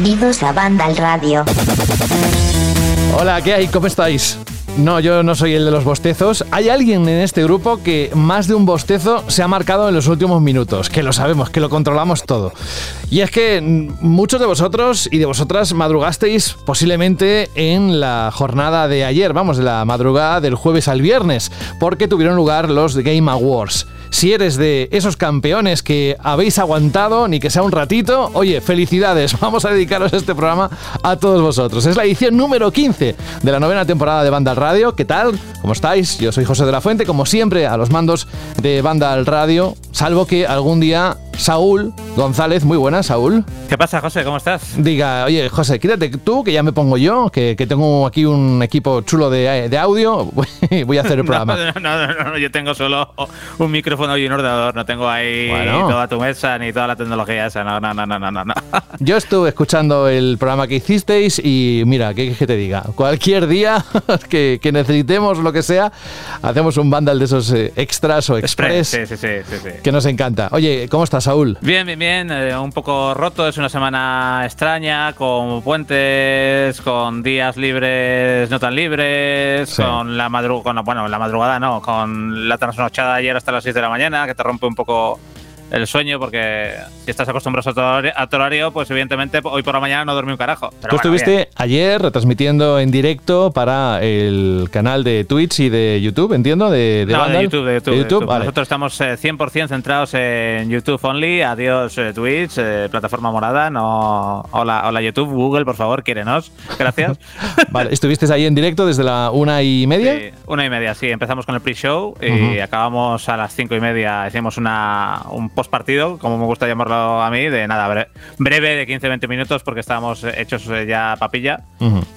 Bienvenidos a Banda al Radio. Hola, ¿qué hay? ¿Cómo estáis? No, yo no soy el de los bostezos. Hay alguien en este grupo que más de un bostezo se ha marcado en los últimos minutos, que lo sabemos, que lo controlamos todo. Y es que muchos de vosotros y de vosotras madrugasteis posiblemente en la jornada de ayer, vamos, de la madrugada del jueves al viernes, porque tuvieron lugar los Game Awards. Si eres de esos campeones que habéis aguantado, ni que sea un ratito, oye, felicidades. Vamos a dedicaros este programa a todos vosotros. Es la edición número 15 de la novena temporada de Banda al Radio. ¿Qué tal? ¿Cómo estáis? Yo soy José de la Fuente, como siempre, a los mandos de Banda al Radio, salvo que algún día Saúl González, muy buena, Saúl. ¿Qué pasa, José? ¿Cómo estás? Diga, oye, José, quítate tú, que ya me pongo yo, que, tengo aquí un equipo chulo de, de audio. Voy a hacer el programa. No, no, no, no, yo tengo solo un micrófono y un ordenador, no tengo ahí toda tu mesa ni toda la tecnología esa. No, no, no, no, no, no. Yo estuve escuchando el programa que hicisteis y mira, ¿qué que te diga? Cualquier día que, necesitemos lo que sea, hacemos un bundle de esos eh, extras o express, sí, sí, sí, que nos encanta. Oye, ¿cómo estás? Saúl? Bien, bien, bien. Eh, un poco roto. Es una semana extraña, con puentes, con días libres, no tan libres, con la madrugada, bueno, la madrugada no, con la trasnochada ayer hasta las 6 de la mañana, que te rompe un poco el sueño, porque si estás acostumbrado a tu horario, pues evidentemente hoy por la mañana no dormí un carajo. Tú estuviste ayer retransmitiendo en directo para el canal de Twitch y de YouTube, entiendo, de, de, no, de YouTube. De YouTube, Nosotros estamos 100% eh, centrados en YouTube only. Adiós eh, Twitch, eh, plataforma morada. No, hola, hola YouTube, Google, por favor, quiérenos. Gracias. vale, ¿estuviste ahí en directo desde la una y media? Sí, una y media, sí. Empezamos con el pre-show y acabamos a las cinco y media. Hicimos una, un post partido, como me gusta llamarlo a mí, de nada, breve de 15-20 minutos porque estábamos hechos eh, ya papilla.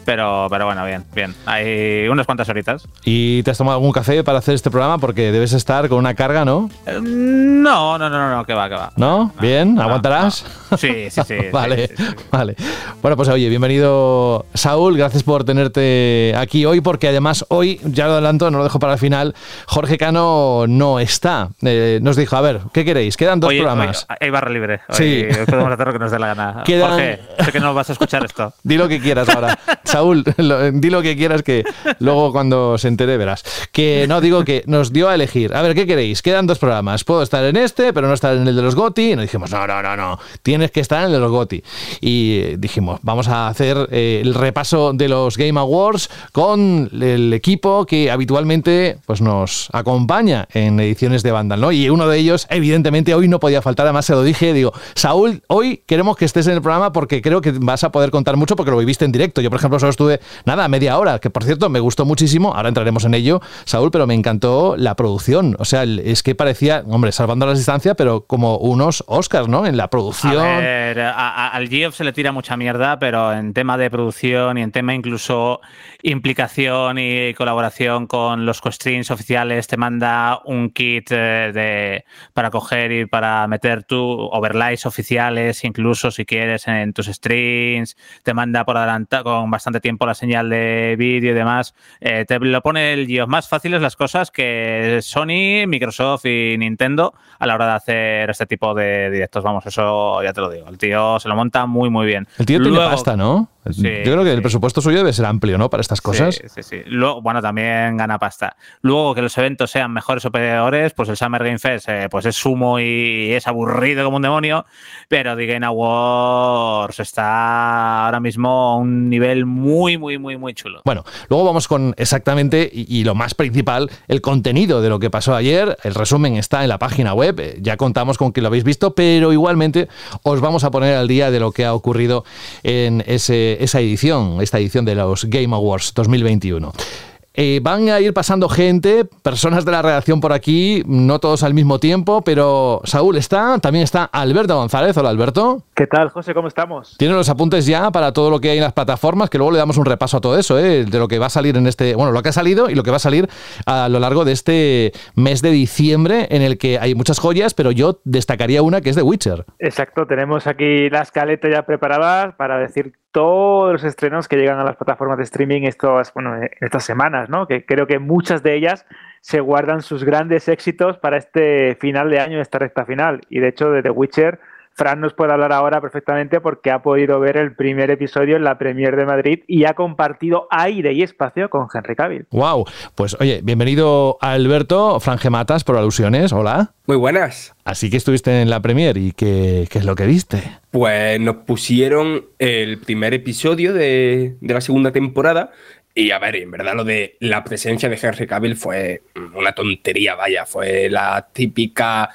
pero, pero bueno, bien, bien. Hay unas cuantas horitas. ¿Y te has tomado algún café para hacer este programa? Porque debes estar con una carga, ¿no? Eh, no, no, no, no, que va, que va. ¿No? ¿Bien? ¿Aguantarás? Sí, sí, sí. vale, vale. Bueno, pues oye, bienvenido Saúl, gracias por tenerte aquí hoy porque además hoy, ya lo adelanto, no lo dejo para el final, Jorge Cano no está. Eh, nos dijo, a ver, ¿qué queréis? Quedan dos programas. hay barra libre. sí. podemos hacer lo que nos dé la gana. Jorge, sé que no vas a escuchar esto. di lo que quieras ahora. Saúl, di lo que quieras que luego cuando se entere verás. Que no, digo que nos dio a elegir. A ver, ¿qué queréis? Quedan dos programas. Puedo estar en este, pero no estar en el de los GOTI. Y nos dijimos, no, no, no, no. Tienes que estar en el de los GOTI. Y dijimos, vamos a hacer eh, el repaso de los Game Awards con el equipo que habitualmente pues, nos acompaña en ediciones de Vandal, ¿no? Y uno de ellos, evidentemente, hoy no podía faltar, además se lo dije, digo, Saúl, hoy queremos que estés en el programa porque creo que vas a poder contar mucho porque lo viviste en directo. Yo, por ejemplo, solo estuve, nada, media hora, que por cierto me gustó muchísimo, ahora entraremos en ello, Saúl, pero me encantó la producción. O sea, es que parecía, hombre, salvando la distancia, pero como unos Oscars, ¿no? En la producción. A ver, al Geoff se le tira mucha mierda, pero en tema de producción y en tema incluso implicación y colaboración con los co-streams oficiales, te manda un kit eh, de, para coger y para meter tu overlays oficiales, incluso si quieres en tus streams, te manda por adelantado con bastante tiempo la señal de vídeo y demás. Eh, te lo pone el GIO. Más fáciles las cosas que Sony, Microsoft y Nintendo a la hora de hacer este tipo de directos. Vamos, eso ya te lo digo. El tío se lo monta muy, muy bien. El tío tiene pasta, ¿no? Yo creo que el presupuesto suyo debe ser amplio, ¿no? Para estas cosas. Sí, sí, sí. Luego, bueno, también gana pasta. Luego, que los eventos sean mejores o peores, pues el Summer Game Fest eh, pues es sumo y es aburrido como un demonio, pero The Game Awards está ahora mismo a un nivel muy, muy, muy, muy chulo. Bueno, luego vamos con exactamente, y, lo más principal, el contenido de lo que pasó ayer. El resumen está en la página web, eh, ya contamos con que lo habéis visto, pero igualmente os vamos a poner al día de lo que ha ocurrido en ese esa edición, esta edición de los Game Awards 2021. Eh, van a ir pasando gente, personas de la redacción por aquí, no todos al mismo tiempo, pero Saúl está, también está Alberto González. Hola Alberto. ¿Qué tal, José? ¿Cómo estamos? Tiene los apuntes ya para todo lo que hay en las plataformas, que luego le damos un repaso a todo eso, ¿eh? de lo que va a salir en este, bueno, lo que ha salido y lo que va a salir a lo largo de este mes de diciembre, en el que hay muchas joyas, pero yo destacaría una que es de Witcher. Exacto, tenemos aquí la escaleta ya preparada para decir todos los estrenos que llegan a las plataformas de streaming estos, bueno, estas semanas, ¿no? Que creo que muchas de ellas se guardan sus grandes éxitos para este final de año, esta recta final. Y de hecho, de The Witcher Fran nos puede hablar ahora perfectamente porque ha podido ver el primer episodio en la Premier de Madrid y ha compartido aire y espacio con Henry Cavill. Wow, pues oye, bienvenido a Alberto Frangematas por alusiones, hola. Muy buenas. Así que estuviste en la Premier y qué, qué es lo que viste. Pues nos pusieron el primer episodio de, de la segunda temporada y a ver, en verdad lo de la presencia de Henry Cavill fue una tontería, vaya, fue la típica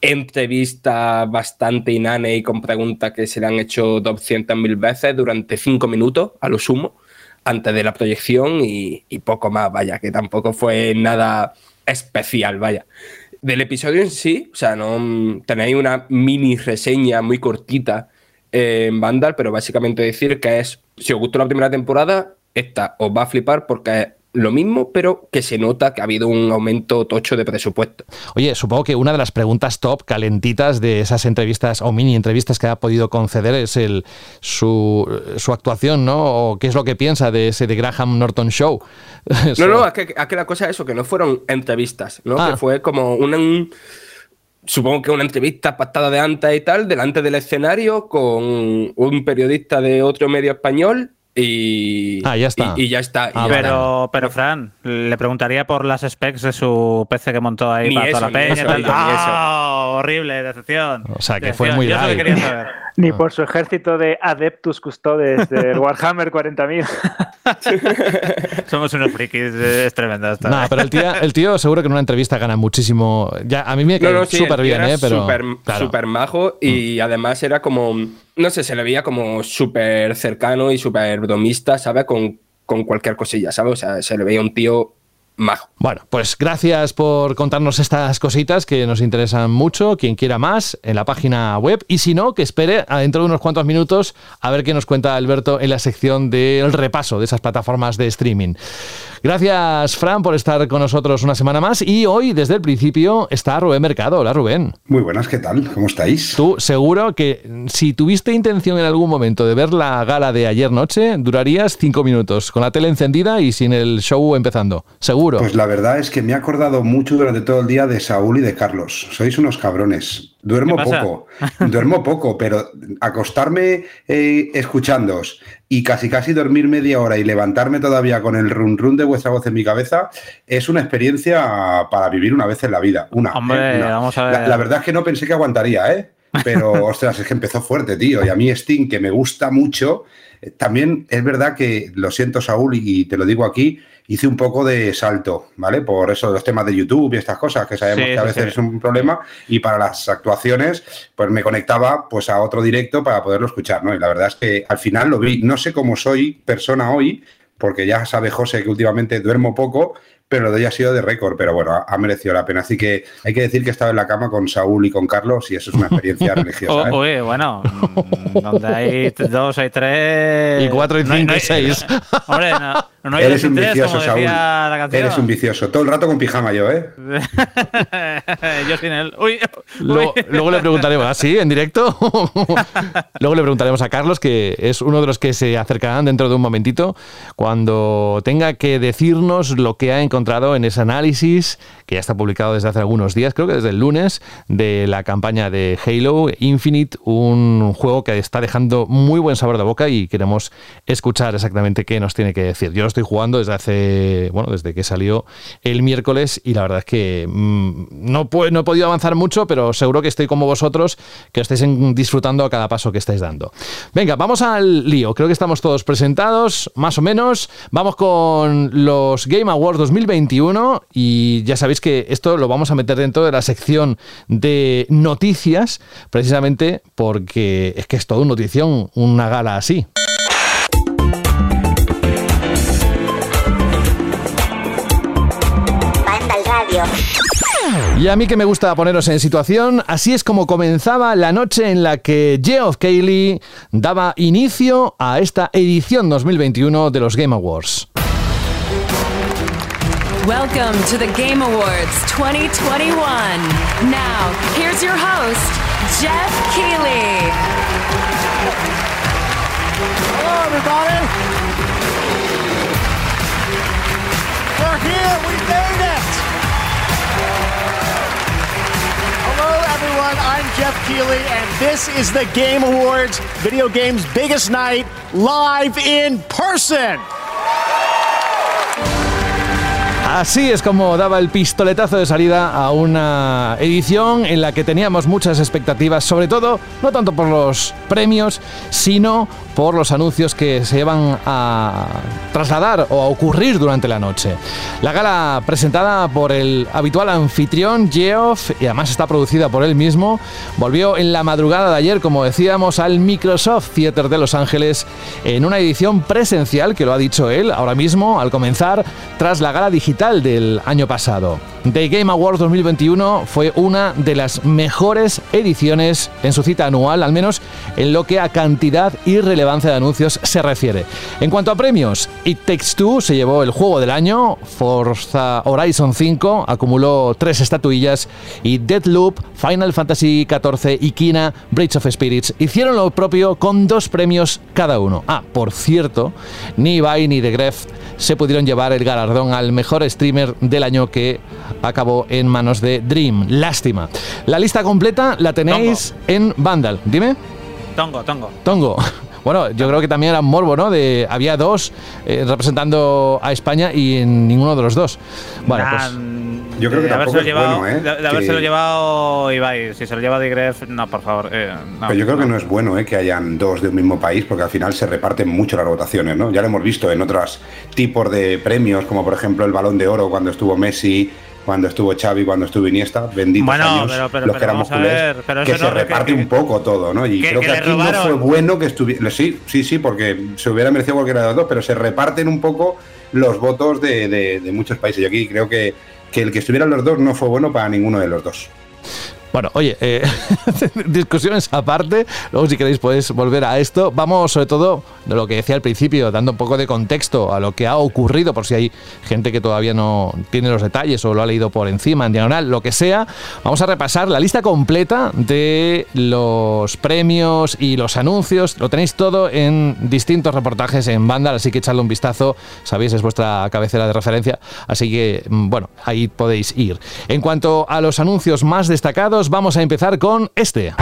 entrevista bastante inane y con preguntas que se le han hecho 200.000 veces durante cinco minutos, a lo sumo, antes de la proyección y, poco más, vaya, que tampoco fue nada especial, vaya. Del episodio en sí, o sea, no tenéis una mini reseña muy cortita en Vandal, pero básicamente decir que es, si os gustó la primera temporada, esta os va a flipar porque es lo mismo, pero que se nota que ha habido un aumento tocho de presupuesto. Oye, supongo que una de las preguntas top calentitas de esas entrevistas o mini entrevistas que ha podido conceder es el su, su actuación, ¿no? O qué es lo que piensa de ese de Graham Norton Show. No, no, es que, es que la cosa es eso, que no fueron entrevistas, ¿no? Ah. Que fue como una... Un, supongo que una entrevista pactada de antes y tal, delante del escenario con un periodista de otro medio español y, ah, ya está. Y, y ya está. Ah, y ya pero, está. pero, Fran, le preguntaría por las specs de su PC que montó ahí Ni para eso, toda la ni peña. eso, tal. ni eso. ¡Ah! horrible, decepción. O sea, que Decepción. fue muy light. que. Ni por su ejército de adeptus custodes del Warhammer 40.000. Somos unos frikis, es tremendo esto. No, pero el tío, el tío seguro que en una entrevista gana muchísimo. Ya, a mí me No, cae no, sí, súper bien, era ¿eh? Pero. Súper claro. Mm. súper majo y además era como. No sé, se le veía como súper cercano y súper bromista, ¿sabes? Con, con cualquier cosilla, ¿sabes? O sea, se le veía un tío majo. Bueno, pues gracias por contarnos estas cositas que nos interesan mucho. Quien quiera más, en la página web. Y si no, que espere a dentro de unos cuantos minutos a ver qué nos cuenta Alberto en la sección del repaso de esas plataformas de streaming. Gracias, Fran, por estar con nosotros una semana más. Y hoy, desde el principio, está Rubén Mercado. Hola, Rubén. Muy buenas, ¿qué tal? ¿Cómo estáis? Tú seguro que si tuviste intención en algún momento de ver la gala de ayer noche, durarías cinco minutos, con la tele encendida y sin el show empezando. Seguro. Pues la verdad es que me he acordado mucho durante todo el día de Saúl y de Carlos. Sois unos cabrones. Duermo poco, duermo poco, pero acostarme eh, escuchándoos y casi casi dormir media hora y levantarme todavía con el run run de vuestra voz en mi cabeza es una experiencia para vivir una vez en la vida. Una. Hombre, ¿eh? Una. vamos a ver. La, la verdad es que no pensé que aguantaría, ¿eh? Pero, ostras, es que empezó fuerte, tío. Y a mí Sting, que me gusta mucho, eh, también es verdad que, lo siento, Saúl, y te lo digo aquí, hice un poco de salto, ¿vale? Por eso los temas de YouTube y estas cosas, que sabemos Sí, que a veces sí. es un problema, y para las actuaciones, pues me conectaba pues a otro directo para poderlo escuchar, ¿no? Y la verdad es que al final lo vi, no sé cómo soy persona hoy, porque ya sabe José que últimamente duermo poco, pero lo de hoy ha sido de récord, pero bueno, ha, ha merecido la pena. Así que hay que decir que he estado en la cama con Saúl y con Carlos y eso es una experiencia religiosa. ¿eh? Uy, bueno, mm, donde hay dos, hay tres. Y cuatro y No hay- cinco no y hay- seis. Hombre, no, no hay Eres un tres, vicioso, Saúl. Eres un vicioso. Todo el rato con pijama yo, ¿eh? Yo sin él. Uy, Luego, uy. luego le preguntaremos, ¿ah, sí, en directo? luego le preguntaremos a Carlos, que es uno de los que se acercarán dentro de un momentito, cuando tenga que decirnos lo que ha encontrado en ese análisis, que ya está publicado desde hace algunos días, creo que desde el lunes, de la campaña de Halo Infinite, un juego que está dejando muy buen sabor de boca y queremos escuchar exactamente qué nos tiene que decir. Yo lo estoy jugando desde hace, bueno, desde que salió el miércoles y la verdad es que mm, no, no he podido avanzar mucho, pero seguro que estoy como vosotros, que estáis disfrutando a cada paso que estáis dando. Venga, vamos al lío. Creo que estamos todos presentados, más o menos. Vamos con los Game Awards 2021 y ya sabéis que esto lo vamos a meter dentro de la sección de noticias, precisamente porque es que es todo una notición, una gala así. Y a mí que me gusta poneros en situación, así es como comenzaba la noche en la que Geoff Keighley daba inicio a esta edición 2021 de los Game Awards. Welcome to the Game Awards 2021. Now, here's your host, Jeff Keighley. Hello, everybody. We're here. We made it. Hello, everyone. I'm Jeff Keighley, and this is the Game Awards, video games' biggest night, live in person. Así es como daba el pistoletazo de salida a una edición en la que teníamos muchas expectativas, sobre todo no tanto por los premios, sino por los anuncios que se iban a trasladar o a ocurrir durante la noche. La gala presentada por el habitual anfitrión Geoff, y además está producida por él mismo, volvió en la madrugada de ayer, como decíamos, al Microsoft Theater de Los Ángeles en una edición presencial, que lo ha dicho él ahora mismo, al comenzar, tras la gala digital del año pasado. The Game Awards 2021 fue una de las mejores ediciones en su cita anual, al menos en lo que a cantidad y relevancia de anuncios se refiere. En cuanto a premios, It Takes Two se llevó el juego del año, Forza Horizon 5 acumuló tres estatuillas y Deadloop, Final Fantasy XIV y Kina Bridge of Spirits hicieron lo propio con dos premios cada uno. Ah, por cierto, ni Ibai ni The Gref se pudieron llevar el galardón al mejor streamer del año que acabó en manos de Dream. Lástima. La lista completa la tenéis en Vandal. Dime. Tongo, tongo.Tongo. Bueno, yo creo que también era un morbo, ¿no? De, había dos eh, representando a España y en ninguno de los dos. Bueno, Nah, pues Yo creo que tampoco es llevado, bueno, ¿eh? De, de Que- habérselo llevado Ibai. Si se lo lleva Digref, no, por favor. eh, no, Pero yo creo que no es bueno ¿eh? que hayan dos de un mismo país, porque al final se reparten mucho las votaciones, ¿no? Ya lo hemos visto en otros tipos de premios, como por ejemplo el Balón de Oro cuando estuvo Messi, cuando estuvo Xavi, cuando estuvo Iniesta, benditos Bueno, años, pero- pero- los que éramos culés, que se no- que- reparte que- un poco todo, ¿no? Y que- creo que que, aquí no fue bueno que estuviera... Sí, sí, sí, porque se hubiera merecido cualquiera de los dos, pero se reparten un poco los votos de, de- de muchos países. Y aquí creo que, que el que estuvieran los dos no fue bueno para ninguno de los dos. Bueno, oye, eh, discusiones aparte, luego si queréis podéis volver a esto. Vamos sobre todo de lo que decía al principio, dando un poco de contexto a lo que ha ocurrido, por si hay gente que todavía no tiene los detalles o lo ha leído por encima, en diagonal, lo que sea. Vamos a repasar la lista completa de los premios y los anuncios. Lo tenéis todo en distintos reportajes en Vandal, así que echadle un vistazo. Sabéis, es vuestra cabecera de referencia, así que, mm, bueno, ahí podéis ir. En cuanto a los anuncios más destacados, vamos a empezar con este.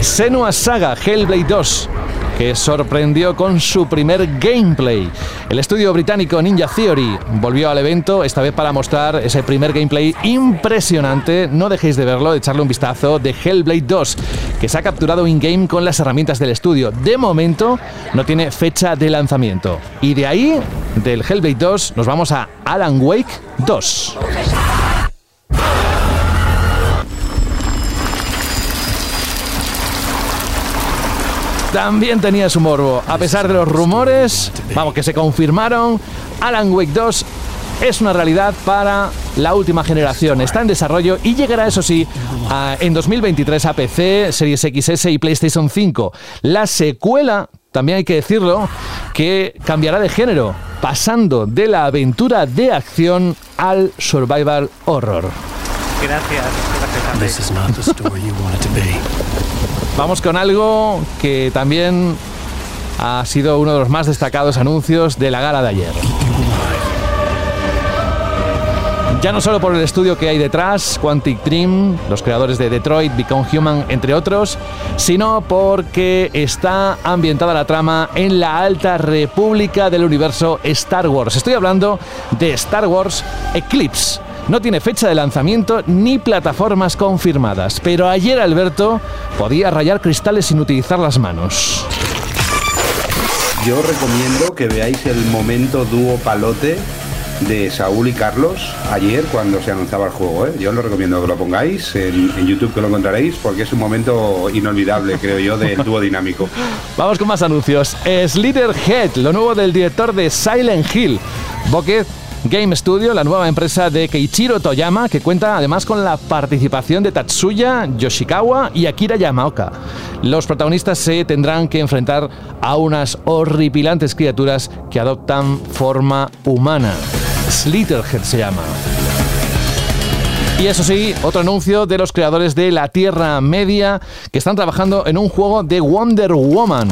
Senua Saga Hellblade 2 que sorprendió con su primer gameplay. El estudio británico Ninja Theory volvió al evento, esta vez para mostrar ese primer gameplay impresionante. No dejéis de verlo, de echarle un vistazo de Hellblade 2, que se ha capturado in-game con las herramientas del estudio. De momento no tiene fecha de lanzamiento. Y de ahí, del Hellblade 2, nos vamos a Alan Wake 2. También tenía su morbo. A pesar de los rumores, vamos, que se confirmaron, Alan Wake 2 es una realidad para la última generación. Está en desarrollo y llegará, eso sí, a- en 2023 a PC, Series XS y PlayStation 5. La secuela, también hay que decirlo, que cambiará de género, pasando de la aventura de acción al survival horror. Gracias. Gracias, Vamos con algo que también ha sido uno de los más destacados anuncios de la gala de ayer. Ya no solo por el estudio que hay detrás, Quantic Dream, los creadores de Detroit, Become Human, entre otros, sino porque está ambientada la trama en la alta república del universo Star Wars. Estoy hablando de Star Wars Eclipse. No tiene fecha de lanzamiento ni plataformas confirmadas, pero ayer Alberto podía rayar cristales sin utilizar las manos. Yo os recomiendo que veáis el momento dúo palote de Saúl y Carlos ayer cuando se anunciaba el juego. ¿eh? Yo os lo recomiendo que lo pongáis en, en YouTube, que lo encontraréis, porque es un momento inolvidable, creo yo, del dúo dinámico. Vamos con más anuncios. Slitherhead, lo nuevo del director de Silent Hill. Bucket Game Studio, la nueva empresa de Keiichiro Toyama, que cuenta además con la participación de Tatsuya Yoshikawa y Akira Yamaoka. Los protagonistas se tendrán que enfrentar a unas horripilantes criaturas que adoptan forma humana. Slitherhead se llama. Y eso sí, otro anuncio de los creadores de la Tierra Media que están trabajando en un juego de Wonder Woman.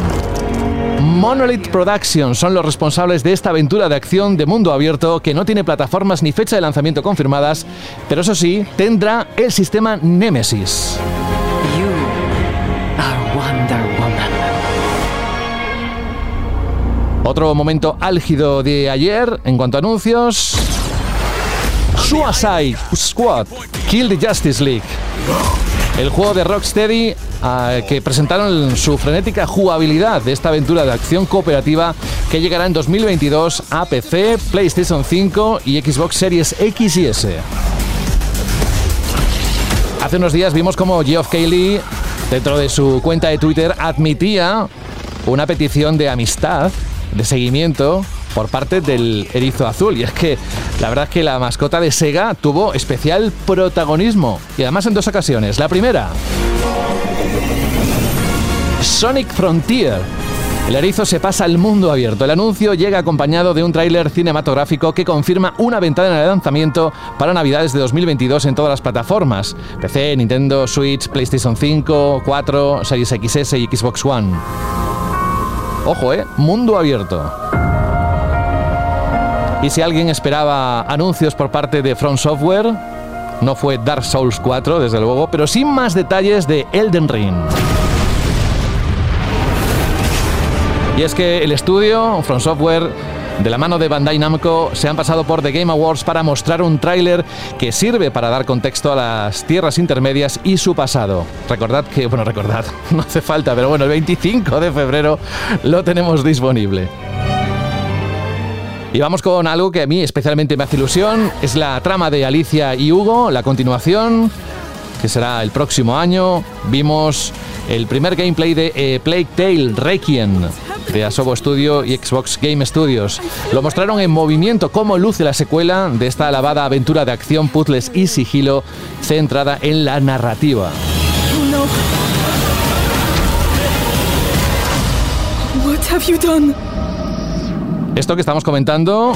Monolith Productions son los responsables de esta aventura de acción de mundo abierto que no tiene plataformas ni fecha de lanzamiento confirmadas, pero eso sí, tendrá el sistema Nemesis. Otro momento álgido de ayer en cuanto a anuncios. Suicide Squad, Kill the Justice League. El juego de Rocksteady que presentaron su frenética jugabilidad de esta aventura de acción cooperativa que llegará en 2022 a PC, PlayStation 5 y Xbox Series X y S. Hace unos días vimos como Geoff Keighley, dentro de su cuenta de Twitter, admitía una petición de amistad, de seguimiento, por parte del erizo azul. Y es que la verdad es que la mascota de Sega tuvo especial protagonismo. Y además en dos ocasiones. La primera, Sonic Frontier. El erizo se pasa al mundo abierto. El anuncio llega acompañado de un tráiler cinematográfico que confirma una ventana de lanzamiento para Navidades de 2022 en todas las plataformas. PC, Nintendo Switch, PlayStation 5, 4, Series XS y Xbox One. Ojo, eh, mundo abierto. Y si alguien esperaba anuncios por parte de From Software, no fue Dark Souls 4, desde luego, pero sin más detalles de Elden Ring. Y es que el estudio, From Software, de la mano de Bandai Namco, se han pasado por The Game Awards para mostrar un tráiler que sirve para dar contexto a las tierras intermedias y su pasado. Recordad que, bueno, recordad, no hace falta, pero bueno, el 25 de febrero lo tenemos disponible. Y vamos con algo que a mí especialmente me hace ilusión, es la trama de Alicia y Hugo, la continuación, que será el próximo año. Vimos el primer gameplay de eh, Plague Tale Requiem de Asobo Studio y Xbox Game Studios. Lo mostraron en movimiento cómo luce la secuela de esta alabada aventura de acción, puzzles y sigilo centrada en la narrativa. What have you done? Esto que estamos comentando,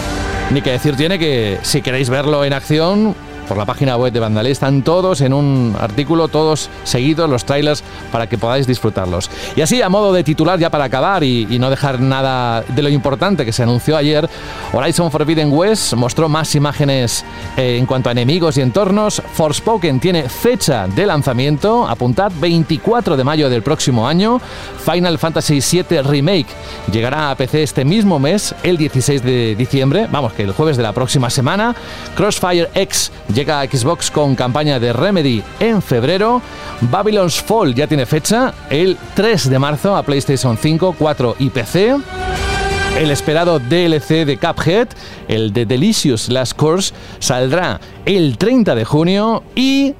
ni que decir tiene que si queréis verlo en acción, por la página web de Vandalé están todos en un artículo, todos seguidos, los trailers, para que podáis disfrutarlos. Y así, a modo de titular, ya para acabar y, no dejar nada de lo importante que se anunció ayer, Horizon Forbidden West mostró más imágenes eh, en cuanto a enemigos y entornos. Forspoken tiene fecha de lanzamiento, apuntad 24 de mayo del próximo año. Final Fantasy VII Remake llegará a PC este mismo mes, el 16 de diciembre, vamos que el jueves de la próxima semana. Crossfire X llega a Xbox con campaña de Remedy en febrero. Babylon's Fall ya tiene fecha, el 3 de marzo a PlayStation 5, 4 y PC. El esperado DLC de Cuphead, el de Delicious Last Course, saldrá el 30 de junio y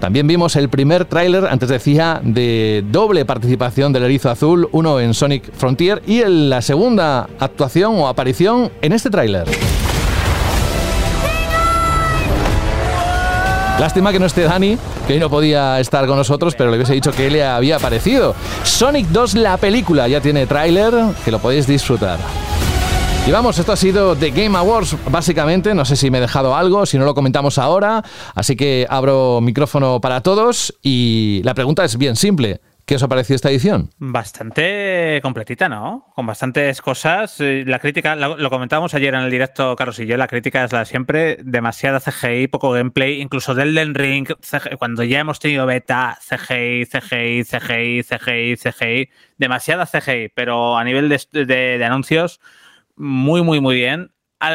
también vimos el primer tráiler, antes decía, de doble participación del Erizo Azul, uno en Sonic Frontier y en la segunda actuación o aparición en este tráiler. Lástima que no esté Dani, que hoy no podía estar con nosotros, pero le hubiese dicho que le había aparecido. Sonic 2, la película, ya tiene tráiler, que lo podéis disfrutar. Y vamos, esto ha sido The Game Awards, básicamente. No sé si me he dejado algo, si no lo comentamos ahora. Así que abro micrófono para todos y la pregunta es bien simple. ¿Qué os ha parecido esta edición? Bastante completita, ¿no? Con bastantes cosas. Eh, La crítica, lo, comentábamos ayer en el directo, Carlos y yo, la crítica es la siempre, demasiada CGI, poco gameplay, incluso del Den Ring, cuando ya hemos tenido beta, CGI, CGI, CGI, CGI, CGI, demasiada CGI, pero a nivel de, anuncios, muy, muy, muy bien.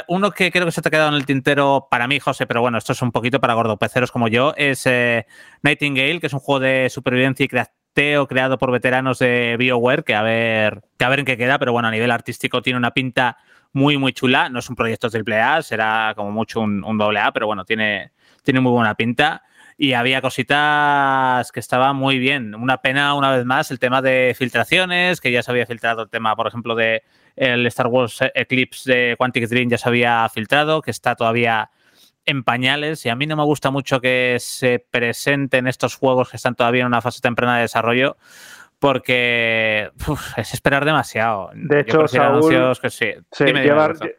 Uno que creo que se te ha quedado en el tintero para mí, José, pero bueno, esto es un poquito para gordopeceros como yo, es eh, Nightingale, que es un juego de supervivencia y crafteo creado por veteranos de BioWare, que a ver, que a ver en qué queda, pero bueno, a nivel artístico tiene una pinta muy, muy chula. No es un proyecto triple A, será como mucho un, un doble A, pero bueno, tiene, tiene muy buena pinta. Y había cositas que estaban muy bien. Una pena, una vez más, el tema de filtraciones, que ya se había filtrado el tema, por ejemplo, de el Star Wars Eclipse de Quantic Dream ya se había filtrado, que está todavía en pañales y a mí no me gusta mucho que se presenten estos juegos que están todavía en una fase temprana de desarrollo porque uf, es esperar demasiado. De hecho, Saúl, que sí. Sí, Dime, dime,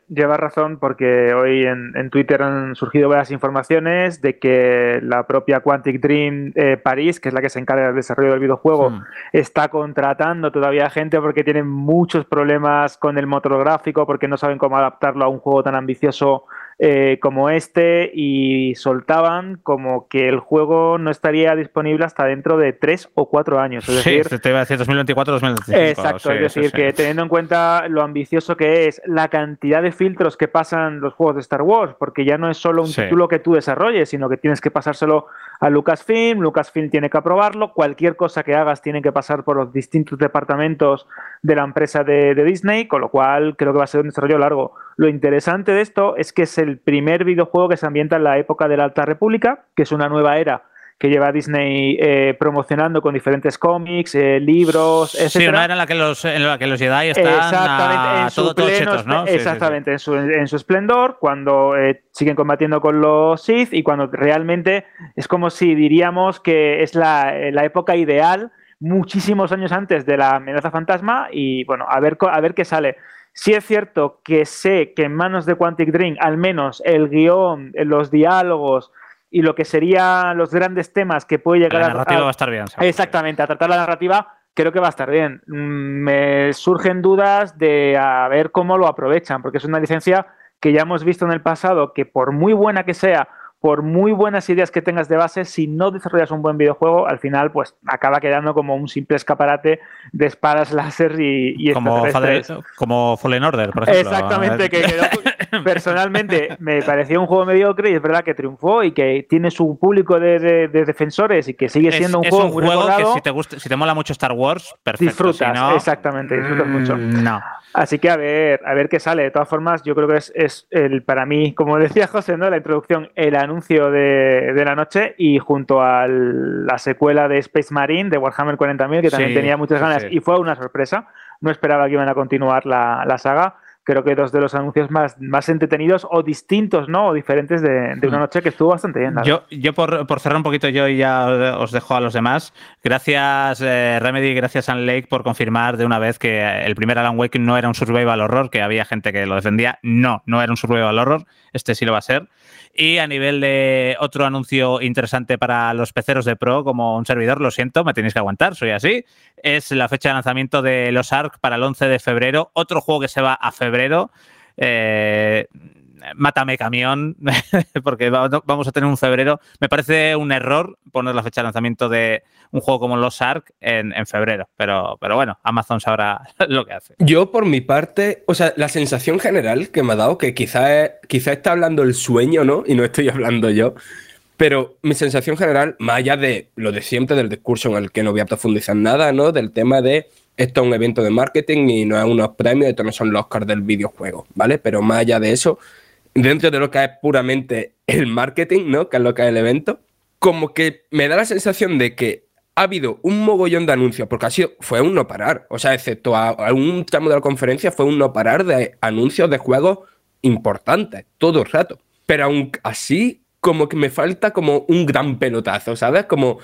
lleva, razón porque hoy en, en Twitter han surgido varias informaciones de que la propia Quantic Dream eh, París, que es la que se encarga del desarrollo del videojuego, Hmm. está contratando todavía gente porque tienen muchos problemas con el motor gráfico, porque no saben cómo adaptarlo a un juego tan ambicioso eh, como este y soltaban como que el juego no estaría disponible hasta dentro de tres o cuatro años. Es Sí, decir, te iba a decir 2024-2025. Exacto, sí, es decir, sí, que teniendo en cuenta lo ambicioso que es, la cantidad de filtros que pasan los juegos de Star Wars, porque ya no es solo un título que tú desarrolles, sino que tienes que pasárselo a Lucasfilm, Lucasfilm tiene que aprobarlo, cualquier cosa que hagas tiene que pasar por los distintos departamentos de la empresa de, de Disney, con lo cual creo que va a ser un desarrollo largo. Lo interesante de esto es que es el primer videojuego que se ambienta en la época de la Alta República, que es una nueva era que lleva Disney eh, promocionando con diferentes cómics, eh, libros, etc. Sí, una era en la que los, en la que los Jedi están Exactamente, a en su todo, todo pleno chetos, ¿no? esple- Sí, sí, sí. exactamente, En, su, en su esplendor, cuando eh, siguen combatiendo con los Sith y cuando realmente es como si diríamos que es la, eh, la época ideal, muchísimos años antes de la amenaza fantasma y bueno, a ver, a ver qué sale. Sí es cierto que sé que en manos de Quantic Dream, al menos el guion, los diálogos y lo que serían los grandes temas que puede llegar La a- narrativa a, va a estar bien. seguro. Exactamente, a tratar la narrativa creo que va a estar bien. Mm, Me surgen dudas de a ver cómo lo aprovechan, porque es una licencia que ya hemos visto en el pasado que por muy buena que sea, por muy buenas ideas que tengas de base, si no desarrollas un buen videojuego, al final pues acaba quedando como un simple escaparate de espadas láser y, y Como. Fallen, como Fallen Order, por ejemplo. Exactamente, que quedó- personalmente me pareció un juego mediocre y es verdad que triunfó y que tiene su público de, de- de defensores y que sigue Es, siendo un es juego un juego que si te, gusta, si te mola mucho Star Wars, perfecto. disfrutas, si no, exactamente, disfrutas mucho. mm, No. Así que a ver, a ver qué sale. De todas formas, yo creo que es, es el, para mí, como decía José, ¿no? La introducción, el anuncio de, de la noche y junto a la secuela de Space Marine de Warhammer 40.000, que también Sí, tenía muchas ganas sí. y fue una sorpresa. No esperaba que iban a continuar la, la saga. Creo que dos de los anuncios más, más entretenidos o distintos, ¿no? O diferentes de, de una noche que estuvo bastante bien. Yo, yo por, por cerrar un poquito yo y ya os dejo a los demás. Gracias eh, Remedy, gracias Sun Lake por confirmar de una vez que el primer Alan Wake no era un survival horror, que había gente que lo defendía. No, no era un survival horror. Este sí lo va a ser. Y a nivel de otro anuncio interesante para los peceros de Pro, como un servidor, lo siento, me tenéis que aguantar, soy así. Es la fecha de lanzamiento de los ARC para el 11 de febrero. Otro juego que se va a febrero. Eh, mátame camión, porque va- vamos a tener un febrero. Me parece un error poner la fecha de lanzamiento de un juego como Los Ark en, en febrero, pero, pero bueno, Amazon sabrá lo que hace. Yo, por mi parte, o sea, la sensación general que me ha dado, que quizá, quizá está hablando el sueño, ¿no? Y no estoy hablando yo. Pero mi sensación general, más allá de lo de siempre, del discurso en el que no voy a profundizar nada, ¿no? Del tema de esto es un evento de marketing y no es unos premios, esto no son los Oscars del videojuego, ¿vale? Pero más allá de eso, dentro de lo que es puramente el marketing, ¿no? Que es lo que es el evento, como que me da la sensación de que ha habido un mogollón de anuncios, porque ha sido, fue un no parar. O sea, excepto a, a un tramo de la conferencia, fue un no parar de anuncios de juegos importantes, todo el rato. Pero aún así, como que me falta como un gran pelotazo, ¿sabes? Como,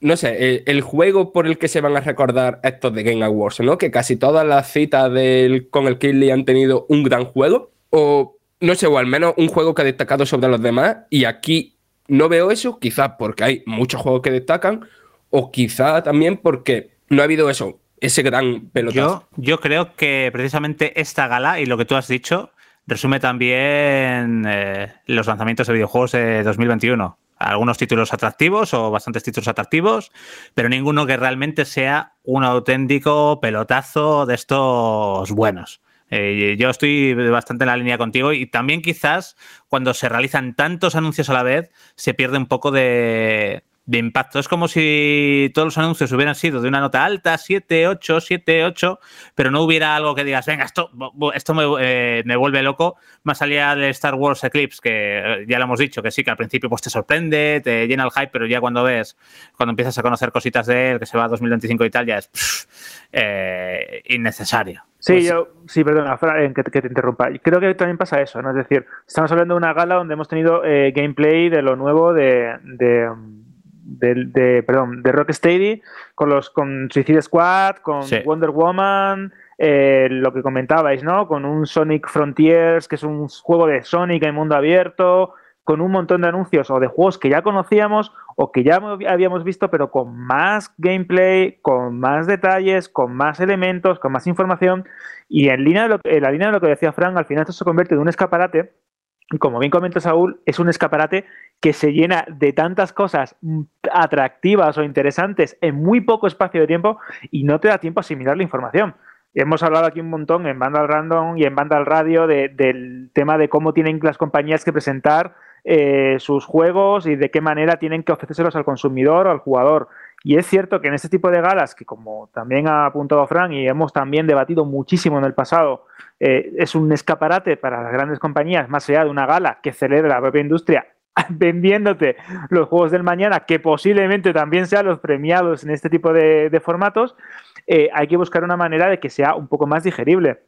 no sé, el, juego por el que se van a recordar estos de Game Awards, ¿no? Que casi todas las citas del, con el Kinley han tenido un gran juego, o no sé, o al menos un juego que ha destacado sobre los demás, y aquí no veo eso, quizás porque hay muchos juegos que destacan, o quizá también porque no ha habido eso, ese gran pelotazo. Yo, yo creo que precisamente esta gala y lo que tú has dicho resume también eh, los lanzamientos de videojuegos de 2021. Algunos títulos atractivos o bastantes títulos atractivos, pero ninguno que realmente sea un auténtico pelotazo de estos buenos. Eh, yo estoy bastante en la línea contigo y también quizás cuando se realizan tantos anuncios a la vez se pierde un poco de, de impacto. Es como si todos los anuncios hubieran sido de una nota alta, 7, 8, 7, 8, pero no hubiera algo que digas, venga, esto, esto me, eh, me vuelve loco, más allá de Star Wars Eclipse, que eh, ya lo hemos dicho, que sí, que al principio pues, te sorprende, te llena el hype, pero ya cuando ves, cuando empiezas a conocer cositas de él, que se va a 2025 y tal, ya es pff, eh, innecesario. Sí, Pues- yo, sí, perdona, Fran, que, te- que te interrumpa. Creo que también pasa eso, ¿no? Es decir, estamos hablando de una gala donde hemos tenido eh, gameplay de lo nuevo de, de, de, de, perdón, de Rocksteady, con los con Suicide Squad, con Sí. Wonder Woman, eh, lo que comentabais, ¿no? Con un Sonic Frontiers, que es un juego de Sonic en mundo abierto, con un montón de anuncios o de juegos que ya conocíamos o que ya mo- habíamos visto, pero con más gameplay, con más detalles, con más elementos, con más información. Y en, línea de lo, en la línea de lo que decía Frank, al final esto se convierte en un escaparate. Como bien comenta Saúl, es un escaparate que se llena de tantas cosas atractivas o interesantes en muy poco espacio de tiempo y no te da tiempo a asimilar la información. Hemos hablado aquí un montón en Banda al Random y en Banda al Radio de- del tema de cómo tienen las compañías que presentar eh, sus juegos y de qué manera tienen que ofrecérselos al consumidor o al jugador. Y es cierto que en este tipo de galas, que como también ha apuntado Frank y hemos también debatido muchísimo en el pasado, eh, es un escaparate para las grandes compañías, más allá de una gala que celebra la propia industria, vendiéndote los juegos del mañana, que posiblemente también sean los premiados en este tipo de, de formatos, eh, hay que buscar una manera de que sea un poco más digerible.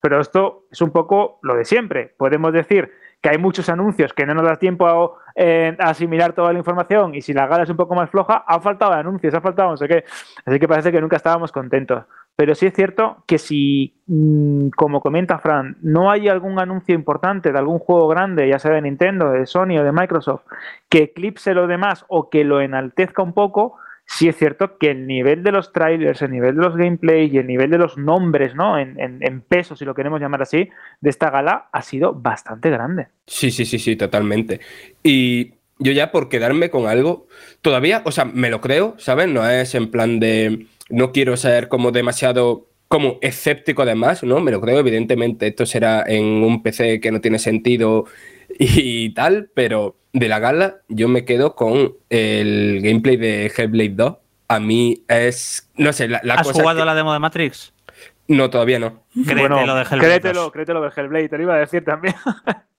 Pero esto es un poco lo de siempre. Podemos decir que hay muchos anuncios que no nos da tiempo a, eh, a asimilar toda la información y si la gala es un poco más floja, ha faltado anuncios, ha faltado no sé qué. Así que parece que nunca estábamos contentos. Pero sí es cierto que si, mm, como comenta Fran, no hay algún anuncio importante de algún juego grande, ya sea de Nintendo, de Sony o de Microsoft, que eclipse lo demás o que lo enaltezca un poco, sí es cierto que el nivel de los trailers, el nivel de los gameplays y el nivel de los nombres, ¿no? En, en, en peso, si lo queremos llamar así, de esta gala ha sido bastante grande. Sí, sí, sí, sí, totalmente. Y yo ya por quedarme con algo, todavía, o sea, me lo creo, ¿sabes? No es en plan de, no quiero ser como demasiado, como escéptico además, ¿no? Me lo creo, evidentemente, esto será en un PC que no tiene sentido y tal, pero de la gala yo me quedo con el gameplay de Hellblade 2. A mí es, no sé, la, la ¿Has cosa jugado que- la demo de Matrix? No, todavía no. Créetelo de Hellblade créetelo, 2. créetelo de Hellblade, te lo iba a decir también.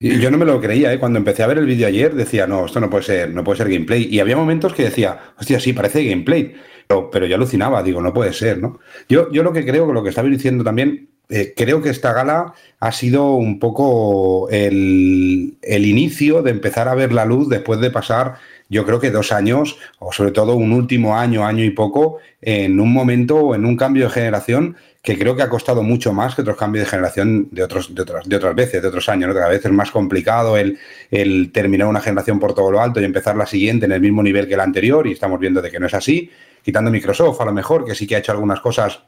Y yo no me lo creía, ¿eh? cuando empecé a ver el vídeo ayer decía, no, esto no puede ser, no puede ser gameplay. Y había momentos que decía, hostia, sí, parece gameplay. Pero, pero yo alucinaba, digo, no puede ser, ¿no? Yo, yo lo que creo, que lo que estaba diciendo también, eh, creo que esta gala ha sido un poco el, el inicio de empezar a ver la luz después de pasar, yo creo que dos años, o sobre todo un último año, año y poco, en un momento, en un cambio de generación que creo que ha costado mucho más que otros cambios de generación de, otros, de, otras, de otras veces, de otros años. ¿no? Cada vez es más complicado el, el terminar una generación por todo lo alto y empezar la siguiente en el mismo nivel que la anterior, y estamos viendo de que no es así. Quitando Microsoft, a lo mejor, que sí que ha hecho algunas cosas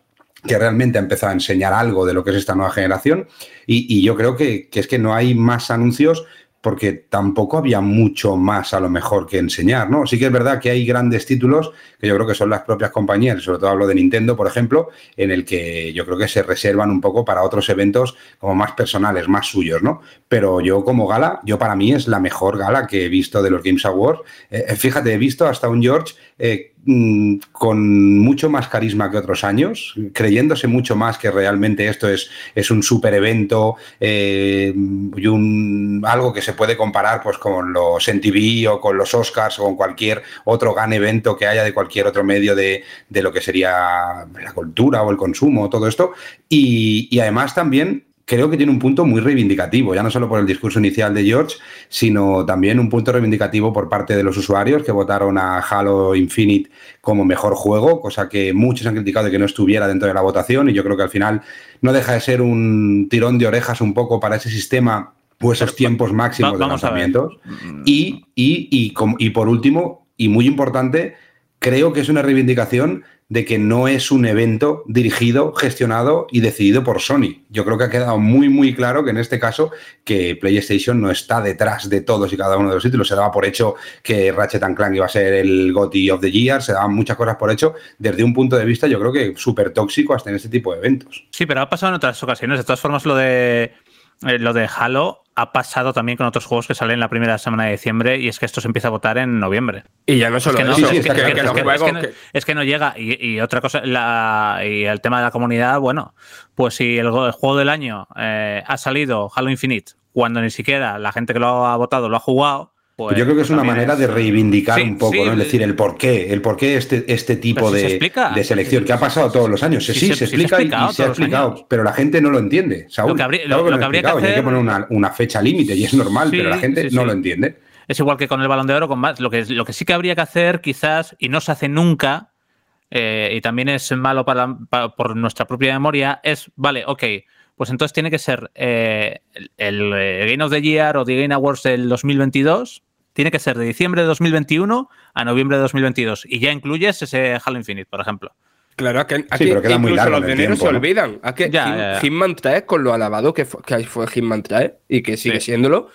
que realmente ha empezado a enseñar algo de lo que es esta nueva generación. Y, yo creo que, es que no hay más anuncios porque tampoco había mucho más a lo mejor que enseñar, ¿no? Sí que es verdad que hay grandes títulos que yo creo que son las propias compañías, sobre todo hablo de Nintendo, por ejemplo, en el que yo creo que se reservan un poco para otros eventos como más personales, más suyos, ¿no? Pero yo como gala, yo para mí es la mejor gala que he visto de los Games Awards. Eh, fíjate, he visto hasta un George eh, con mucho más carisma que otros años, creyéndose mucho más que realmente esto es, es un super evento eh, y un, algo que se puede comparar pues con los NTV o con los Oscars o con cualquier otro gran evento que haya de cualquier otro medio de, de lo que sería la cultura o el consumo, todo esto. Y además también creo que tiene un punto muy reivindicativo, ya no solo por el discurso inicial de George, sino también un punto reivindicativo por parte de los usuarios que votaron a Halo Infinite como mejor juego, cosa que muchos han criticado de que no estuviera dentro de la votación y yo creo que al final no deja de ser un tirón de orejas un poco para ese sistema o esos tiempos máximos de lanzamientos. Y, y, y, y por último, y muy importante, creo que es una reivindicación de que no es un evento dirigido, gestionado y decidido por Sony. Yo creo que ha quedado muy, muy claro que en este caso que PlayStation no está detrás de todos y cada uno de los títulos. Se daba por hecho que Ratchet Clank iba a ser el GOTY of the Year, se daban muchas cosas por hecho desde un punto de vista yo creo que súper tóxico hasta en este tipo de eventos. Sí, pero ha pasado en otras ocasiones. De todas formas, lo de, eh, lo de Halo ha pasado también con otros juegos que salen la primera semana de diciembre y es que esto se empieza a votar en noviembre. Y ya no solo es que no, llega. Y, y otra cosa, la, y el tema de la comunidad, bueno, pues si el, el juego del año eh, ha salido Halo Infinite cuando ni siquiera la gente que lo ha votado lo ha jugado, pues, yo creo que es una manera es... de reivindicar sí, un poco, sí, ¿no? Es decir, el por qué, el por qué este, este tipo de, de, selección, que ha pasado todos los años. Sí, se, se, explica se y, y, se ha explicado, pero la gente no lo entiende. Saúl, lo que habría, claro lo, lo que habría que hacer... hay que poner una, una fecha límite y es normal, pero la gente no lo entiende. es igual que con el balón de oro, con más. Lo que, lo que sí que habría que hacer, quizás, y no se hace nunca, eh, y también es malo para, para- por nuestra propia memoria, es, vale, ok, pues entonces tiene que ser eh, el, el, eh, Game of the Year o The Game Awards del 2022, tiene que ser de diciembre de 2021 a noviembre de 2022, y ya incluyes ese Halo Infinite, por ejemplo. Claro, a que, a Sí, que pero queda muy incluso largo los dineros se olvidan. A que Ya, Hit- ya, ya. Hitman 3, con lo alabado que fue, que fue Hitman 3 y que sigue Sí. siéndolo,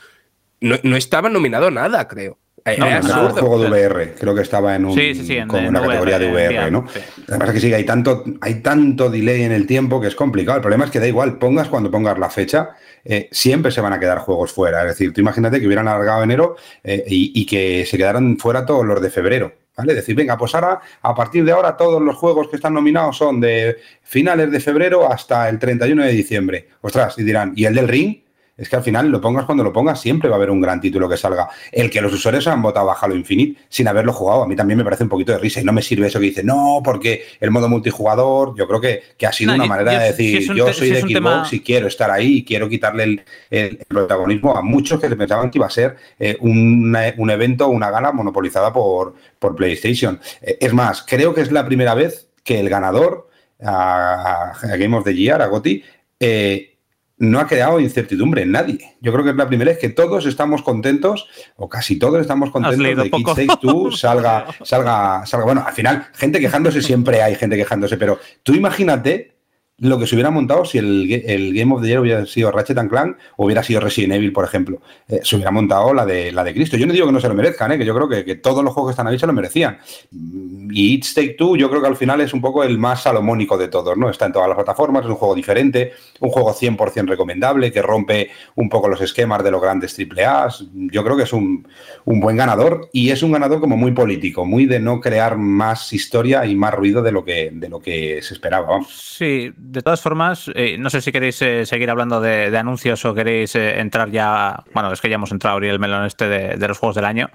no, no estaba nominado a nada, creo. Eh, No, absurdo. juego de VR, creo que estaba en un Sí, sí, sí, en- como en una VR, categoría de VR, VR, ¿no? Además que sí, hay tanto, hay tanto delay en el tiempo que es complicado. El problema es que da igual, pongas cuando pongas la fecha, eh, siempre se van a quedar juegos fuera. Es decir, tú imagínate que hubieran alargado enero eh, y, y que se quedaran fuera todos los de febrero. ¿Vale? Decir, venga, pues ahora, a partir de ahora, todos los juegos que están nominados son de finales de febrero hasta el 31 de diciembre. Ostras, y dirán, ¿y el del ring? Es que al final lo pongas cuando lo pongas, siempre va a haber un gran título que salga. El que los usuarios han votado a Halo Infinite sin haberlo jugado, a mí también me parece un poquito de risa y no me sirve eso que dice, no, porque el modo multijugador, yo creo que, que ha sido No, una manera de si decir, yo soy si de Xbox tema- y quiero estar ahí y quiero quitarle el, el protagonismo a muchos que pensaban que iba a ser eh, una- un evento, una gala monopolizada por, por PlayStation. Eh, es más, creo que es la primera vez que el ganador a, a Game of the Year, a GOTY, eh, no ha creado incertidumbre en nadie. Yo creo que es la primera vez que todos estamos contentos, o casi todos estamos contentos de que Two salga, salga, salga. Bueno, al final, gente quejándose siempre hay gente quejándose, pero tú imagínate lo que se hubiera montado si el, el Game of the Year hubiera sido Ratchet and Clank o hubiera sido Resident Evil, por ejemplo. Eh, se hubiera montado la de, la de Cristo. Yo no digo que no se lo merezcan, ¿eh? que yo creo que, que todos los juegos que están ahí se lo merecían. Y It's Take Two, yo creo que al final es un poco el más salomónico de todos, ¿no? Está en todas las plataformas, es un juego diferente, un juego 100% recomendable, que rompe un poco los esquemas de los grandes AAA. Yo creo que es un, un buen ganador y es un ganador como muy político, muy de no crear más historia y más ruido de lo que, de lo que se esperaba. Sí, de todas formas, eh, no sé si queréis eh, seguir hablando de, de anuncios o queréis eh, entrar ya. Bueno, es que ya hemos entrado a abrir el melón este de, de los juegos del año.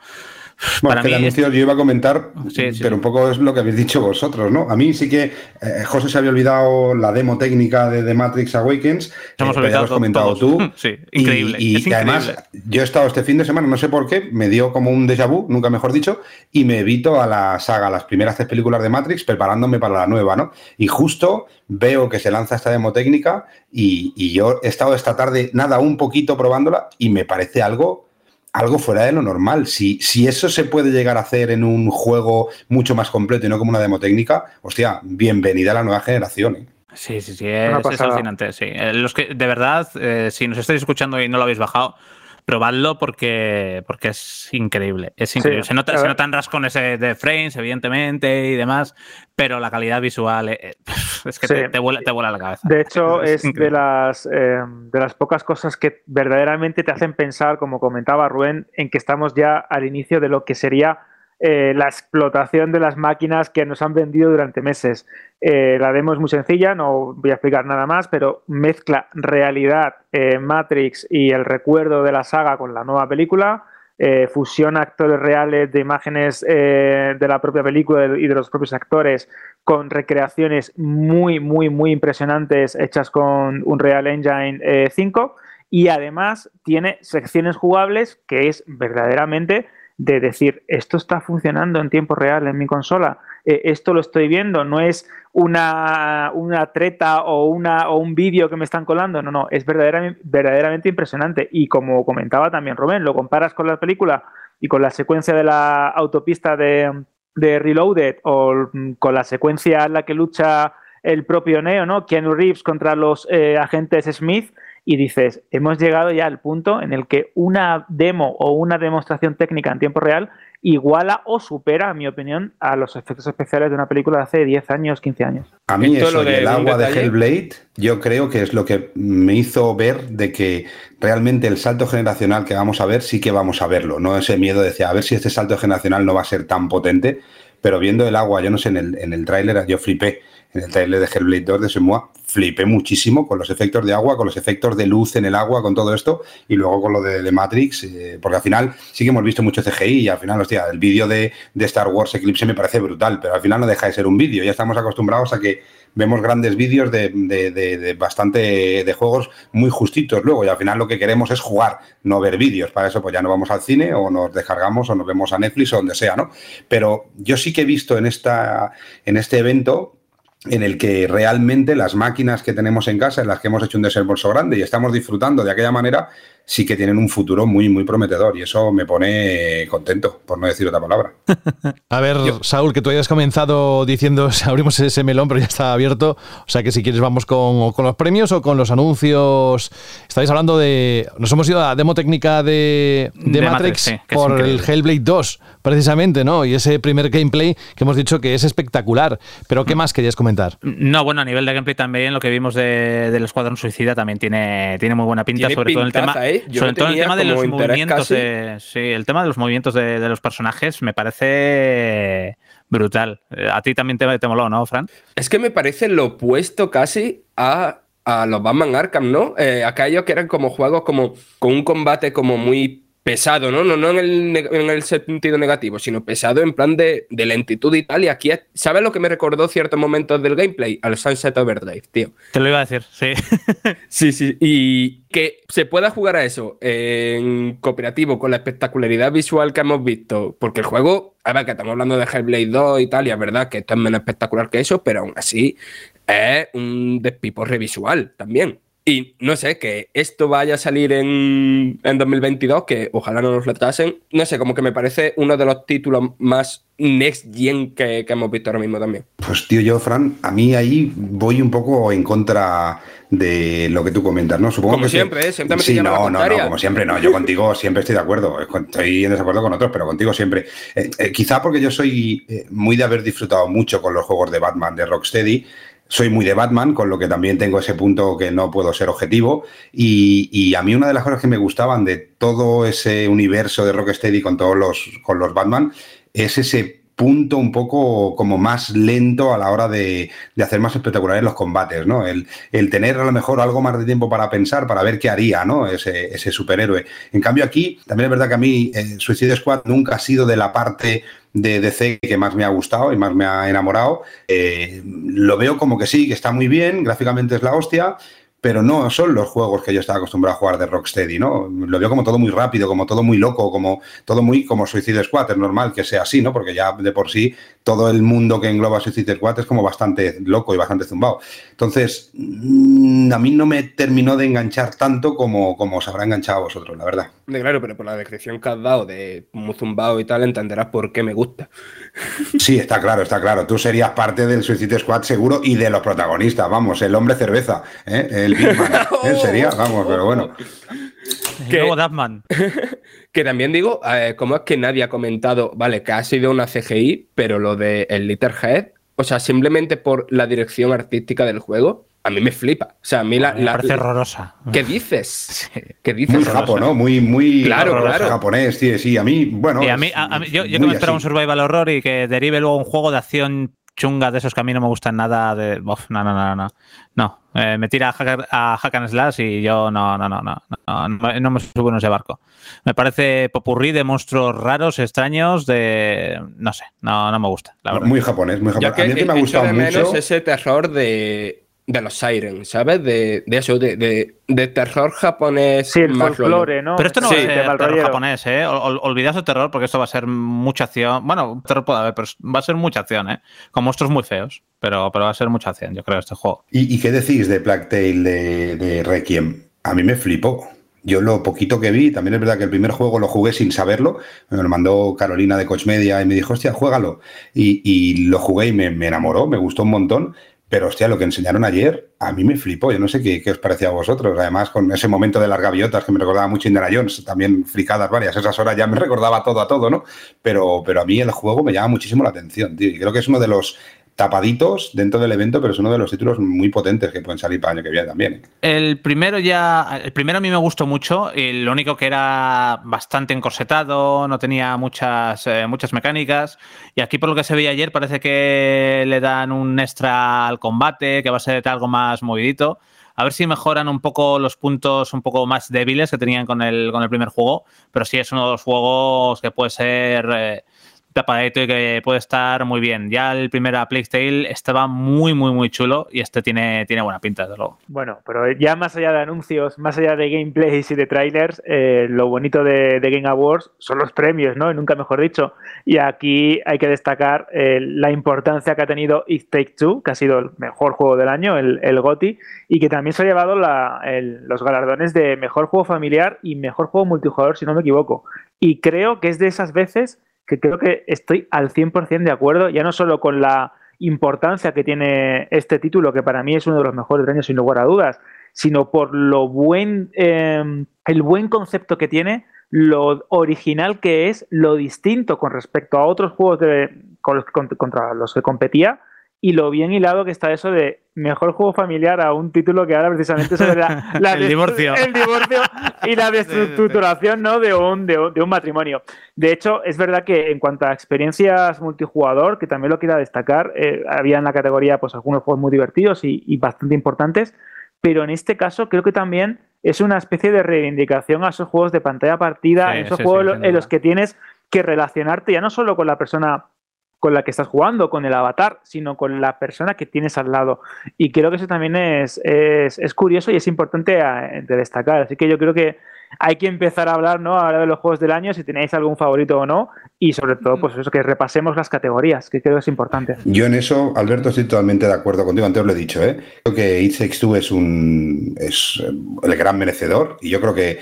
Bueno, Para mí, anuncios yo iba a comentar, Sí, sí. pero un poco es lo que habéis dicho vosotros, ¿no? A mí sí que eh, José se había olvidado la demo técnica de The Matrix Awakens, hemos eh, lo has comentado todos. tú. Sí, increíble, Y, es además, yo he estado este fin de semana, no sé por qué, me dio como un déjà vu, nunca mejor dicho, y me evito a la saga, las primeras tres películas de Matrix, preparándome para la nueva, ¿no? Y justo veo que se lanza esta demo técnica y, y yo he estado esta tarde, nada, un poquito probándola y me parece algo algo fuera de lo normal. Si, si eso se puede llegar a hacer en un juego mucho más completo y no como una demo técnica, hostia, bienvenida a la nueva generación. ¿eh? Sí, sí, sí, es, es. Sí. Eh, Los que, de verdad, eh, si nos estáis escuchando y no lo habéis bajado, probadlo porque, porque es increíble. Es increíble. Sí, se, nota, se notan rascones de frames, evidentemente, y demás, pero la calidad visual eh, eh, es que Sí. te, te vuela, te vuela la cabeza. De hecho, es de las, eh, de las pocas cosas que verdaderamente te hacen pensar, como comentaba Rubén, en que estamos ya al inicio de lo que sería eh, la explotación de las máquinas que nos han vendido durante meses. Eh, la demo es muy sencilla, no voy a explicar nada más, pero mezcla realidad, eh, Matrix y el recuerdo de la saga con la nueva película. fusiona actores reales de imágenes de la propia película y de los propios actores con recreaciones muy, muy, muy impresionantes hechas con un Real Engine eh, 5 y además tiene secciones jugables que es verdaderamente de decir, esto está funcionando en tiempo real en mi consola, eh, esto lo estoy viendo, no es una, una treta o, una, o un vídeo que me están colando, no, no, es verdaderamente, impresionante y como comentaba también Rubén, lo comparas con la película y con la secuencia de la autopista de, de Reloaded o con la secuencia en la que lucha el propio Neo, ¿no? Keanu Reeves contra los eh, agentes Smith y dices, hemos llegado ya al punto en el que una demo o una demostración técnica en tiempo real iguala o supera, en mi opinión, a los efectos especiales de una película de hace 10 años, 15 años. A mí Esto eso de el agua de Hellblade, yo creo que es lo que me hizo ver de que realmente el salto generacional que vamos a ver, sí que vamos a verlo. No ese miedo de decir, a ver si este salto generacional no va a ser tan potente, pero viendo el agua, yo no sé, en el, en el tráiler yo flipé. En el trailer de Hellblade 2 de Semua, flipé muchísimo con los efectos de agua, con los efectos de luz en el agua, con todo esto, y luego con lo de, de Matrix, eh, porque al final sí que hemos visto mucho CGI y al final, hostia, el vídeo de, Star Wars Eclipse me parece brutal, pero al final no deja de ser un vídeo, ya estamos acostumbrados a que vemos grandes vídeos de, de, de, de bastante de juegos muy justitos luego y al final lo que queremos es jugar, no ver vídeos. Para eso pues ya no vamos al cine o nos descargamos o nos vemos a Netflix o donde sea, ¿no? Pero yo sí que he visto en, esta, en este evento en el que realmente las máquinas que tenemos en casa, en las que hemos hecho un desembolso grande y estamos disfrutando de aquella manera, sí que tienen un futuro muy, muy prometedor y eso me pone contento, por no decir otra palabra. A ver, Saúl, que tú hayas comenzado diciendo abrimos ese melón, pero ya está abierto. O sea que si quieres vamos con, con los premios o con los anuncios. Estáis hablando de... Nos hemos ido a la demo técnica de, de, De Matrix, sí, por el. Hellblade 2, precisamente, ¿no? Y ese primer gameplay que hemos dicho que es espectacular. Pero ¿qué más querías comentar? No, bueno, a nivel de gameplay también lo que vimos de, del Escuadrón Suicida también tiene, tiene muy buena pinta, Tiene sobre todo en el tema, pintaza, Yo sobre todo el tema de los movimientos casi. de, sí, el tema de los movimientos de, de los personajes me parece brutal. A ti también te, te moló, ¿no, Fran? Es que me parece lo opuesto casi a, a los Batman Arkham, ¿no? Eh, aquellos que eran como juegos como con un combate como muy pesado, ¿no? No, no en, el, en el sentido negativo, sino pesado en plan de, de lentitud y tal. Y aquí, es- ¿sabes lo que me recordó ciertos momentos del gameplay? Al Sunset Overdrive, tío. Te lo iba a decir, sí. Sí, sí. Y que se pueda jugar a eso en cooperativo con la espectacularidad visual que hemos visto, porque el juego, a ver, que estamos hablando de Hellblade 2 y tal, y es verdad que esto es menos espectacular que eso, pero aún así es un despiporre visual también. Y no sé, que esto vaya a salir en, en 2022, que ojalá no nos lo retrasen. No sé, como que me parece uno de los títulos más next gen que, que hemos visto ahora mismo también. Pues tío, yo, Fran, a mí ahí voy un poco en contra de lo que tú comentas, ¿no? Supongo Como que siempre, ¿eh? Siempre me Sí, no, no, no, como siempre, no. Yo contigo siempre estoy de acuerdo. Estoy en desacuerdo con otros, pero contigo siempre. Eh, eh, quizá porque yo soy eh, muy de haber disfrutado mucho con los juegos de Batman de Rocksteady. Soy muy de Batman, con lo que también tengo ese punto que no puedo ser objetivo. Y, y a mí una de las cosas que me gustaban de todo ese universo de Rocksteady con todos los, con los Batman es ese punto un poco como más lento a la hora de, de hacer más espectaculares los combates, ¿no? El, el, tener a lo mejor algo más de tiempo para pensar, para ver qué haría, ¿no? Ese, ese superhéroe. En cambio aquí, también es verdad que a mí eh, Suicide Squad nunca ha sido de la parte de DC que más me ha gustado y más me ha enamorado. Eh, lo veo como que sí, que está muy bien, gráficamente es la hostia, pero no son los juegos que yo estaba acostumbrado a jugar de Rocksteady, ¿no? Lo veo como todo muy rápido, como todo muy loco, como todo muy como Suicide Squad, es normal que sea así, ¿no? Porque ya de por sí todo el mundo que engloba Suicide Squad es como bastante loco y bastante zumbado. Entonces, mmm, a mí no me terminó de enganchar tanto como, como os habrá enganchado a vosotros, la verdad. Claro, pero por la descripción que has dado de muy zumbado y tal, entenderás por qué me gusta. Sí, está claro, está claro. Tú serías parte del Suicide Squad seguro y de los protagonistas, vamos, el hombre cerveza, ¿eh? el Big Man, ¿eh? sería, vamos, pero bueno. Que, luego Duffman. que también digo, eh, ¿cómo es que nadie ha comentado, vale, que ha sido una CGI, pero lo de el Litterhead, o sea, simplemente por la dirección artística del juego, a mí me flipa. O sea, a mí la. Me la- parece horrorosa. ¿Qué dices? ¿Qué dices? Muy japo, ¿no? Muy, muy Claro, claro. japonés, sí, sí. A mí, bueno. Y a mí, a- a mí- yo, yo que me esperaba un survival horror y que derive luego un juego de acción chunga de esos que a mí no me gustan nada de. Uf, no, no, no, no. No, eh, me tira a hack, a hack and slash y yo no, no, no, no, no, no, no me subo en ese barco. Me parece popurrí de monstruos raros, extraños, de. No sé, no, no me gusta, la verdad. Muy japonés, muy Yo japonés. A mí que me ha gustado mucho. ese terror de, de los Sirens, ¿sabes? De, de eso, de, de, de terror japonés. Sí, el folclore, ¿no? Pero esto no Sí, va a de ser mal terror rollero. japonés, ¿eh? Ol- ol- Olvidaos el terror porque esto va a ser mucha acción. Bueno, terror puede haber, pero va a ser mucha acción, ¿eh? Con monstruos muy feos, pero, pero va a ser mucha acción, yo creo, este juego. ¿Y, y qué decís de Plague Tale de, de Requiem? A mí me flipó. Yo lo poquito que vi, también es verdad que el primer juego lo jugué sin saberlo. Me lo mandó Carolina de Coach Media y me dijo, hostia, juégalo. Y, y lo jugué y me, me enamoró, me gustó un montón. Pero, hostia, lo que enseñaron ayer, a mí me flipó. Yo no sé qué, qué os parecía a vosotros. Además, con ese momento de las gaviotas que me recordaba mucho Indiana Jones, también fricadas varias. Esas horas ya me recordaba todo a todo, ¿no? Pero, pero a mí el juego me llama muchísimo la atención, tío. Y creo que es uno de los tapaditos dentro del evento, pero es uno de los títulos muy potentes que pueden salir para el año que viene también. ¿eh? El primero ya, el primero a mí me gustó mucho, lo único que era bastante encorsetado, no tenía muchas, eh, muchas mecánicas, y aquí por lo que se veía ayer parece que le dan un extra al combate, que va a ser algo más movidito. A ver si mejoran un poco los puntos un poco más débiles que tenían con el, con el primer juego, pero sí es uno de los juegos que puede ser... Eh, tapadito y que puede estar muy bien. Ya el primer Plague Tale estaba muy, muy, muy chulo y este tiene, tiene buena pinta, desde luego. Bueno, pero ya más allá de anuncios, más allá de gameplays y de trailers, eh, lo bonito de, Game Awards son los premios, ¿no? Nunca mejor dicho. Y aquí hay que destacar eh, la importancia que ha tenido It Take Two, que ha sido el mejor juego del año, el, el GOTI, y que también se ha llevado los galardones de mejor juego familiar y mejor juego multijugador, si no me equivoco. Y creo que es de esas veces que creo que estoy al 100% de acuerdo, ya no solo con la importancia que tiene este título, que para mí es uno de los mejores del año sin lugar a dudas, sino por lo buen, eh, el buen concepto que tiene, lo original que es, lo distinto con respecto a otros juegos de, contra los que competía y lo bien hilado que está eso de mejor juego familiar a un título que ahora precisamente sobre la, la el, divorcio. el divorcio y la destructuración ¿no? de, un, de, un, de, un, matrimonio. De hecho, es verdad que en cuanto a experiencias multijugador, que también lo quiera destacar, eh, había en la categoría pues algunos juegos muy divertidos y, y, bastante importantes, pero en este caso creo que también es una especie de reivindicación a esos juegos de pantalla partida, sí, esos sí, juegos sí, en los que tienes que relacionarte ya no solo con la persona con la que estás jugando, con el avatar, sino con la persona que tienes al lado. Y creo que eso también es, es, es curioso y es importante a, de destacar. Así que yo creo que hay que empezar a hablar ¿no? ahora de los juegos del año, si tenéis algún favorito o no, y sobre todo, pues eso, que repasemos las categorías, que creo que es importante. Yo en eso, Alberto, estoy totalmente de acuerdo contigo, antes lo he dicho, ¿eh? creo que It Takes es, un, es el gran merecedor, y yo creo que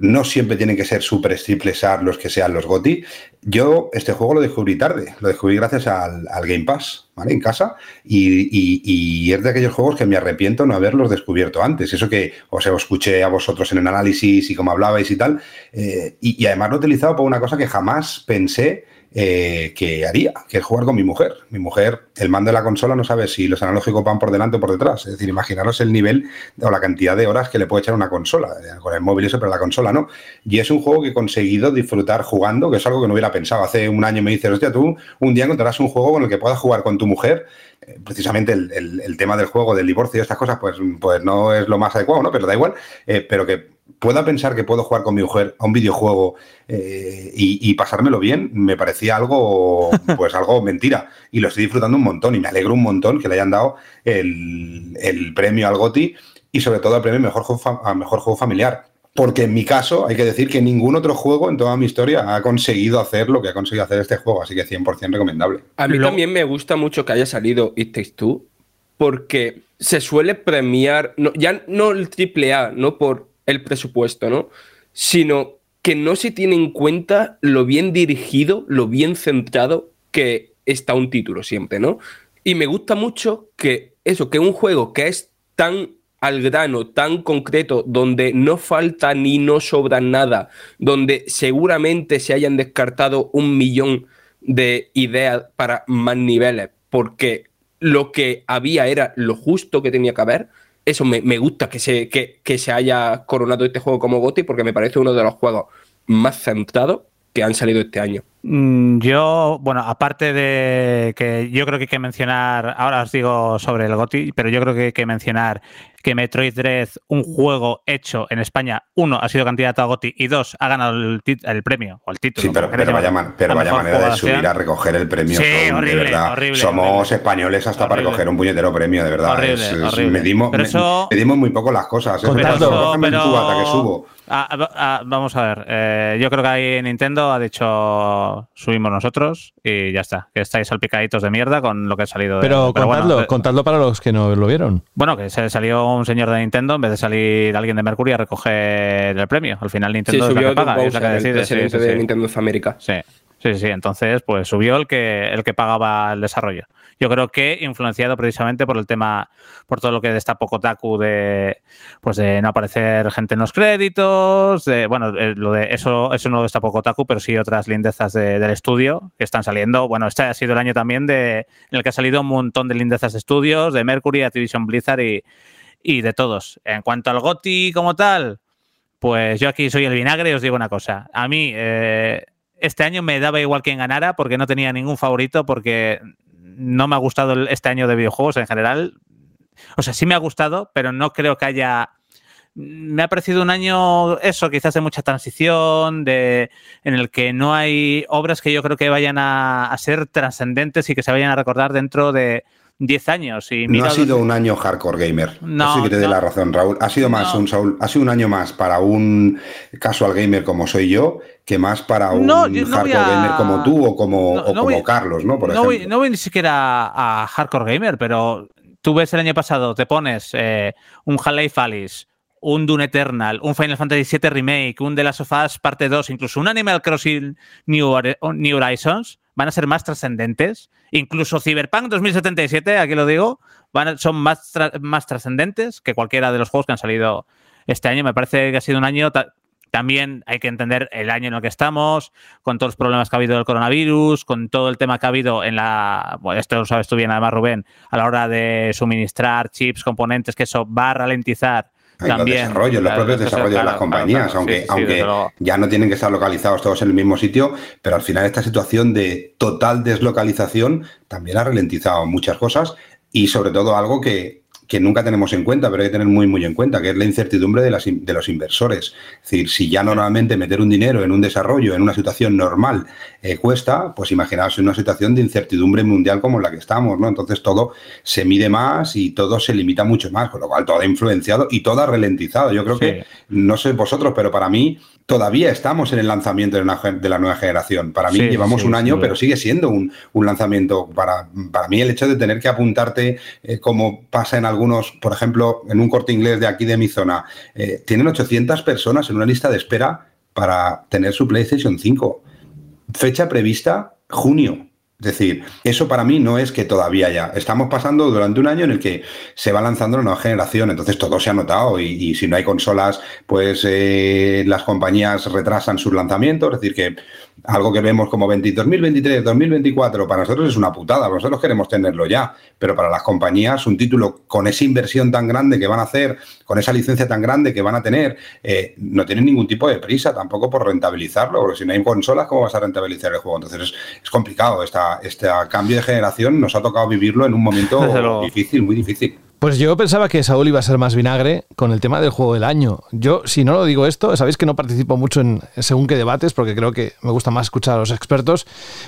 no siempre tienen que ser super triples A los que sean los GOTI. Yo este juego lo descubrí tarde, lo descubrí gracias al, Game Pass, ¿vale? En casa, y, es de aquellos juegos que me arrepiento no haberlos descubierto antes. Eso que os escuché a vosotros en el análisis y cómo hablabais y tal, eh, y, además lo he utilizado para una cosa que jamás pensé eh, que haría, que es jugar con mi mujer. Mi mujer, el mando de la consola no sabe si los analógicos van por delante o por detrás. Es decir, imaginaros el nivel o la cantidad de horas que le puede echar una consola. Eh, con el móvil eso, pero la consola no. Y es un juego que he conseguido disfrutar jugando, que es algo que no hubiera pensado. Hace un año me dices, hostia, tú un día encontrarás un juego con el que puedas jugar con tu mujer. Eh, precisamente el, el, tema del juego, del divorcio y estas cosas, pues, pues no es lo más adecuado, ¿no? Pero da igual. Pero que pueda pensar que puedo jugar con mi mujer a un videojuego eh, y, y, pasármelo bien, me parecía algo, pues algo mentira. Y lo estoy disfrutando un montón y me alegro un montón que le hayan dado el, el premio al GOTI y sobre todo el premio mejor juego, a mejor juego familiar. Porque en mi caso hay que decir que ningún otro juego en toda mi historia ha conseguido hacer lo que ha conseguido hacer este juego, así que 100% recomendable. A mí también me gusta mucho que haya salido It Takes Two, porque se suele premiar, no, ya no el triple A, no por el presupuesto, ¿no? Sino que no se tiene en cuenta lo bien dirigido, lo bien centrado que está un título siempre, ¿no? Y me gusta mucho que eso, que un juego que es tan al grano, tan concreto, donde no falta ni no sobra nada, donde seguramente se hayan descartado un millón de ideas para más niveles, porque lo que había era lo justo que tenía que haber, eso me, me gusta que se, que, que se haya coronado este juego como GOTY porque me parece uno de los juegos más centrados que han salido este año. Mm, Yo, bueno, aparte de que yo creo que hay que mencionar, ahora os digo sobre el GOTI, pero yo creo que hay que mencionar que Metroid Dread, un juego hecho en España, uno, ha sido candidato a GOTI y dos, ha ganado el, el premio o el título. Sí, pero, pero vaya, man, pero vaya manera de subir a recoger el premio. Sí, son, horrible, de verdad. horrible, Somos horrible. españoles hasta para recoger un puñetero premio, de verdad. Horrible, es, es, horrible. Medimos, Pero eso- me- medimos muy poco las cosas. ¿eh? Pero Pero, eso- pero... hasta que subo. Vamos a ver, eh, yo creo que ahí Nintendo ha dicho subimos nosotros y ya está, que estáis salpicaditos de mierda con lo que ha salido. de- Pero, bueno, contadlo, eh, contadlo para los que no lo vieron. Bueno, que se salió un señor de Nintendo en vez de salir alguien de Mercury a recoger el premio. Al final Sí, Nintendo es la que paga, es la que decide. Sí, sí, de sí. Nintendo of America. Sí. Sí, sí, entonces pues subió el que, el que pagaba el desarrollo. Yo creo que influenciado precisamente por el tema, por todo lo que destapó Kotaku de, pues de no aparecer gente en los créditos, de, bueno, eh, lo de eso, eso no lo destapó Kotaku, pero sí otras lindezas de- del estudio que están saliendo. Bueno, este ha sido el año también de, en el que ha salido un montón de lindezas de estudios, de Mercury, Activision Blizzard y, y de todos. En cuanto al GOTI como tal, pues yo aquí soy el vinagre y os digo una cosa. A mí, eh, este año me daba igual quien ganara porque no tenía ningún favorito, porque no me ha gustado este año de videojuegos en general. O sea, sí me ha gustado, pero no creo que haya. Me ha parecido un año, eso, quizás de mucha transición, de, en el que no hay obras que yo creo que vayan a, a ser trascendentes y que se vayan a recordar dentro de 10 años. Y No ha sido un año hardcore gamer. No, Eso sí que te no. la razón, Raúl. Ha sido más No. un Saúl, ha sido un año más para un casual gamer como soy yo, que más para un No, hardcore a- gamer como tú o como, No, o no como voy- Carlos, ¿no? Por no, voy, no voy ni siquiera a, a Hardcore Gamer, pero tú ves el año pasado, te pones eh, un Half-Life Alice, un Dune Eternal, un Final Fantasy VII Remake, un The Last of Us Parte 2, incluso un Animal Crossing New, New Horizons, van a ser más trascendentes. Incluso Cyberpunk 2077, aquí lo digo, van son más, tra- más trascendentes que cualquiera de los juegos que han salido este año. Me parece que ha sido un año ta- también hay que entender el año en el que estamos, con todos los problemas que ha habido del coronavirus, con todo el tema que ha habido en la. Bueno, esto lo sabes tú bien, además, Rubén, a la hora de suministrar chips, componentes, que eso va a ralentizar. Ay, los también desarrollos, los propios desarrollos de las compañías, claro, aunque, sí, aunque ya no tienen que estar localizados todos en el mismo sitio, pero al final esta situación de total deslocalización también ha ralentizado muchas cosas y sobre todo algo que, que nunca tenemos en cuenta, pero hay que tener muy, muy en cuenta, que es la incertidumbre de, las de los inversores. Es decir, si ya normalmente meter un dinero en un desarrollo, en una situación normal, eh, cuesta, pues imaginaos una situación de incertidumbre mundial como la que estamos, ¿no? Entonces todo se mide más y todo se limita mucho más, con lo cual todo ha influenciado y todo ha ralentizado. Yo creo Sí. que, no sé vosotros, pero para mí todavía estamos en el lanzamiento de, una de la nueva generación. Para mí Sí, llevamos sí, un año, pero sigue siendo un, un lanzamiento. Para, para mí el hecho de tener que apuntarte, eh, como pasa en algunos, por ejemplo, en un corte inglés de aquí de mi zona, eh, tienen 800 personas en una lista de espera para tener su PlayStation 5. Fecha prevista, junio. Es decir, eso para mí no es que todavía ya. Estamos pasando durante un año en el que se va lanzando la nueva generación, entonces todo se ha notado y, si no hay consolas, pues eh, las compañías retrasan sus lanzamientos, es decir, que algo que vemos como 20 2023, 2024, para nosotros es una putada, nosotros queremos tenerlo ya, pero para las compañías un título con esa inversión tan grande que van a hacer, con esa licencia tan grande que van a tener, eh, no tienen ningún tipo de prisa tampoco por rentabilizarlo, porque si no hay consolas, ¿cómo vas a rentabilizar el juego? Entonces es, es complicado, esta, este cambio de generación nos ha tocado vivirlo en un momento Desde difícil, muy difícil. Pues yo pensaba que Saúl iba a ser más vinagre con el tema del juego del año. Yo, si no lo digo esto, sabéis que no participo mucho en según qué debates, porque creo que me gusta más escuchar a los expertos,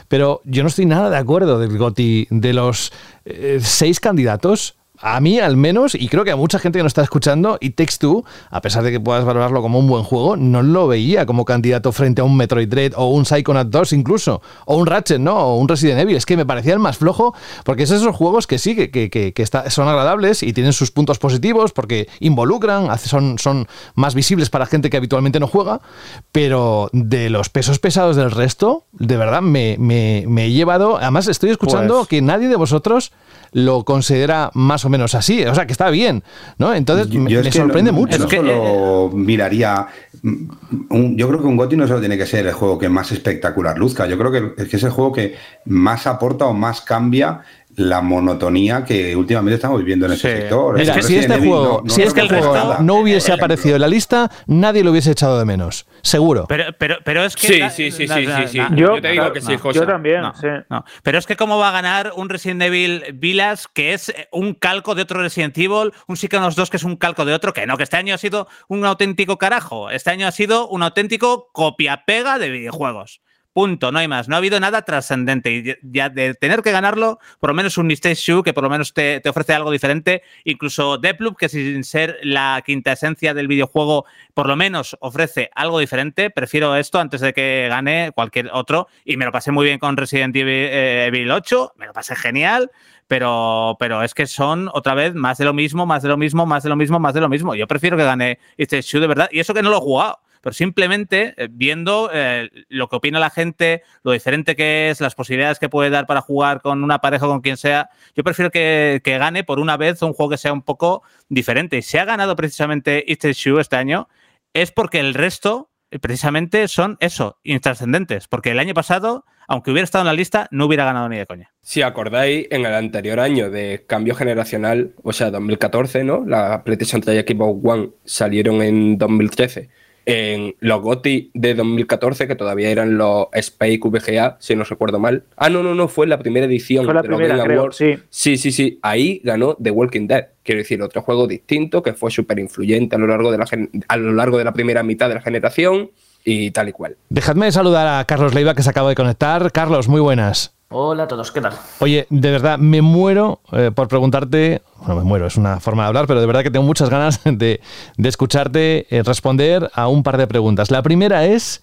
pero yo no estoy nada de acuerdo del GOTI de los eh, seis candidatos. A mí al menos, y creo que a mucha gente que nos está escuchando, y Takes Two, a pesar de que puedas valorarlo como un buen juego, no lo veía como candidato frente a un Metroid Dread o un Psychonaut 2 incluso, o un Ratchet, ¿no? O un Resident Evil. Es que me parecía el más flojo, porque es esos juegos que sí, que, que- que- que está- son agradables y tienen sus puntos positivos, porque involucran, son, son más visibles para gente que habitualmente no juega, pero de los pesos pesados del resto, de verdad me, me- me he llevado, además estoy escuchando Pues- que nadie de vosotros lo considera más o menos así, o sea, que está bien, ¿no? Entonces Yo- me, yo sorprende no- mucho. Es que, solo miraría. mm, un- yo creo que un GOTY no solo tiene que ser el juego que más espectacular luzca. Yo creo que es, que es el juego que más aporta o más cambia la monotonía que últimamente estamos viviendo en ese Sí. sector. Mira, El si este Evil juego, no- no si es este que el juego no hubiese aparecido en la lista, nadie lo hubiese echado de menos, seguro. Pero, pero, pero es que. Sí, la- sí, sí, la- sí, la- sí, Yo- Yo te digo que sí, José. Yo también, No, sí. no. Pero es que cómo va a ganar un Resident Evil Village que es un calco de otro Resident Evil, un Psychonauts 2 que es un calco de otro, que no, que este año ha sido un auténtico carajo. Este año ha sido un auténtico copia-pega de videojuegos. Punto, no hay más. No ha habido nada trascendente. Y ya de tener que ganarlo, por lo menos un Mistake Shoe, que por lo menos te, te ofrece algo diferente. Incluso Deathloop, que sin ser la quinta esencia del videojuego, por lo menos ofrece algo diferente. Prefiero esto antes de que gane cualquier otro. Y me lo pasé muy bien con Resident Evil, eh, Evil 8. Me lo pasé genial. Pero, pero es que son otra vez más de lo mismo, más de lo mismo, más de lo mismo, más de lo mismo. Yo prefiero que gane este Shoe de verdad. Y eso que no lo he jugado. Pero simplemente eh, viendo eh, lo que opina la gente, lo diferente que es, las posibilidades que puede dar para jugar con una pareja o con quien sea, yo prefiero que, gane por una vez un juego que sea un poco diferente. Y si ha ganado precisamente Takes Two este año, es porque el resto eh, precisamente son eso, intrascendentes. Porque el año pasado, aunque hubiera estado en la lista, no hubiera ganado ni de coña. Si acordáis, en el anterior año de cambio generacional, o sea, 2014, ¿no? La PlayStation 3 y Xbox One salieron en 2013. En los GOTY de 2014, que todavía eran los Spike VGA, si no recuerdo mal. Ah, no, no, no, fue la primera edición Fue la de los Game creo, Awards. sí. Sí, sí, sí. Ahí ganó The Walking Dead. Quiero decir, otro juego distinto que fue súper influyente a lo largo de la a lo largo de la primera mitad de la generación y tal y cual. Dejadme saludar a Carlos Leiva que se acaba de conectar. Carlos, muy buenas. Hola a todos, ¿qué tal? Oye, de verdad, me muero eh, por preguntarte, bueno, me muero, es una forma de hablar, pero de verdad que tengo muchas ganas de, de escucharte eh, responder a un par de preguntas. La primera es,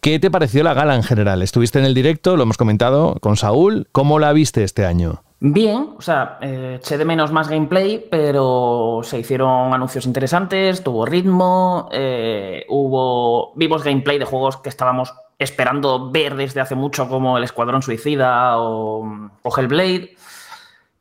¿qué te pareció la gala en general? Estuviste en el directo, lo hemos comentado con Saúl, ¿cómo la viste este año? Bien, o sea, eh, eché de menos más gameplay, pero se hicieron anuncios interesantes, tuvo ritmo, eh, hubo vimos gameplay de juegos que estábamos esperando ver desde hace mucho, como el Escuadrón Suicida o, o Hellblade.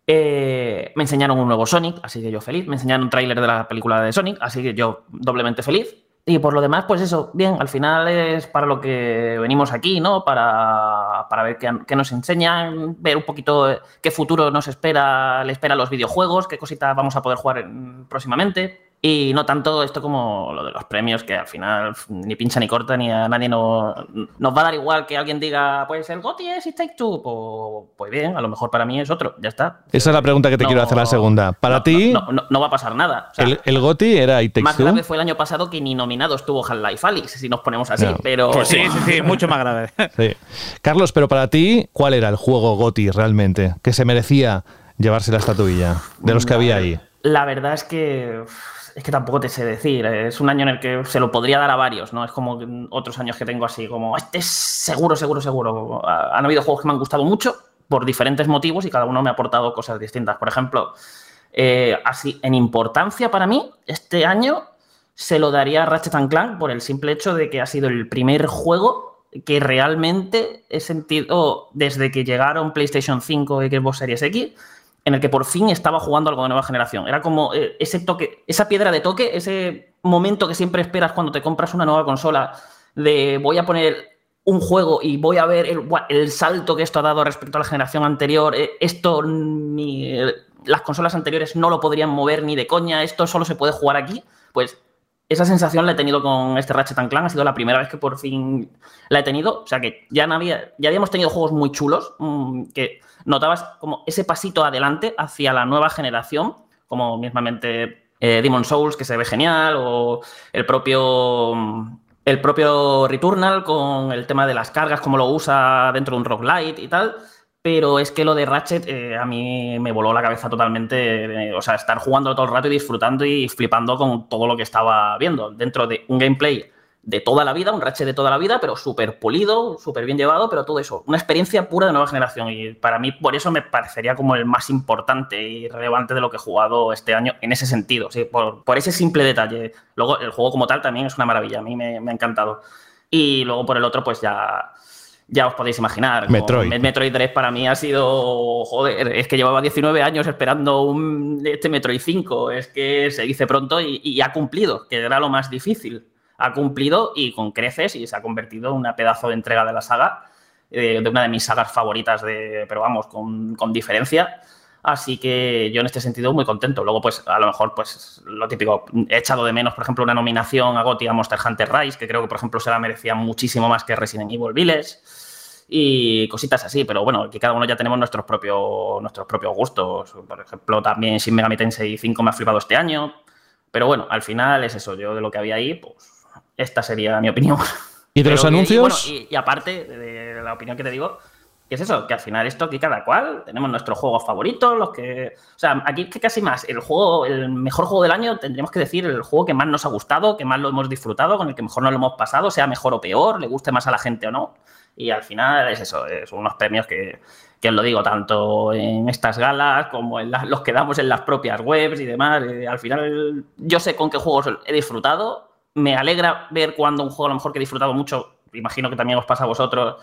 Eh, me enseñaron un nuevo Sonic, así que yo feliz. Me enseñaron un tráiler de la película de Sonic, así que yo doblemente feliz. Y por lo demás, pues eso, bien, al final es para lo que venimos aquí, ¿no? Para, para ver qué, nos enseñan, ver un poquito eh, qué futuro nos espera, le espera a los videojuegos, qué cositas vamos a poder jugar en- próximamente. Y no tanto esto como lo de los premios, que al final ni pincha ni corta, ni a nadie no- nos va a dar igual que alguien diga, pues el GOTY es It Take Two. Pues, pues bien, a lo mejor para mí es otro, ya está. Esa es la pregunta que te No, quiero hacer la segunda. Para ti, No, no- no va a pasar nada. O sea, el, el GOTY era It Takes más Two. grave fue el año pasado que ni nominado estuvo Half-Life Alyx, si nos ponemos así. No. Pero Pues sí, sí, sí, mucho más grave. Sí. Carlos, pero para ti, ¿cuál era el juego GOTY realmente que se merecía llevarse la estatuilla de los que había ahí? La verdad es que es que tampoco te sé decir. Es un año en el que se lo podría dar a varios, ¿no? Es como otros años que tengo así, como este es seguro, seguro, seguro. Ha- Han habido juegos que me han gustado mucho por diferentes motivos y cada uno me ha aportado cosas distintas. Por ejemplo, eh, así en importancia para mí, este año se lo daría a Ratchet Clank por el simple hecho de que ha sido el primer juego que realmente he sentido desde que llegaron PlayStation 5 y Xbox Series X en el que por fin estaba jugando algo de nueva generación. Era como eh, ese toque, esa piedra de toque, ese momento que siempre esperas cuando te compras una nueva consola de voy a poner un juego y voy a ver el, el salto que esto ha dado respecto a la generación anterior. eh, esto ni, eh, las consolas anteriores no lo podrían mover ni de coña, esto solo se puede jugar aquí. Pues esa sensación la he tenido con este Ratchet Clank, ha sido la primera vez que por fin la he tenido. O sea que ya, no había, ya habíamos tenido juegos muy chulos mmm, que notabas como ese pasito adelante hacia la nueva generación, como mismamente eh, Demon Souls, que se ve genial, o el propio, el propio Returnal con el tema de las cargas, cómo lo usa dentro de un roguelite y tal. Pero es que lo de Ratchet eh, a mí me voló la cabeza totalmente. eh, o sea, estar jugando todo el rato y disfrutando y flipando con todo lo que estaba viendo. Dentro de un gameplay de toda la vida, un Ratchet de toda la vida, pero súper pulido, súper bien llevado, pero todo eso. Una experiencia pura de nueva generación. Y para mí, por eso me parecería como el más importante y relevante de lo que he jugado este año en ese sentido. ¿sí? Por, por ese simple detalle. Luego, el juego como tal también es una maravilla. A mí me, me ha encantado. Y luego por el otro, pues ya ya os podéis imaginar. Metroid. Met- Metroid 3 para mí ha sido, joder, es que llevaba 19 años esperando un, este Metroid 5, es que se dice pronto y, y ha cumplido, que era lo más difícil. Ha cumplido y con creces y se ha convertido en una pedazo de entrega de la saga, eh, de una de mis sagas favoritas, de, pero vamos, con, con diferencia. Así que yo en este sentido muy contento. Luego, pues a lo mejor, pues lo típico, he echado de menos, por ejemplo, una nominación a GOTY a Monster Hunter Rise, que creo que, por ejemplo, se la merecía muchísimo más que Resident Evil Village y cositas así, pero bueno, aquí cada uno ya tenemos nuestros propios, nuestros propios gustos. Por ejemplo, también Shin Megami Tensei 5 me ha flipado este año. Pero bueno, al final es eso, yo de lo que había ahí, pues esta sería mi opinión. ¿Y de los que- anuncios? bueno, y, y aparte de la opinión que te digo, que es eso, que al final esto aquí cada cual tenemos nuestros juegos favoritos, los que... O sea, aquí que casi más, el juego, el mejor juego del año tendríamos que decir el juego que más nos ha gustado, que más lo hemos disfrutado, con el que mejor nos lo hemos pasado, sea mejor o peor, le guste más a la gente o no. Y al final es eso, son unos premios que, que os lo digo, tanto en estas galas como en las- los que damos en las propias webs y demás. eh, al final yo sé con qué juegos he disfrutado, me alegra ver cuando un juego a lo mejor que he disfrutado mucho, imagino que también os pasa a vosotros,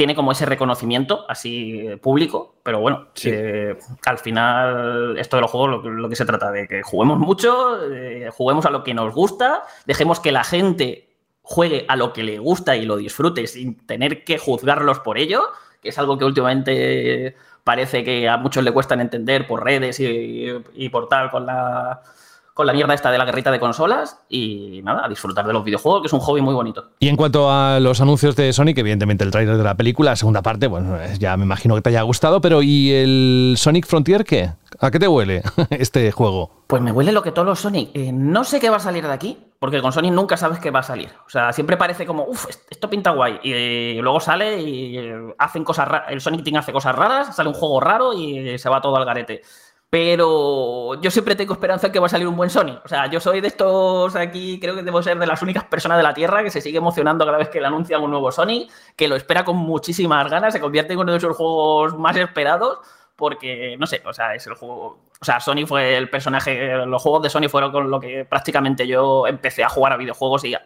tiene como ese reconocimiento así eh, público, pero bueno, eh, al final esto de los juegos lo, lo, que se trata de que juguemos mucho, eh, juguemos a lo que nos gusta, dejemos que la gente juegue a lo que le gusta y lo disfrute sin tener que juzgarlos por ello, que es algo que últimamente parece que a muchos le cuestan entender por redes y, y por tal con la con la mierda esta de la guerrita de consolas y nada, a disfrutar de los videojuegos, que es un hobby muy bonito. Y en cuanto a los anuncios de Sonic, evidentemente el trailer de la película, la segunda parte, bueno, ya me imagino que te haya gustado, pero ¿y el Sonic Frontier qué? ¿A qué te huele este juego? Pues me huele lo que todos los Sonic. Eh, no sé qué va a salir de aquí, porque con Sonic nunca sabes qué va a salir. O sea, siempre parece como, uff, esto pinta guay. Y, y luego sale y eh, hacen cosas raras. El Sonic Team hace cosas raras, sale un juego raro y se va todo al garete. Pero yo siempre tengo esperanza que va a salir un buen Sonic. O sea, yo soy de estos aquí, creo que debo ser de las únicas personas de la Tierra que se sigue emocionando cada vez que le anuncian un nuevo Sonic, que lo espera con muchísimas ganas, se convierte en uno de sus juegos más esperados, porque, no sé, o sea, es el juego... O sea, Sonic fue el personaje, los juegos de Sonic fueron con lo que prácticamente yo empecé a jugar a videojuegos y a,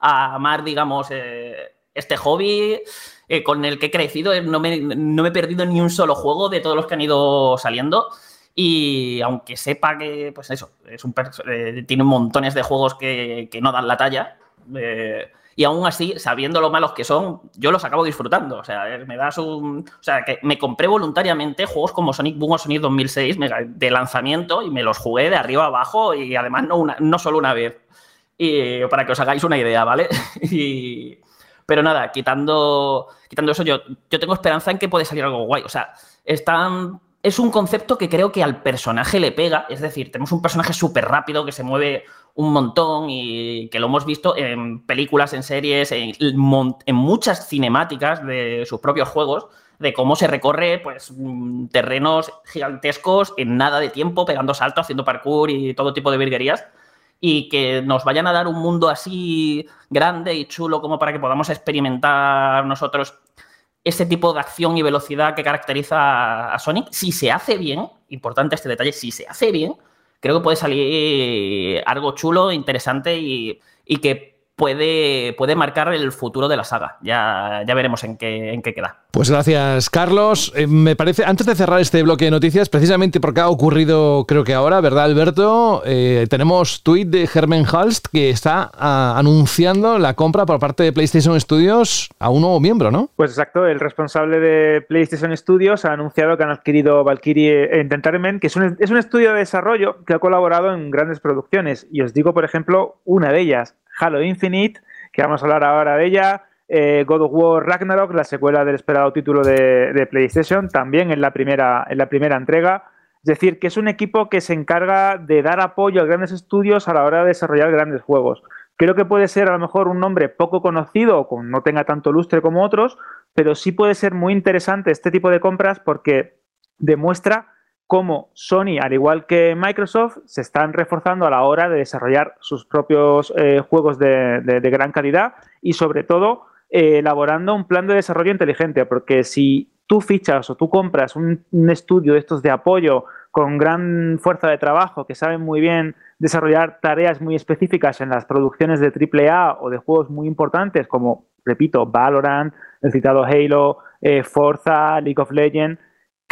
a amar, digamos, eh, este hobby eh, con el que he crecido. No me, no me, he perdido ni un solo juego de todos los que han ido saliendo. Y aunque sepa que, pues eso, es un eh, tiene montones de juegos que, que no dan la talla. Eh, y aún así, sabiendo lo malos que son, yo los acabo disfrutando. O sea, me das un. O sea, que me compré voluntariamente juegos como Sonic Boom o Sonic 2006 de lanzamiento y me los jugué de arriba a abajo y además no, una, no solo una vez. Y para que os hagáis una idea, ¿vale? y, pero nada, quitando, quitando eso, yo, yo tengo esperanza en que puede salir algo guay. O sea, es un concepto que creo que al personaje le pega. Es decir, tenemos un personaje súper rápido que se mueve un montón y que lo hemos visto en películas, en series, en, en muchas cinemáticas de sus propios juegos de cómo se recorre pues terrenos gigantescos en nada de tiempo, pegando saltos, haciendo parkour y todo tipo de virguerías y que nos vayan a dar un mundo así grande y chulo como para que podamos experimentar nosotros ese tipo de acción y velocidad que caracteriza a Sonic, si se hace bien, importante este detalle, si se hace bien, creo que puede salir algo chulo, interesante y, y que puede, puede marcar el futuro de la saga. Ya, ya veremos en qué, en qué queda. Pues gracias, Carlos. Eh, me parece, antes de cerrar este bloque de noticias, precisamente porque ha ocurrido, creo que ahora, ¿verdad, Alberto? Eh, tenemos tuit de Herman Halst que está a, anunciando la compra por parte de PlayStation Studios a un nuevo miembro, ¿no? Pues exacto, el responsable de PlayStation Studios ha anunciado que han adquirido Valkyrie Entertainment, que es un, es un estudio de desarrollo que ha colaborado en grandes producciones. Y os digo, por ejemplo, una de ellas, Halo Infinite, que vamos a hablar ahora de ella. Eh, God of War Ragnarok, la secuela del esperado título de, PlayStation, también en la, primera, en la primera entrega. Es decir, que es un equipo que se encarga de dar apoyo a grandes estudios a la hora de desarrollar grandes juegos. Creo que puede ser a lo mejor un nombre poco conocido o no tenga tanto lustre como otros, pero sí puede ser muy interesante este tipo de compras porque demuestra cómo Sony, al igual que Microsoft, se están reforzando a la hora de desarrollar sus propios eh, juegos de, gran calidad y sobre todo eh, elaborando un plan de desarrollo inteligente, porque si tú fichas o tú compras un, un, estudio de estos de apoyo con gran fuerza de trabajo, que saben muy bien desarrollar tareas muy específicas en las producciones de AAA o de juegos muy importantes como, repito, Valorant, el citado Halo, eh, Forza, League of Legends,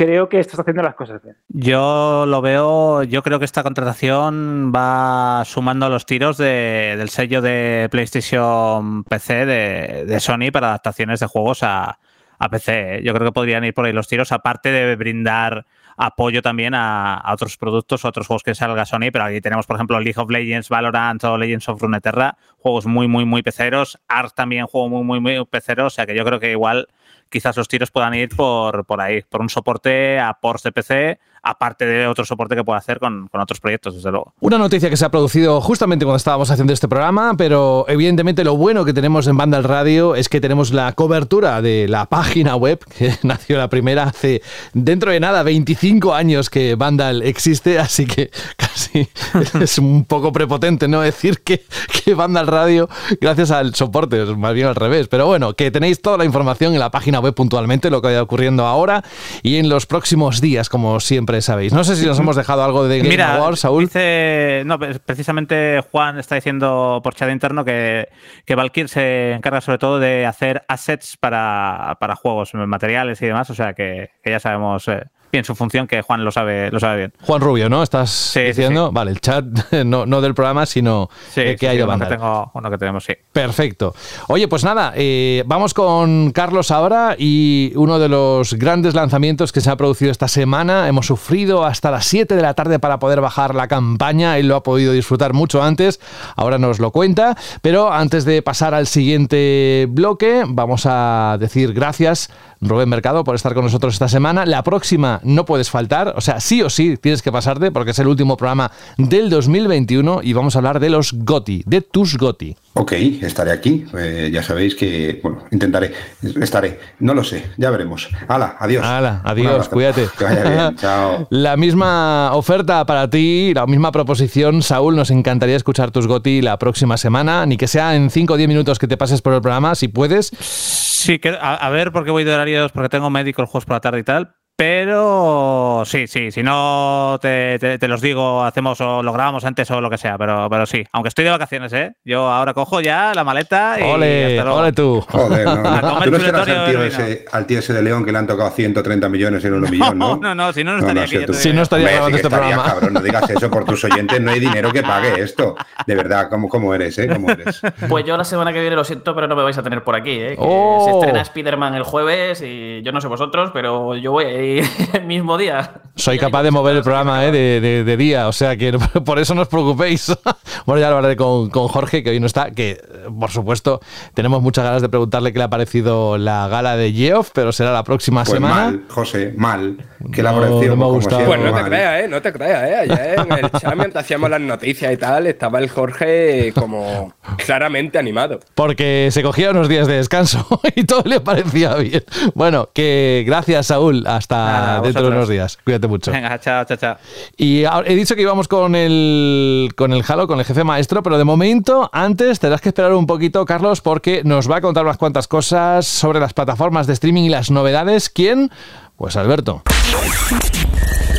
creo que estás haciendo las cosas bien. Yo lo veo, yo creo que esta contratación va sumando los tiros de, del sello de PlayStation PC de, de, Sony para adaptaciones de juegos a, a PC. Yo creo que podrían ir por ahí los tiros, aparte de brindar apoyo también a, otros productos, a otros juegos que salga Sony, pero aquí tenemos, por ejemplo, League of Legends, Valorant o Legends of Runeterra, juegos muy, muy, muy peceros. Ark también, juego muy, muy, muy pecero, o sea que yo creo que igual quizás los tiros puedan ir por, por ahí, por un soporte a ports de PC, aparte de otro soporte que pueda hacer con, con, otros proyectos, desde luego. Una noticia que se ha producido justamente cuando estábamos haciendo este programa, pero evidentemente lo bueno que tenemos en Banda al Radio es que tenemos la cobertura de la página web, que nació la primera hace dentro de nada 25 años que Vandal existe, así que casi es un poco prepotente no decir que, que Vandal Radio, gracias al soporte, es más bien al revés, pero bueno, que tenéis toda la información en la página web puntualmente, lo que vaya ocurriendo ahora y en los próximos días, como siempre siempre, sabéis. No sé si nos hemos dejado algo de Game Mira, Saúl. dice, no, precisamente Juan está diciendo por chat interno que, que Valkyr se encarga sobre todo de hacer assets para, para juegos, materiales y demás, o sea que, que ya sabemos eh, bien su función, que Juan lo sabe, lo sabe bien. Juan Rubio, ¿no? ¿Estás sí, diciendo? sí. Vale, el chat no, no del programa, sino eh, que hay de uno que, tengo, uno que tenemos, sí. Perfecto. Oye, pues nada, eh, vamos con Carlos ahora y uno de los grandes lanzamientos que se ha producido esta semana. Hemos sufrido hasta las 7 de la tarde para poder bajar la campaña. Él lo ha podido disfrutar mucho antes, ahora nos lo cuenta. Pero antes de pasar al siguiente bloque, vamos a decir gracias, Rubén Mercado, por estar con nosotros esta semana. La próxima no puedes faltar, o sea, sí o sí tienes que pasarte porque es el último programa del 2021 y vamos a hablar de los GOTI, de tus GOTI. Ok, estaré aquí. Eh, ya sabéis que, bueno, intentaré, estaré. No lo sé, ya veremos. Hala, adiós. Hala, adiós, cuídate. Que vaya bien, chao. La misma oferta para ti, la misma proposición, Saúl, nos encantaría escuchar tus GOTI la próxima semana, ni que sea en 5 o 10 minutos que te pases por el programa, si puedes. Sí, que, a, a ver por qué voy de horarios, porque tengo médico el jueves por la tarde y tal. Pero sí, sí, si no te, te- te los digo, hacemos o lo grabamos antes o lo que sea, pero, pero sí, aunque estoy de vacaciones, ¿eh? Yo ahora cojo ya la maleta y Ole, hasta luego. ole tú. Joder, no, no. Tú no serás al tío, ese, al tío ese de León que le han tocado 130 millones en un millón, ¿no? No, no, si no, no estaría aquí, sé ya tú. Si no estaría Hombre, grabando sí este estarías, programa. cabrón, no digas eso por tus oyentes, no hay dinero que pague esto. De verdad, ¿cómo, cómo eres, eh? ¿Cómo eres? Pues yo la semana que viene lo siento, pero no me vais a tener por aquí, ¿eh? Que Oh. se estrena Spider-Man el jueves y yo no sé vosotros, pero yo voy a ir el mismo día. Soy capaz de mover el programa eh, de, de- de día, o sea que por eso no os preocupéis. bueno, ya lo hablaré con, con Jorge, que hoy no está, que por supuesto tenemos muchas ganas de preguntarle qué le ha parecido la gala de Geoff, pero será la próxima Pues semana. mal, José, mal. Que la No, pareció, no me ha gustado. Pues no te creas, ¿eh? No te creas, ¿eh? Ayer en el chat, mientras hacíamos las noticias y tal, estaba el Jorge como claramente animado. Porque se cogía unos días de descanso y todo le parecía bien. Bueno, que gracias, Saúl. Hasta Nada, dentro de unos días. Cuídate mucho. Venga, chao, chao, chao. Y ahora- he dicho que íbamos con el, con el Halo, con el jefe maestro, pero de momento, antes tendrás que esperar un poquito, Carlos, porque nos va a contar unas cuantas cosas sobre las plataformas de streaming y las novedades. ¿Quién? Pues Alberto.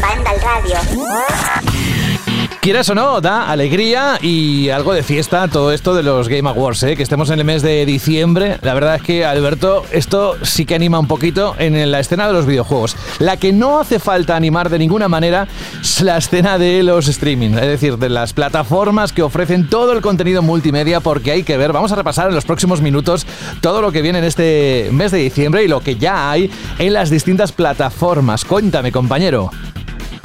Vandal Radio. Quieras o no, da alegría y algo de fiesta todo esto de los Game Awards, ¿eh? que estemos en el mes de diciembre. La verdad es que, Alberto, esto sí que anima un poquito en la escena de los videojuegos. La que no hace falta animar de ninguna manera es la escena de los streaming, es decir, de las plataformas que ofrecen todo el contenido multimedia, porque hay que ver, vamos a repasar en los próximos minutos todo lo que viene en este mes de diciembre y lo que ya hay en las distintas plataformas. Cuéntame, compañero.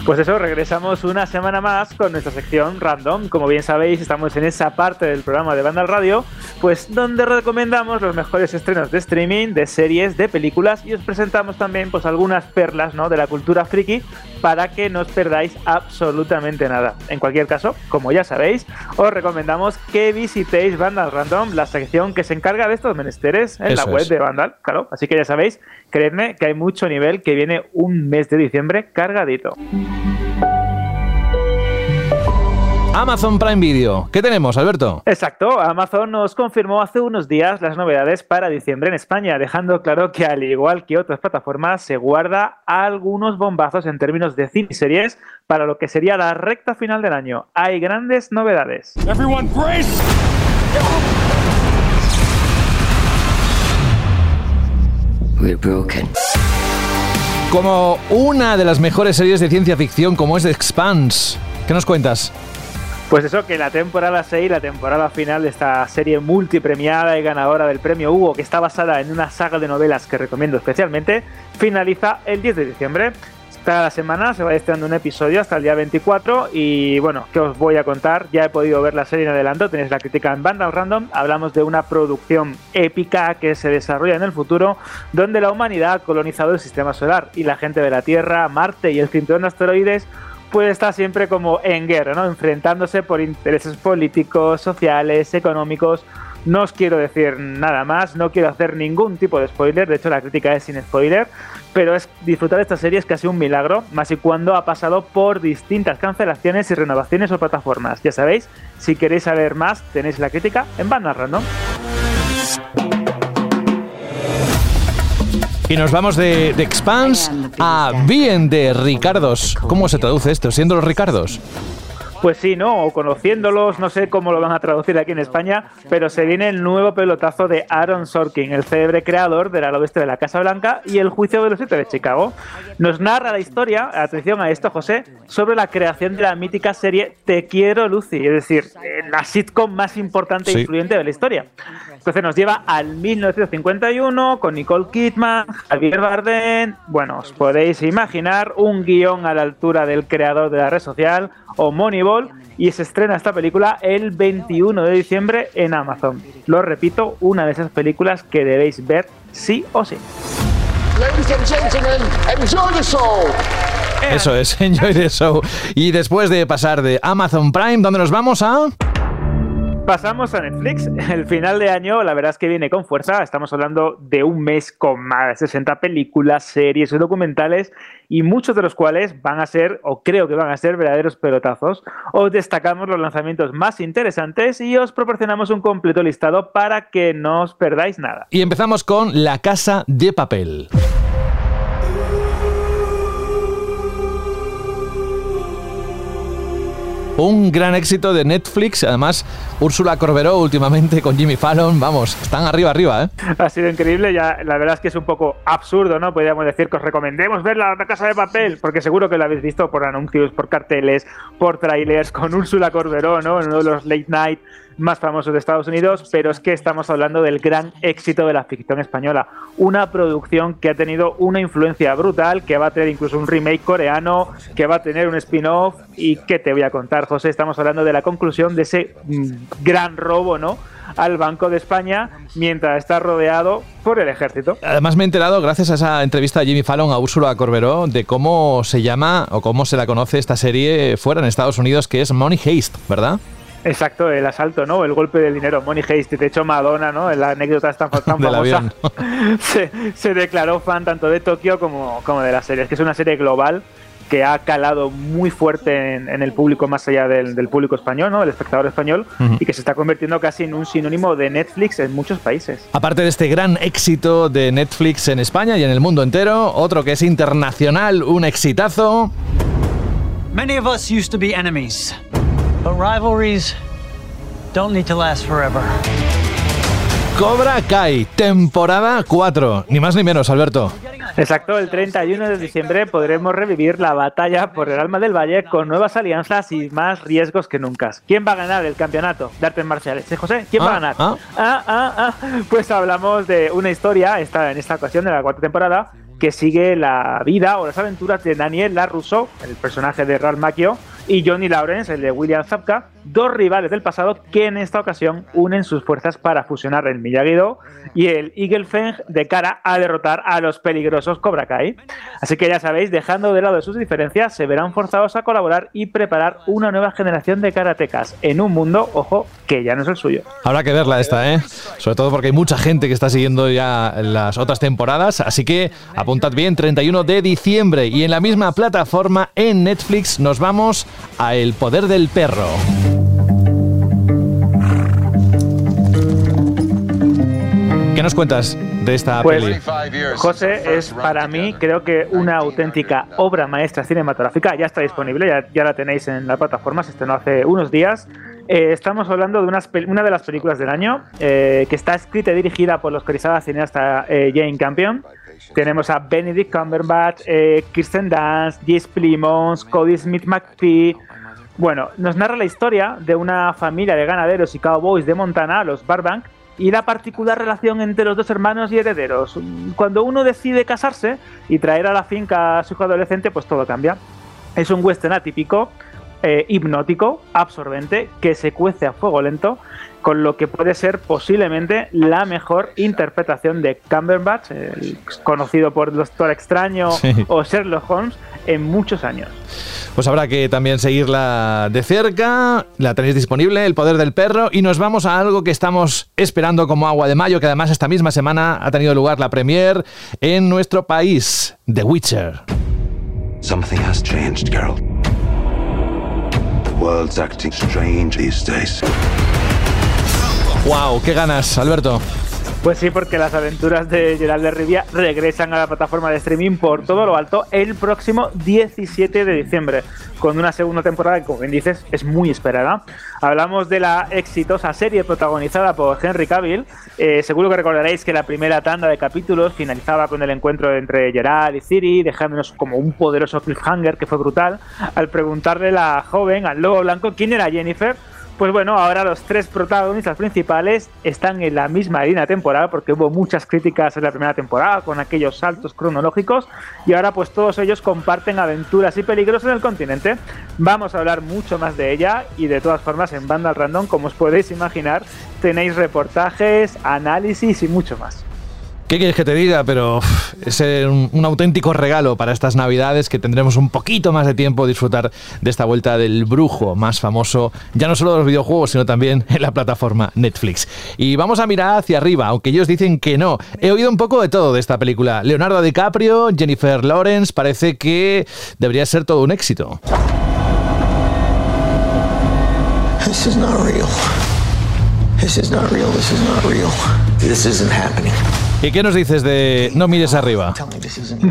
Pues eso, regresamos una semana más con nuestra sección random. Como bien sabéis, estamos en esa parte del programa de Vandal Radio, pues donde recomendamos los mejores estrenos de streaming, de series, de películas y os presentamos también pues algunas perlas ¿no? de la cultura friki para que no os perdáis absolutamente nada. En cualquier caso, como ya sabéis, os recomendamos que visitéis Vandal Random, la sección que se encarga de estos menesteres en la web es. de Vandal, claro. Así que ya sabéis, creedme que hay mucho nivel que viene un mes de diciembre cargadito. Amazon Prime Video. ¿Qué tenemos, Alberto? Exacto, Amazon nos confirmó hace unos días las novedades para diciembre en España, dejando claro que al igual que otras plataformas se guarda algunos bombazos en términos de cine y series para lo que sería la recta final del año. Hay grandes novedades. Everyone brace! We're broken. Como una de las mejores series de ciencia ficción como es The Expanse. ¿Qué nos cuentas? Pues eso, que la temporada 6, la temporada final de esta serie multipremiada y ganadora del premio Hugo, que está basada en una saga de novelas que recomiendo especialmente, finaliza el 10 de diciembre. Cada semana se va estrenando un episodio hasta el día 24 y bueno, ¿qué os voy a contar? Ya he podido ver la serie en adelanto, tenéis la crítica en Vandal Random, hablamos de una producción épica que se desarrolla en el futuro, donde la humanidad ha colonizado el sistema solar y la gente de la Tierra, Marte y el cinturón de asteroides pues está siempre como en guerra, ¿no? Enfrentándose por intereses políticos, sociales, económicos. No os quiero decir nada más, no quiero hacer ningún tipo de spoiler, de hecho la crítica es sin spoiler, pero es disfrutar de esta serie es casi un milagro, más y cuando ha pasado por distintas cancelaciones y renovaciones o plataformas. Ya sabéis, si queréis saber más, tenéis la crítica en Banda Random. Y nos vamos de, de Expans a Bien de Ricardos. ¿Cómo se traduce esto? Siendo los Ricardos. Pues sí, ¿no? O conociéndolos, no sé cómo lo van a traducir aquí en España, pero se viene el nuevo pelotazo de Aaron Sorkin, el célebre creador del ala oeste de la Casa Blanca y el juicio de los siete de Chicago. Nos narra la historia, atención a esto, José, sobre la creación de la mítica serie Te quiero, Lucy, es decir, eh, la sitcom más importante e influyente de la historia. Entonces nos lleva al 1951 con Nicole Kidman, Javier Bardem. Bueno, os podéis imaginar un guion a la altura del creador de la red social o Y se estrena esta película el 21 de diciembre en Amazon. Lo repito, una de esas películas que debéis ver sí o sí. Ladies and gentlemen, enjoy the show. Eso es, Enjoy the Show. Y después de pasar de Amazon Prime, ¿dónde nos vamos a...? Pasamos a Netflix. El final de año, la verdad es que viene con fuerza. Estamos hablando de un mes con más de 60 películas, series y documentales, y muchos de los cuales van a ser, o creo que van a ser, verdaderos pelotazos. Os destacamos los lanzamientos más interesantes y os proporcionamos un completo listado para que no os perdáis nada. Y empezamos con La Casa de Papel. Un gran éxito de Netflix. Además, Úrsula Corberó últimamente con Jimmy Fallon. Vamos, están arriba, arriba, ¿eh? Ha sido increíble, ya la verdad es que es un poco absurdo, ¿no? Podríamos decir que os recomendemos ver la casa de papel, porque seguro que lo habéis visto por anuncios, por carteles, por trailers, con Úrsula Corberó, ¿no? En uno de los late night más famosos de Estados Unidos, pero es que estamos hablando del gran éxito de la ficción española. Una producción que ha tenido una influencia brutal, que va a tener incluso un remake coreano, que va a tener un spin-off, y que te voy a contar, José, estamos hablando de la conclusión de ese mm, gran robo, ¿no? al Banco de España mientras está rodeado por el ejército. Además me he enterado, gracias a esa entrevista de Jimmy Fallon a Úrsula Corberó, de cómo se llama o cómo se la conoce esta serie fuera en Estados Unidos, que es Money Haste, ¿verdad? Exacto, el asalto, ¿no? El golpe del dinero, Money Haste. De hecho, Madonna, ¿no? En la anécdota tan, tan Del famosa, avión. se, se declaró fan tanto de Tokio como, como de la serie. Es que es una serie global que ha calado muy fuerte en, en el público más allá del, del público español, ¿no? El espectador español, Ujú. y que se está convirtiendo casi en un sinónimo de Netflix en muchos países. Aparte de este gran éxito de Netflix en España y en el mundo entero, otro que es internacional, un exitazo. Many of us used to be enemies, but rivalries don't need to last forever. Cobra Kai, temporada 4. Ni más ni menos, Alberto. Exacto, el 31 de diciembre podremos revivir la batalla por el alma del valle con nuevas alianzas y más riesgos que nunca. ¿Quién va a ganar el campeonato de artes marciales? ¿Eh, José? ¿Quién va a Ah, ganar? ah. Ah, ah, ah. Pues hablamos de una historia, esta, en esta ocasión de la cuarta temporada, que sigue la vida o las aventuras de Daniel LaRusso, el personaje de Ralph Macchio, y Johnny Lawrence, el de William Zabka, dos rivales del pasado que en esta ocasión unen sus fuerzas para fusionar el Miyagi-Do y el Eagle Feng de cara a derrotar a los peligrosos Cobra Kai. Así que ya sabéis, dejando de lado sus diferencias, se verán forzados a colaborar y preparar una nueva generación de karatecas en un mundo, ojo, que ya no es el suyo. Habrá que verla esta, ¿eh? Sobre todo porque hay mucha gente que está siguiendo ya las otras temporadas, así que apuntad bien, 31 de diciembre y en la misma plataforma en Netflix nos vamos a El Poder del Perro. ¿Qué nos cuentas de esta Pues, peli? José es para mí, creo que una auténtica obra maestra cinematográfica. Ya está disponible, ya, ya la tenéis en la plataforma, se estrenó hace unos días. Eh, estamos hablando de unas una de las películas del año eh, que está escrita y dirigida por los corisada cineasta eh, Jane Campion. Tenemos a Benedict Cumberbatch, eh, Kirsten Dunst, Jesse Plimons, Cody Smith McPhee. Bueno, nos narra la historia de una familia de ganaderos y cowboys de Montana, los Barbank, y la particular relación entre los dos hermanos y herederos. Cuando uno decide casarse y traer a la finca a su hijo adolescente, pues todo cambia. Es un western atípico, eh, hipnótico, absorbente, que se cuece a fuego lento, con lo que puede ser posiblemente la mejor interpretación de Cumberbatch, el conocido por Doctor Extraño Sí. o Sherlock Holmes, en muchos años. Pues habrá que también seguirla de cerca. La tenéis disponible, El Poder del Perro. Y nos vamos a algo que estamos esperando como agua de mayo, que además esta misma semana ha tenido lugar la premier en nuestro país, The Witcher. Something has changed, Geralt. The world's acting strange these days. ¡Wow! ¡Qué ganas, Alberto! Pues sí, porque las aventuras de Gerald de Rivia regresan a la plataforma de streaming por todo lo alto el próximo 17 de diciembre, con una segunda temporada que, como bien dices, es muy esperada. Hablamos de la exitosa serie protagonizada por Henry Cavill. Eh, seguro que recordaréis que la primera tanda de capítulos finalizaba con el encuentro entre Gerald y Ciri, dejándonos como un poderoso cliffhanger que fue brutal, al preguntarle la joven, al lobo blanco, quién era Jennifer pues bueno, ahora los tres protagonistas principales están en la misma línea temporal porque hubo muchas críticas en la primera temporada con aquellos saltos cronológicos y ahora pues todos ellos comparten aventuras y peligros en el continente. Vamos a hablar mucho más de ella y de todas formas en Banda Random, como os podéis imaginar, tenéis reportajes, análisis y mucho más. ¿Qué quieres que te diga? Pero es un, un, auténtico regalo para estas navidades que tendremos un poquito más de tiempo a disfrutar de esta vuelta del brujo más famoso, ya no solo de los videojuegos, sino también en la plataforma Netflix. Y vamos a mirar hacia arriba, aunque ellos dicen que no. He oído un poco de todo de esta película. Leonardo DiCaprio, Jennifer Lawrence, parece que debería ser todo un éxito. This is not real. This is not real. This is not real. This isn't happening. ¿Y qué nos dices de No mires arriba?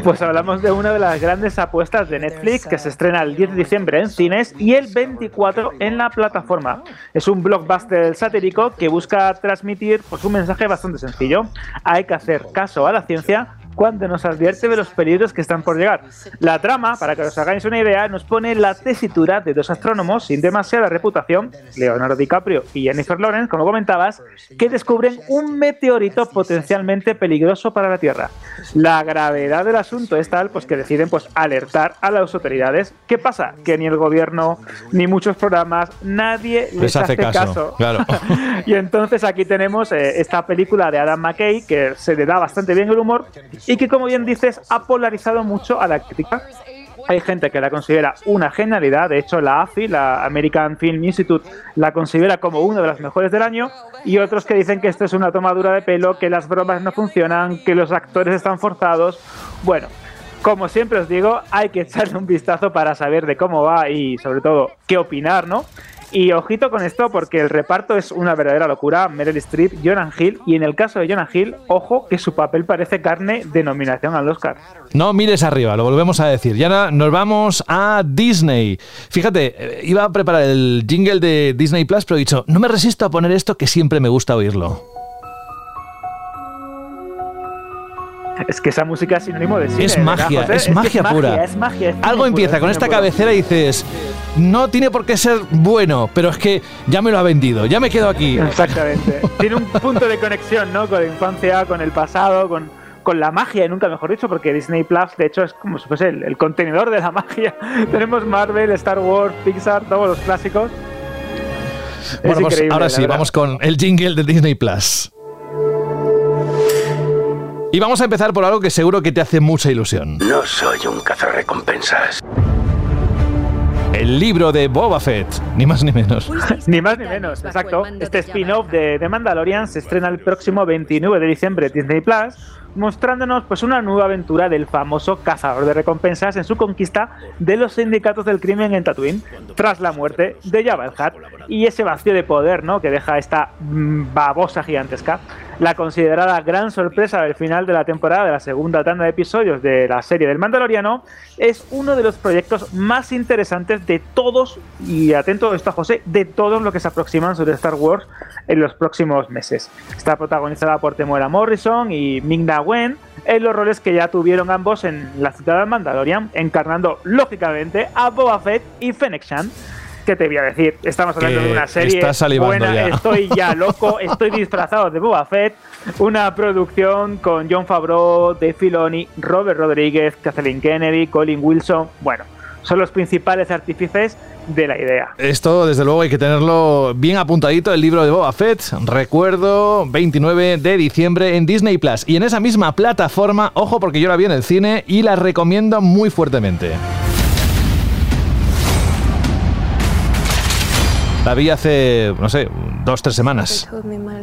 Pues hablamos de una de las grandes apuestas de Netflix que se estrena el 10 de diciembre en cines y el 24 en la plataforma. Es un blockbuster satírico que busca transmitir pues, un mensaje bastante sencillo. Hay que hacer caso a la ciencia cuando nos advierte de los peligros que están por llegar. La trama, para que os hagáis una idea, nos pone la tesitura de dos astrónomos sin demasiada reputación, Leonardo DiCaprio y Jennifer Lawrence, como comentabas, que descubren un meteorito potencialmente peligroso para la Tierra. La gravedad del asunto es tal pues, que deciden pues, alertar a las autoridades. ¿Qué pasa? Que ni el gobierno, ni muchos programas, nadie les, Les hace hace caso, caso. claro. y entonces aquí tenemos eh, esta película de Adam McKay que se le da bastante bien el humor y que, como bien dices, ha polarizado mucho a la crítica. Hay gente que la considera una genialidad, de hecho la AFI, la American Film Institute, la considera como una de las mejores del año, y otros que dicen que esto es una tomadura de pelo, que las bromas no funcionan, que los actores están forzados. Bueno, como siempre os digo, hay que echarle un vistazo para saber de cómo va y sobre todo qué opinar, ¿no? Y ojito con esto porque el reparto es una verdadera locura. Meryl Streep, Jonah Hill y en el caso de Jonah Hill, ojo que su papel parece carne de nominación al Oscar. No mires arriba, lo volvemos a decir. Y ahora nos vamos a Disney. Fíjate, eh, iba a preparar el jingle de Disney Plus, pero he dicho, no me resisto a poner esto que siempre me gusta oírlo. Es que esa música es sinónimo de cine. Es ¿verdad, magia, es magia pura. Es magia, es cine Algo empieza con esta cabecera y dices, no tiene por qué ser bueno, pero es que ya me lo ha vendido, ya me quedo aquí. Exactamente. Tiene un punto de conexión, ¿no? Con la infancia, con el pasado, con, con la magia, y nunca mejor dicho, porque Disney Plus, de hecho, es como si fuese el, el contenedor de la magia. Tenemos Marvel, Star Wars, Pixar, todos los clásicos. Bueno, pues ahora sí, vamos con el jingle de Disney Plus. Y vamos a empezar por algo que seguro que te hace mucha ilusión. No soy un cazarrecompensas. El libro de Boba Fett, ni más ni menos. Ni más ni menos, exacto. Este spin-off de, de Mandalorian se estrena el próximo 29 de diciembre en Disney Plus, mostrándonos pues una nueva aventura del famoso cazador de recompensas en su conquista de los sindicatos del crimen en Tatooine, tras la muerte de Jabba el Hutt y ese vacío de poder, ¿no? que deja esta mm, babosa gigantesca. La considerada gran sorpresa del final de la temporada de la segunda tanda de episodios de la serie del Mandaloriano es uno de los proyectos más interesantes de todos, y atento a esto José, de todos los que se aproximan sobre Star Wars en los próximos meses. Está protagonizada por Temuera Morrison y Ming-Na Wen en los roles que ya tuvieron ambos en la citada del Mandalorian, encarnando lógicamente a Boba Fett y Fennec. ¿Qué te voy a decir? Estamos hablando Que de una serie buena, ya. estoy ya loco, estoy disfrazado de Boba Fett, una producción con John Favreau, Dave Filoni, Robert Rodríguez, Kathleen Kennedy, Colin Wilson, bueno, son los principales artífices de la idea. Esto, desde luego, hay que tenerlo bien apuntadito, el libro de Boba Fett. Recuerdo, 29 de diciembre en Disney Plus. Y en esa misma plataforma, ojo, porque yo la vi en el cine y la recomiendo muy fuertemente. La vi hace, no sé, dos, tres semanas.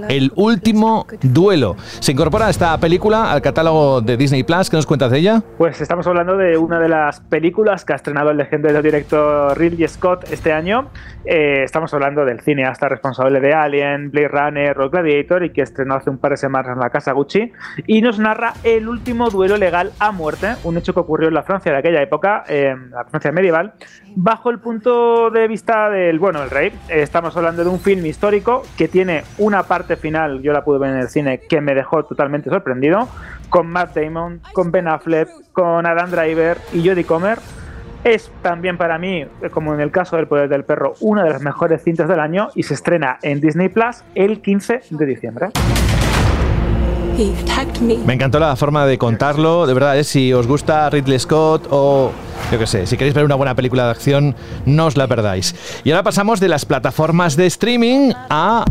El último duelo. Se incorpora esta película al catálogo de Disney Plus. ¿Qué nos cuentas de ella? Pues estamos hablando de una de las películas que ha estrenado el legendario director Ridley Scott este año. Eh, estamos hablando del cineasta responsable de Alien, Blade Runner o Gladiator y que estrenó hace un par de semanas en la casa Gucci. Y nos narra el último duelo legal a muerte, un hecho que ocurrió en la Francia de aquella época, en la Francia medieval, bajo el punto de vista del bueno, el rey. Estamos hablando de un film histórico que tiene una parte final, yo la pude ver en el cine, que me dejó totalmente sorprendido, con Matt Damon, con Ben Affleck, con Adam Driver y Jodie Comer. Es también para mí, como en el caso del Poder del Perro, una de las mejores cintas del año y se estrena en Disney Plus el 15 de diciembre. Me encantó la forma de contarlo. De verdad, ¿eh? si os gusta Ridley Scott o yo qué sé, si queréis ver una buena película de acción, no os la perdáis. Y ahora pasamos de las plataformas de streaming a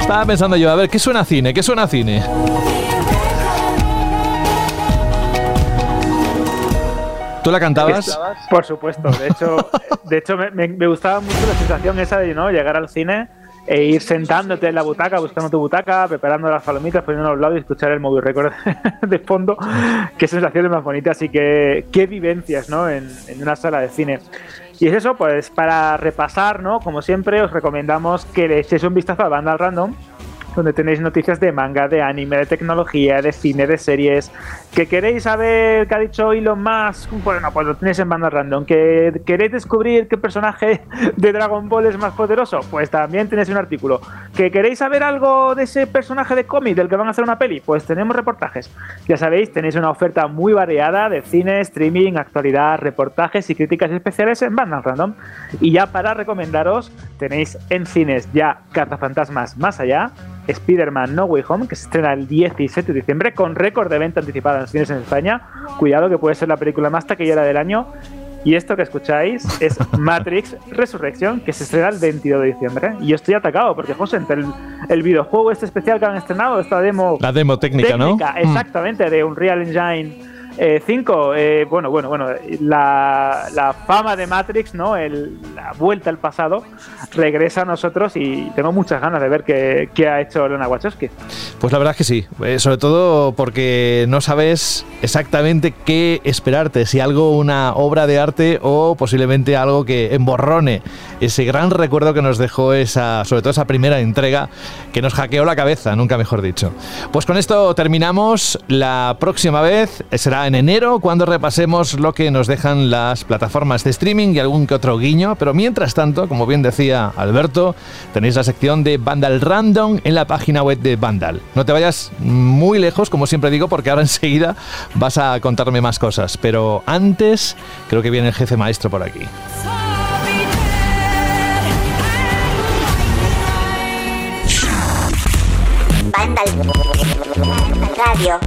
Estaba pensando yo, a ver, ¿qué suena cine? ¿Qué suena cine? ¿Tú la cantabas? Por supuesto, de hecho, de hecho me, gustaba mucho la sensación esa de ¿no? llegar al cine e ir sentándote en la butaca, buscando tu butaca, preparando las palomitas, poniendo los lados y escuchar el móvil record de fondo. Qué sensaciones más bonitas y qué, qué vivencias ¿no? en, una sala de cine. Y es eso, pues para repasar, ¿no? Como siempre, os recomendamos que le echéis un vistazo a Vandal Random, donde tenéis noticias de manga, de anime, de tecnología, de cine, de series. ¿Que queréis saber qué ha dicho Elon Musk? Bueno, pues lo tenéis en banda random. ¿Que queréis descubrir qué personaje de Dragon Ball es más poderoso? Pues también tenéis un artículo. ¿Que queréis saber algo de ese personaje de cómic del que van a hacer una peli? Pues tenemos reportajes. Ya sabéis, tenéis una oferta muy variada de cine, streaming, actualidad, reportajes y críticas especiales en banda random. Y ya para recomendaros, tenéis en cines ya Cazafantasmas Más Allá, Spider-Man No Way Home, que se estrena el 17 de diciembre con récord de venta anticipada en cines en España. Cuidado que puede ser la película más taquillera del año. Y esto que escucháis es Matrix Resurrection, que se estrena el 22 de diciembre. Y yo estoy atacado porque, José, entre el, el videojuego este especial que han estrenado, esta demo La demo técnica, ¿no? Mm. exactamente, de Unreal Engine eh, 5. eh, bueno, bueno, bueno, la, la fama de Matrix, ¿no? El- la vuelta al pasado regresa a nosotros y tengo muchas ganas de ver qué, qué ha hecho Lena Wachowski. Pues la verdad es que sí, Eh, sobre todo porque no sabes exactamente qué esperarte, si algo una obra de arte o posiblemente algo que emborrone ese gran recuerdo que nos dejó esa, sobre todo esa primera entrega que nos hackeó la cabeza, nunca mejor dicho. Pues con esto terminamos, la próxima vez será en enero cuando repasemos lo que nos dejan las plataformas de streaming y algún que otro guiño, pero mientras tanto, como bien decía Alberto, tenéis la sección de Vandal Random en la página web de Vandal. No te vayas muy lejos, como siempre digo, porque ahora enseguida vas a contarme más cosas, pero antes creo que viene el jefe maestro por aquí. Vandal Radio.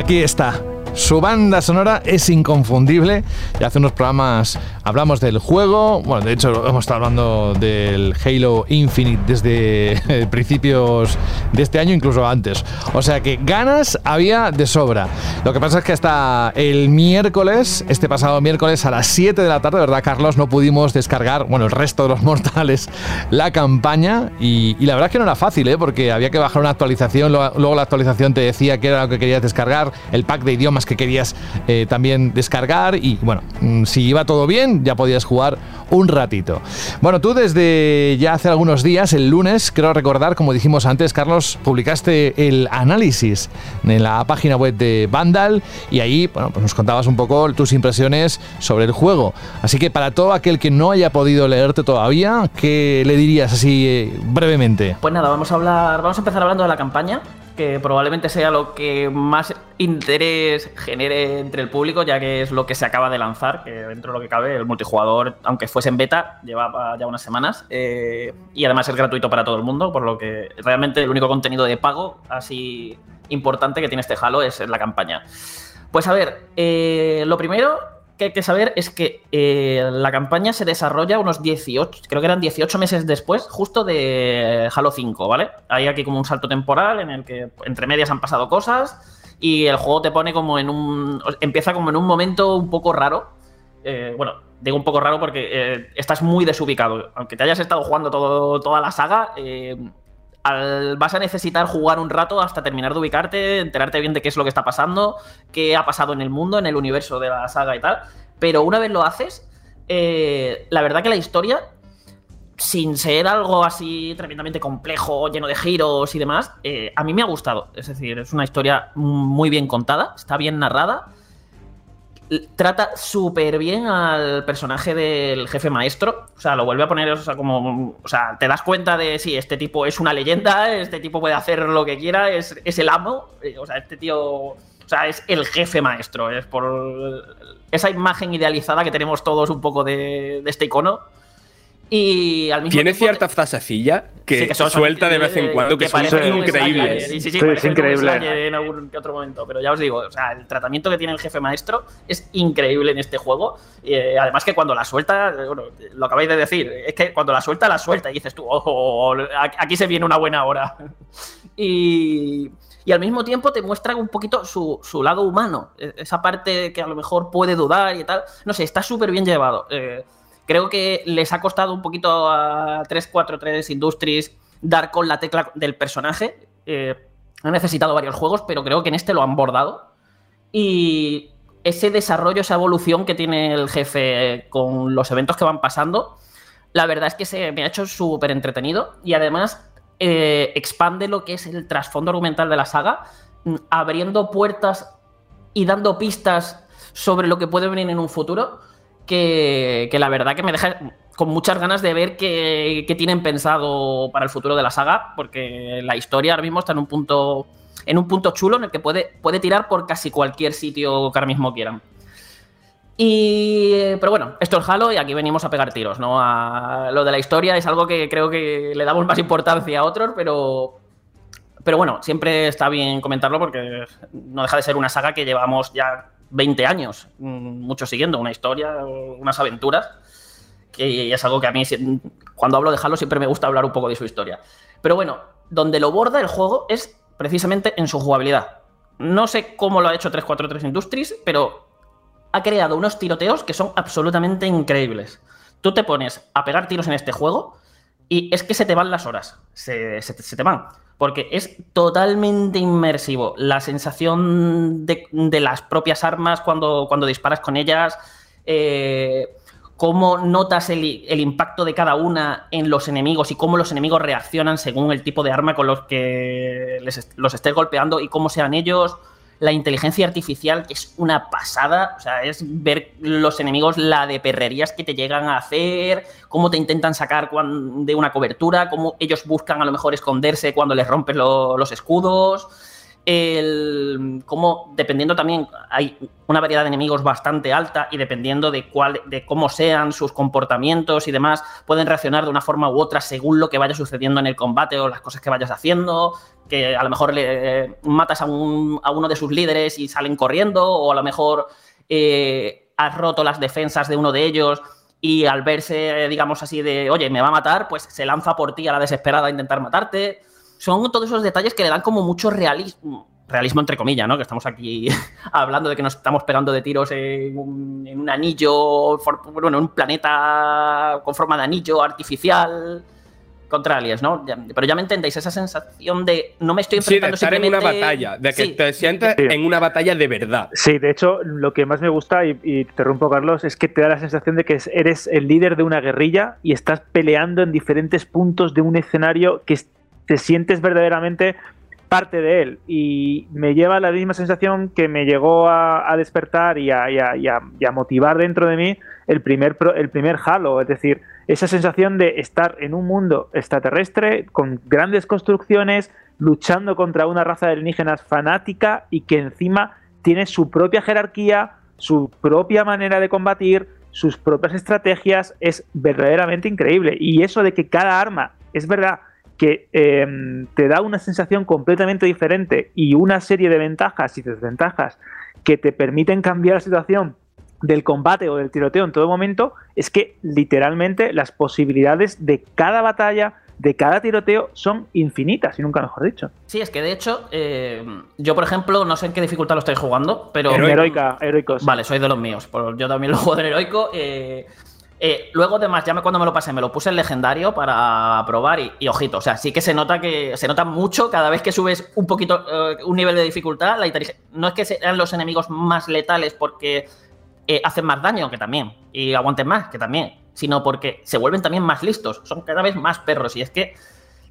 Aquí está. Su banda sonora es inconfundible. Ya hace unos programas hablamos del juego. Bueno, de hecho, hemos estado hablando del Halo Infinite desde principios de este año, incluso antes. O sea que ganas había de sobra. Lo que pasa es que hasta el miércoles, este pasado miércoles a las 7 de la tarde, ¿verdad, Carlos? No pudimos descargar, bueno, el resto de los mortales, la campaña. Y, y la verdad es que no era fácil, ¿eh? Porque había que bajar una actualización. Luego la actualización te decía que era lo que querías descargar, el pack de idiomas que querías eh, también descargar. Y bueno, mm, si iba todo bien, ya podías jugar un ratito. Bueno, tú desde ya hace algunos días, el lunes, creo recordar, como dijimos antes, Carlos, publicaste el análisis en la página web de Vandal y ahí bueno, pues nos contabas un poco tus impresiones sobre el juego. Así que para todo aquel que no haya podido leerte todavía, ¿qué le dirías así eh, brevemente? Pues nada, vamos a hablar, vamos a empezar hablando de la campaña, que probablemente sea lo que más interés genere entre el público, ya que es lo que se acaba de lanzar, que dentro de lo que cabe, el multijugador, aunque fuese en beta, llevaba ya unas semanas, eh, y además es gratuito para todo el mundo, por lo que realmente el único contenido de pago así importante que tiene este Halo es la campaña. Pues a ver, eh, lo primero que hay que saber es que eh, la campaña se desarrolla unos 18, creo que eran 18 meses después, justo de Halo 5, ¿vale? Hay aquí como un salto temporal en el que entre medias han pasado cosas y el juego te pone como en un. empieza como en un momento un poco raro. Eh, bueno, digo un poco raro porque eh, estás muy desubicado. Aunque te hayas estado jugando todo, toda la saga, al- vas a necesitar jugar un rato hasta terminar de ubicarte, enterarte bien de qué es lo que está pasando, qué ha pasado en el mundo, en el universo de la saga y tal. Pero una vez lo haces, eh, la verdad que la historia, sin ser algo así tremendamente complejo, lleno de giros y demás, eh, a mí me ha gustado. Es decir, es una historia muy bien contada, está bien narrada. Trata súper bien al personaje del jefe maestro. O sea, lo vuelve a poner, o sea, como. O sea, te das cuenta de si este tipo es una leyenda, este tipo puede hacer lo que quiera, es, es el amo. eh, O sea, este tío. O sea, es el jefe maestro. Es por esa imagen idealizada que tenemos todos un poco de, de este icono. Y al mismo Tiene tiempo cierta frasecilla que, Sí, que son- suelta de vez en cuando que, son parece un increíbles. Sí, sí, sí, es increíble. En algún que otro momento. Pero ya os digo, o sea, el tratamiento que tiene el jefe maestro es increíble en este juego. Y, eh, además que cuando la suelta, eh, bueno, lo acabáis de decir, es que cuando la suelta, la suelta y dices tú, ojo, aquí se viene una buena hora. y, y al mismo tiempo te muestra un poquito su, su lado humano, e- esa parte que a lo mejor puede dudar y tal. No sé, está súper bien llevado. Eh, creo que les ha costado un poquito a 343 Industries dar con la tecla del personaje. Eh, han necesitado varios juegos, pero creo que en este lo han bordado. Y ese desarrollo, esa evolución que tiene el jefe con los eventos que van pasando, la verdad es que se me ha hecho súper entretenido y además eh, expande lo que es el trasfondo argumental de la saga, mm, abriendo puertas y dando pistas sobre lo que puede venir en un futuro, que, la verdad que me deja con muchas ganas de ver qué, qué tienen pensado para el futuro de la saga, porque la historia ahora mismo está en un punto en un punto chulo en el que puede, puede tirar por casi cualquier sitio que ahora mismo quieran. Y, pero bueno, esto es Halo y aquí venimos a pegar tiros, ¿no? A- lo de la historia es algo que creo que le damos más importancia a otros, pero, pero bueno, siempre está bien comentarlo porque no deja de ser una saga que llevamos ya 20 años, mm, mucho siguiendo, una historia, unas aventuras, que es algo que a mí, cuando hablo de Halo, siempre me gusta hablar un poco de su historia. Pero bueno, donde lo borda el juego es precisamente en su jugabilidad. No sé cómo lo ha hecho 343 Industries, pero ha creado unos tiroteos que son absolutamente increíbles. Tú te pones a pegar tiros en este juego y es que se te van las horas. Se, se se te van. Porque es totalmente inmersivo. La sensación de, las propias armas cuando, cuando disparas con ellas. eh, cómo notas el, el impacto de cada una en los enemigos y cómo los enemigos reaccionan según el tipo de arma con los que les los estés golpeando y cómo sean ellos. La inteligencia artificial, es una pasada, o sea, es ver los enemigos, la de perrerías que te llegan a hacer, cómo te intentan sacar de una cobertura, cómo ellos buscan a lo mejor esconderse cuando les rompes lo- los escudos el cómo dependiendo también hay una variedad de enemigos bastante alta y dependiendo de cuál de cómo sean sus comportamientos y demás pueden reaccionar de una forma u otra según lo que vaya sucediendo en el combate o las cosas que vayas haciendo que a lo mejor le eh, matas a, un- a uno de sus líderes y salen corriendo o a lo mejor eh, has roto las defensas de uno de ellos y al verse, eh, digamos así, de, oye, me va a matar, pues se lanza por ti a la desesperada a intentar matarte. Son todos esos detalles que le dan como mucho realismo, realismo entre comillas, ¿no? Que estamos aquí hablando de que nos estamos pegando de tiros en un, en un anillo, for- bueno, en un planeta con forma de anillo artificial contra aliens, ¿no? Ya- pero ya me entendéis, esa sensación de no me estoy Sí, de enfrentando estar en una batalla, de que Sí. te sientes en una batalla de verdad. Sí, de hecho, lo que más me gusta, y, y te rompo, Carlos, es que te da la sensación de que es- eres el líder de una guerrilla y estás peleando en diferentes puntos de un escenario que es- te sientes verdaderamente parte de él. Y me lleva la misma sensación que me llegó a, a despertar y a, y a- a- a motivar dentro de mí el primer, el primer Halo. Es decir, esa sensación de estar en un mundo extraterrestre con grandes construcciones, luchando contra una raza de alienígenas fanática y que encima tiene su propia jerarquía, su propia manera de combatir, sus propias estrategias, es verdaderamente increíble. Y eso de que cada arma, es verdad que eh, te da una sensación completamente diferente y una serie de ventajas y desventajas que te permiten cambiar la situación del combate o del tiroteo en todo momento es que literalmente las posibilidades de cada batalla, de cada tiroteo son infinitas y nunca mejor dicho. Sí, es que de hecho, eh, yo por ejemplo, no sé en qué dificultad lo estáis jugando, pero... En heroica, heroicos. Vale, soy de los míos. pues Yo también lo juego en heroico. eh, eh, luego, además, ya cuando me lo pasé, me lo puse en legendario para probar y, ojito. O sea, sí que se nota que se nota mucho cada vez que subes un poquito, eh, un nivel de dificultad. La. No es que sean los enemigos más letales porque eh, hacen más daño, que también, y aguanten más, que también, sino porque se vuelven también más listos. Son cada vez más perros. Y es que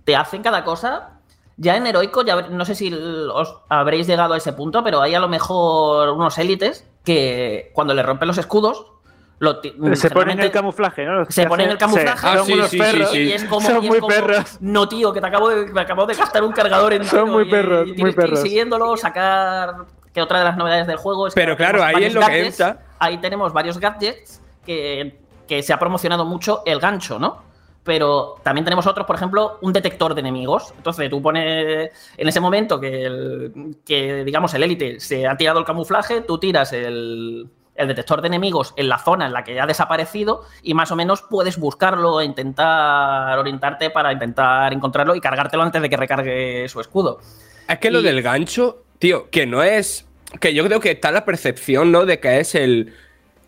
te hacen cada cosa. Ya en heroico, ya no sé si os habréis llegado a ese punto, pero hay a lo mejor unos élites que cuando le rompen los escudos. Lo Se ponen generalmente- el camuflaje, ¿no? Los que se ponen hacen- el camuflaje sí, son unos perros. y es como, son y es muy como, perros. No, tío, que te acabo de, me acabo de gastar un cargador entero. Son muy y- perros, y muy que ir perros. siguiéndolo, sacar. Que otra de las novedades del juego es que Pero claro, ahí es lo que gadgets. entra. Ahí tenemos varios gadgets que, que se ha promocionado mucho el gancho, ¿no? Pero también tenemos otros, por ejemplo, un detector de enemigos. Entonces tú pones en ese momento que, el, que digamos, el élite se ha tirado el camuflaje, tú tiras el, el detector de enemigos en la zona en la que ha desaparecido y más o menos puedes buscarlo e intentar orientarte para intentar encontrarlo y cargártelo antes de que recargue su escudo. Es que lo del gancho, tío, que no es. Que yo creo que está la percepción, ¿no? De que es el,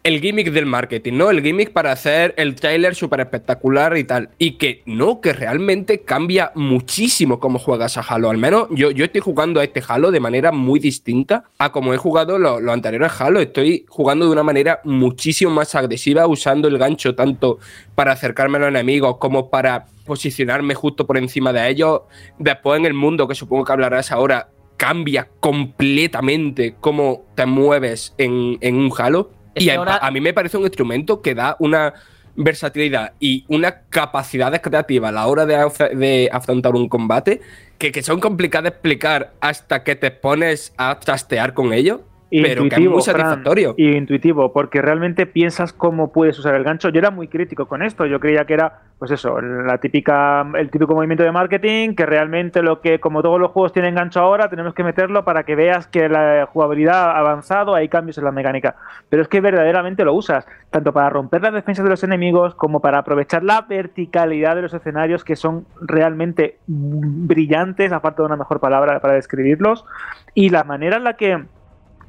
el gimmick del marketing, ¿no? El gimmick para hacer el trailer súper espectacular y tal. Y que no, que realmente cambia muchísimo cómo juegas a Halo. Al menos yo, yo estoy jugando a este Halo de manera muy distinta a como he jugado lo- los anteriores Halo. Estoy jugando de una manera muchísimo más agresiva, usando el gancho tanto para acercarme a los enemigos como para posicionarme justo por encima de ellos. Después en el mundo, que supongo que hablarás ahora, cambia completamente cómo te mueves en, en un Halo. Es y a, ahora- a mí me parece un instrumento que da una versatilidad y unas capacidades creativas a la hora de, af- de afrontar un combate que, que son complicadas de explicar hasta que te pones a trastear con ello, pero que es muy Fran, satisfactorio. y intuitivo, porque realmente piensas cómo puedes usar el gancho. Yo era muy crítico con esto. Yo creía que era, pues eso, la típica, el típico movimiento de marketing, que realmente lo que, como todos los juegos tienen gancho ahora, tenemos que meterlo para que veas que la jugabilidad ha avanzado, hay cambios en la mecánica. Pero es que verdaderamente lo usas, tanto para romper las defensas de los enemigos, como para aprovechar la verticalidad de los escenarios, que son realmente brillantes, aparte de una mejor palabra para describirlos, y la manera en la que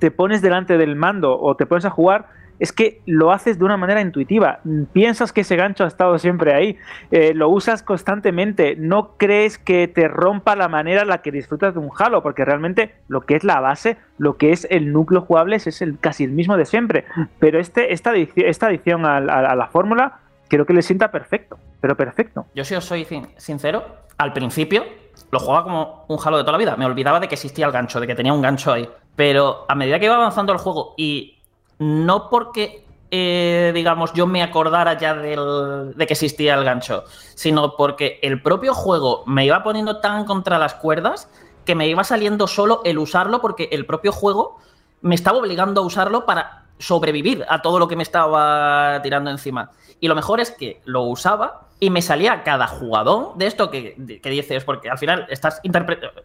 te pones delante del mando o te pones a jugar, es que lo haces de una manera intuitiva. Piensas que ese gancho ha estado siempre ahí, eh, lo usas constantemente, no crees que te rompa la manera en la que disfrutas de un Halo, porque realmente lo que es la base, lo que es el núcleo jugable es el, casi el mismo de siempre. Pero este, esta, esta adición a, a- la fórmula creo que le sienta perfecto, pero perfecto. Yo si os soy sin- sincero, al principio lo jugaba como un Halo de toda la vida. Me olvidaba de que existía el gancho, de que tenía un gancho ahí. Pero a medida que iba avanzando el juego, y no porque, eh, digamos, yo me acordara ya del- de que existía el gancho, sino porque el propio juego me iba poniendo tan contra las cuerdas que me iba saliendo solo el usarlo porque el propio juego me estaba obligando a usarlo para sobrevivir a todo lo que me estaba tirando encima. Y lo mejor es que lo usaba y me salía cada jugador de esto que, que dices, porque al final estás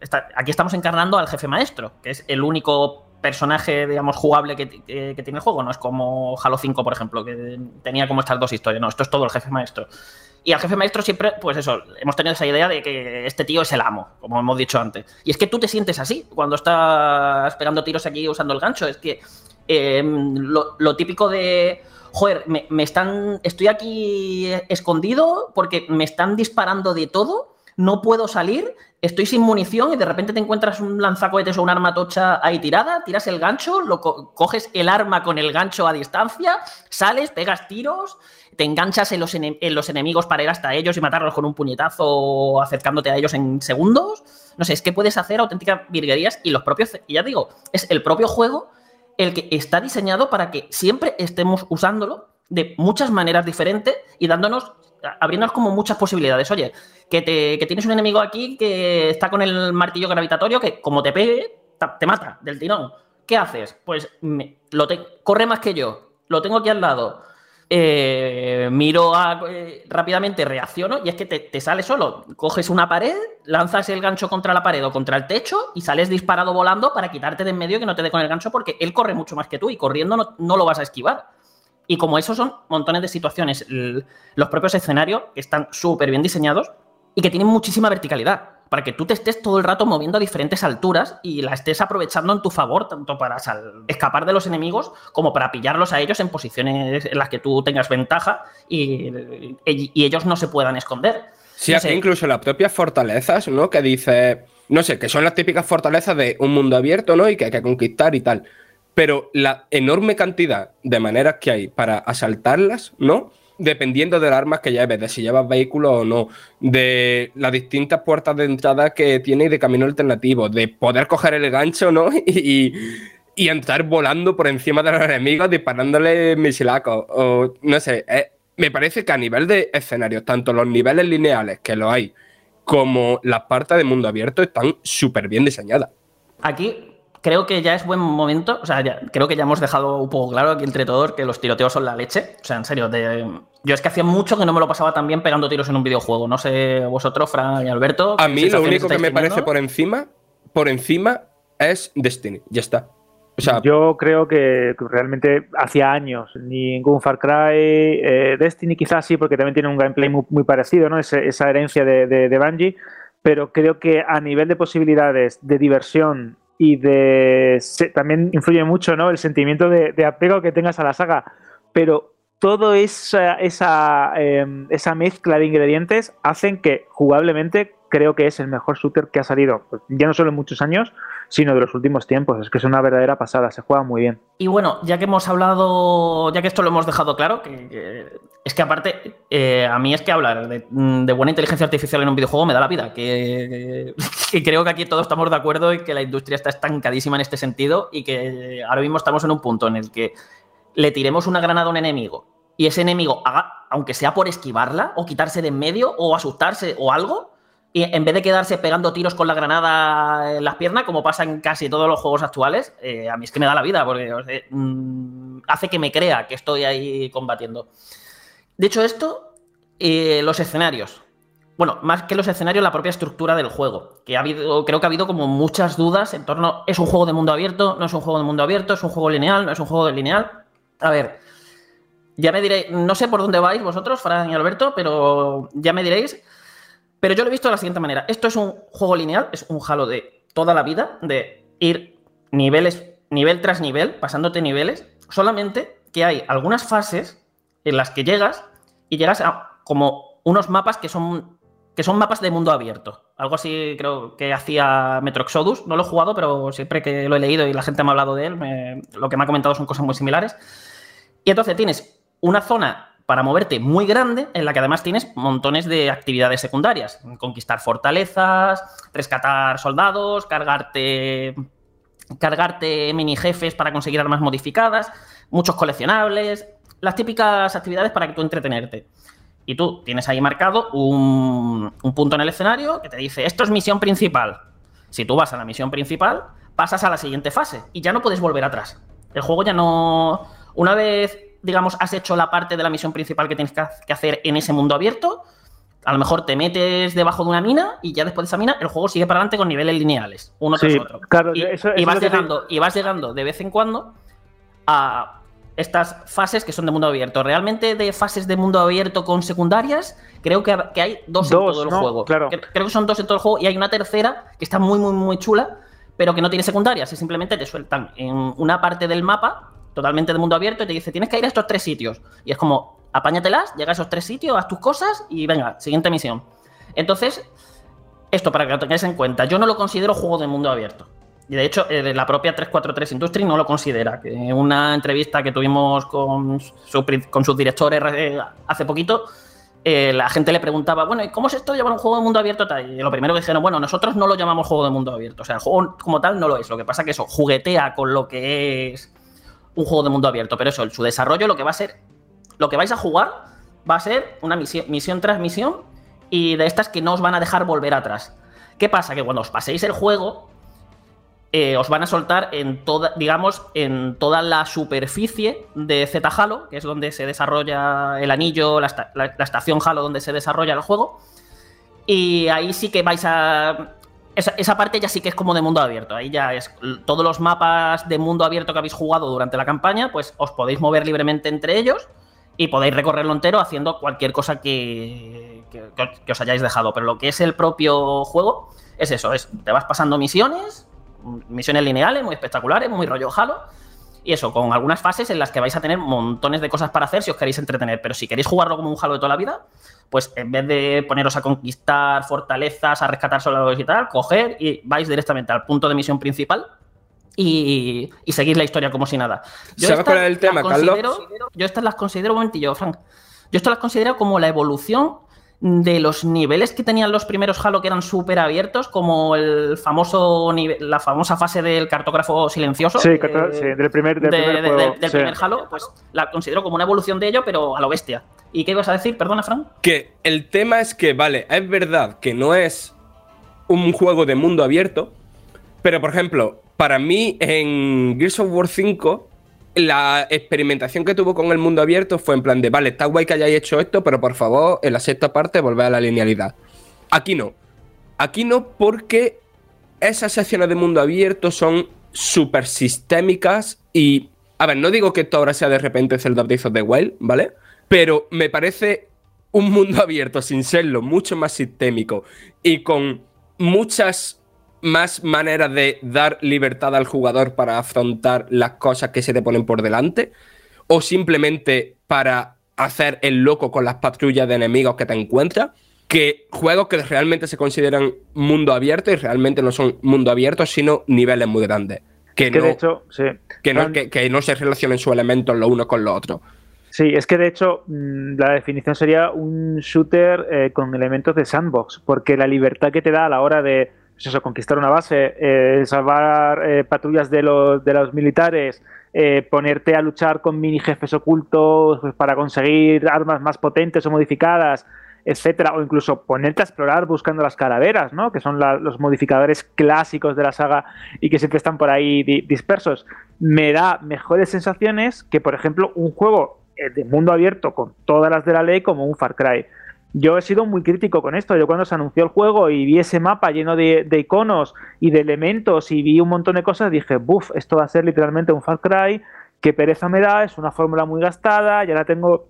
está- aquí estamos encarnando al jefe maestro, que es el único personaje, digamos, jugable que, que- que tiene el juego. No es como Halo 5, por ejemplo, que tenía como estas dos historias. No, esto es todo el jefe maestro. Y al jefe maestro siempre, pues eso, hemos tenido esa idea de que este tío es el amo, como hemos dicho antes. Y es que tú te sientes así cuando estás pegando tiros aquí usando el gancho. Es que eh, lo, típico de, joder, me, me están, estoy aquí escondido porque me están disparando de todo, no puedo salir, estoy sin munición y de repente te encuentras un lanzacohetes o un arma tocha ahí tirada, tiras el gancho, lo co- coges el arma con el gancho a distancia, sales, pegas tiros, te enganchas en los, en los enemigos para ir hasta ellos y matarlos con un puñetazo acercándote a ellos en segundos. No sé, es que puedes hacer auténticas virguerías y los propios, y ya digo, es el propio juego el que está diseñado para que siempre estemos usándolo de muchas maneras diferentes y dándonos, abriéndonos como muchas posibilidades. Oye, que, te, que tienes un enemigo aquí que está con el martillo gravitatorio que como te pegue, te mata del tirón. ¿Qué haces? Pues me- lo te- corre más que yo, lo tengo aquí al lado. Eh, miro eh, rápidamente, reacciono y es que te, te sale solo. Coges una pared, lanzas el gancho contra la pared o contra el techo y sales disparado volando para quitarte de en medio que no te dé con el gancho porque él corre mucho más que tú y corriendo no, no lo vas a esquivar. Y como eso son montones de situaciones, los propios escenarios que están súper bien diseñados y que tienen muchísima verticalidad, para que tú te estés todo el rato moviendo a diferentes alturas y la estés aprovechando en tu favor, tanto para escapar de los enemigos como para pillarlos a ellos en posiciones en las que tú tengas ventaja y, y ellos no se puedan esconder. Sí, aquí incluso las propias fortalezas, ¿no? Que dice, no sé, que son las típicas fortalezas de un mundo abierto, ¿no? Y que hay que conquistar y tal. Pero la enorme cantidad de maneras que hay para asaltarlas, ¿no? Dependiendo de las armas que lleves, de si llevas vehículo o no, de las distintas puertas de entrada que tiene y de camino alternativo, de poder coger el gancho, ¿no? Y, y entrar volando por encima de los enemigos disparándole misilacos. O no sé, eh, me parece que a nivel de escenarios, tanto los niveles lineales que lo hay, como las partes de mundo abierto están súper bien diseñadas. Aquí creo que ya es buen momento, o sea, ya- creo que ya hemos dejado un poco claro aquí entre todos que los tiroteos son la leche. O sea, en serio, de- yo es que hacía mucho que no me lo pasaba tan bien pegando tiros en un videojuego. No sé vosotros, Fran y Alberto. A ¿qué mí lo único que me parece por encima, por encima, es Destiny. Ya está. O sea, Yo creo que que realmente hacía años ningún Far Cry, eh, Destiny quizás sí, porque también tiene un gameplay muy, muy parecido, ¿no? Ese- esa herencia de, de, de Bungie, pero creo que a nivel de posibilidades de diversión y de... se- también influye mucho, ¿no? El sentimiento de, apego que tengas a la saga, pero toda esa, esa, eh, esa mezcla de ingredientes hacen que jugablemente creo que es el mejor shooter que ha salido, pues, ya no solo en muchos años, sino de los últimos tiempos. Es que es una verdadera pasada, se juega muy bien. Y bueno, ya que hemos hablado, ya que esto lo hemos dejado claro, que, es que aparte, eh, a mí es que hablar de, de buena inteligencia artificial en un videojuego me da la vida, que creo que aquí todos estamos de acuerdo y que la industria está estancadísima en este sentido y que ahora mismo estamos en un punto en el que le tiremos una granada a un enemigo y ese enemigo haga, aunque sea por esquivarla o quitarse de en medio o asustarse o algo, y en vez de quedarse pegando tiros con la granada en las piernas, como pasa en casi todos los juegos actuales, eh, a mí es que me da la vida, porque mm, hace que me crea que estoy ahí combatiendo. Dicho esto, eh, los escenarios. Bueno, más que los escenarios, la propia estructura del juego. Que ha habido, creo que ha habido como muchas dudas en torno. ¿Es un juego de mundo abierto? ¿No es un juego de mundo abierto? ¿Es un juego lineal? ¿No es un juego de lineal? A ver, ya me diréis, no sé por dónde vais vosotros, Fran y Alberto, pero ya me diréis. Pero yo lo he visto de la siguiente manera. Esto es un juego lineal, es un Halo de toda la vida, de ir niveles, nivel tras nivel, pasándote niveles, solamente que hay algunas fases en las que llegas y llegas a como unos mapas que son, que son mapas de mundo abierto. Algo así creo que hacía Metro Exodus. No lo he jugado, pero siempre que lo he leído y la gente me ha hablado de él, lo que me ha comentado son cosas muy similares. Y entonces tienes una zona para moverte muy grande, en la que además tienes montones de actividades secundarias. Conquistar fortalezas, rescatar soldados, cargarte, cargarte mini jefes para conseguir armas modificadas, muchos coleccionables, las típicas actividades para que tú entretenerte. Y tú tienes ahí marcado un, un punto en el escenario que te dice, esto es misión principal. Si tú vas a la misión principal, pasas a la siguiente fase y ya no puedes volver atrás. El juego ya no... Una vez, digamos, has hecho la parte de la misión principal que tienes que ha- que hacer en ese mundo abierto, a lo mejor te metes debajo de una mina y ya después de esa mina el juego sigue para adelante con niveles lineales, uno tras otro. claro, y, eso- y eso vas te- llegando, y vas llegando de vez en cuando a estas fases que son de mundo abierto. Realmente de fases de mundo abierto con secundarias, creo que, que hay dos, en Dos, todo el ¿no? juego. Claro. Cre- Creo que son dos en todo el juego y hay una tercera que está muy, muy, muy chula, pero que no tiene secundarias. Y simplemente te sueltan en una parte del mapa totalmente de mundo abierto y te dice, tienes que ir a estos tres sitios. Y es como, apáñatelas, llega a esos tres sitios, haz tus cosas y venga, siguiente misión. Entonces, esto para que lo tengáis en cuenta, yo no lo considero juego de mundo abierto. Y de hecho, eh, la propia 343 Industries no lo considera. En una entrevista que tuvimos con, su, con sus directores eh, hace poquito, eh, la gente le preguntaba, bueno, ¿y cómo es esto de llevar un juego de mundo abierto? Y lo primero que dijeron, bueno, nosotros no lo llamamos juego de mundo abierto. O sea, el juego como tal no lo es. Lo que pasa que eso juguetea con lo que es un juego de mundo abierto. Pero eso, su desarrollo lo que va a ser, lo que vais a jugar va a ser una misión, tras misión y de estas que no os van a dejar volver atrás. ¿Qué pasa? Que cuando os paséis el juego, eh, os van a soltar en toda, digamos, en toda la superficie de Z Halo, que es donde se desarrolla el anillo, la- la estación Halo donde se desarrolla el juego. Y ahí sí que vais a. esa, esa parte ya sí que es como de mundo abierto. Ahí ya es todos los mapas de mundo abierto que habéis jugado durante la campaña, pues os podéis mover libremente entre ellos y podéis recorrerlo entero haciendo cualquier cosa que, que- os hayáis dejado. Pero lo que es el propio juego es eso, es te vas pasando misiones, misiones lineales, muy espectaculares, muy rollo Halo. Y eso, con algunas fases en las que vais a tener montones de cosas para hacer si os queréis entretener. Pero si queréis jugarlo como un Halo de toda la vida, pues en vez de poneros a conquistar fortalezas, a rescatar soldados y tal, coger y vais directamente al punto de misión principal y, y seguir la historia como si nada. ¿Sabes estas cuál es el tema, Carlos? Yo estas las considero, un momentillo, Frank. Yo estas las considero como la evolución de los niveles que tenían los primeros Halo que eran súper abiertos, como el famoso nive- la famosa fase del cartógrafo silencioso. Sí, eh, sí, del primer, del de- primer de- juego. de- del sí. primer Halo, pues la considero como una evolución de ello, pero a lo bestia. ¿Y qué ibas a decir? Perdona, Frank. Que el tema es que, vale, es verdad que no es un juego de mundo abierto, pero por ejemplo, para mí en Gears of War 5, la experimentación que tuvo con el mundo abierto fue en plan de, vale, está guay que hayáis hecho esto, pero por favor, en la sexta parte volver a la linealidad. Aquí no. Aquí no porque esas secciones de mundo abierto son súper sistémicas y... A ver, no digo que esto ahora sea de repente Zelda Breath of the Wild, ¿vale? Pero me parece un mundo abierto sin serlo, mucho más sistémico y con muchas más maneras de dar libertad al jugador para afrontar las cosas que se te ponen por delante o simplemente para hacer el loco con las patrullas de enemigos que te encuentras que juegos que realmente se consideran mundo abierto y realmente no son mundo abierto sino niveles muy grandes. Que, Que no, de hecho, sí. que, no, Fran- que, que no se relacionen sus elementos los unos con los otros. Sí, es que de hecho mm, la definición sería un shooter eh, con elementos de sandbox, porque la libertad que te da a la hora de pues eso, conquistar una base, eh, salvar eh, patrullas de los, de los militares, eh, ponerte a luchar con mini jefes ocultos pues, para conseguir armas más potentes o modificadas, etcétera, o incluso ponerte a explorar buscando las calaveras, ¿no? que son los modificadores clásicos de la saga y que siempre están por ahí di- dispersos, me da mejores sensaciones que, por ejemplo, un juego eh, de mundo abierto con todas las de la ley como un Far Cry. Yo he sido muy crítico con esto. Yo cuando se anunció el juego y vi ese mapa lleno de, de iconos y de elementos y vi un montón de cosas, dije, buf, esto va a ser literalmente un Far Cry, qué pereza me da, es una fórmula muy gastada, ya la tengo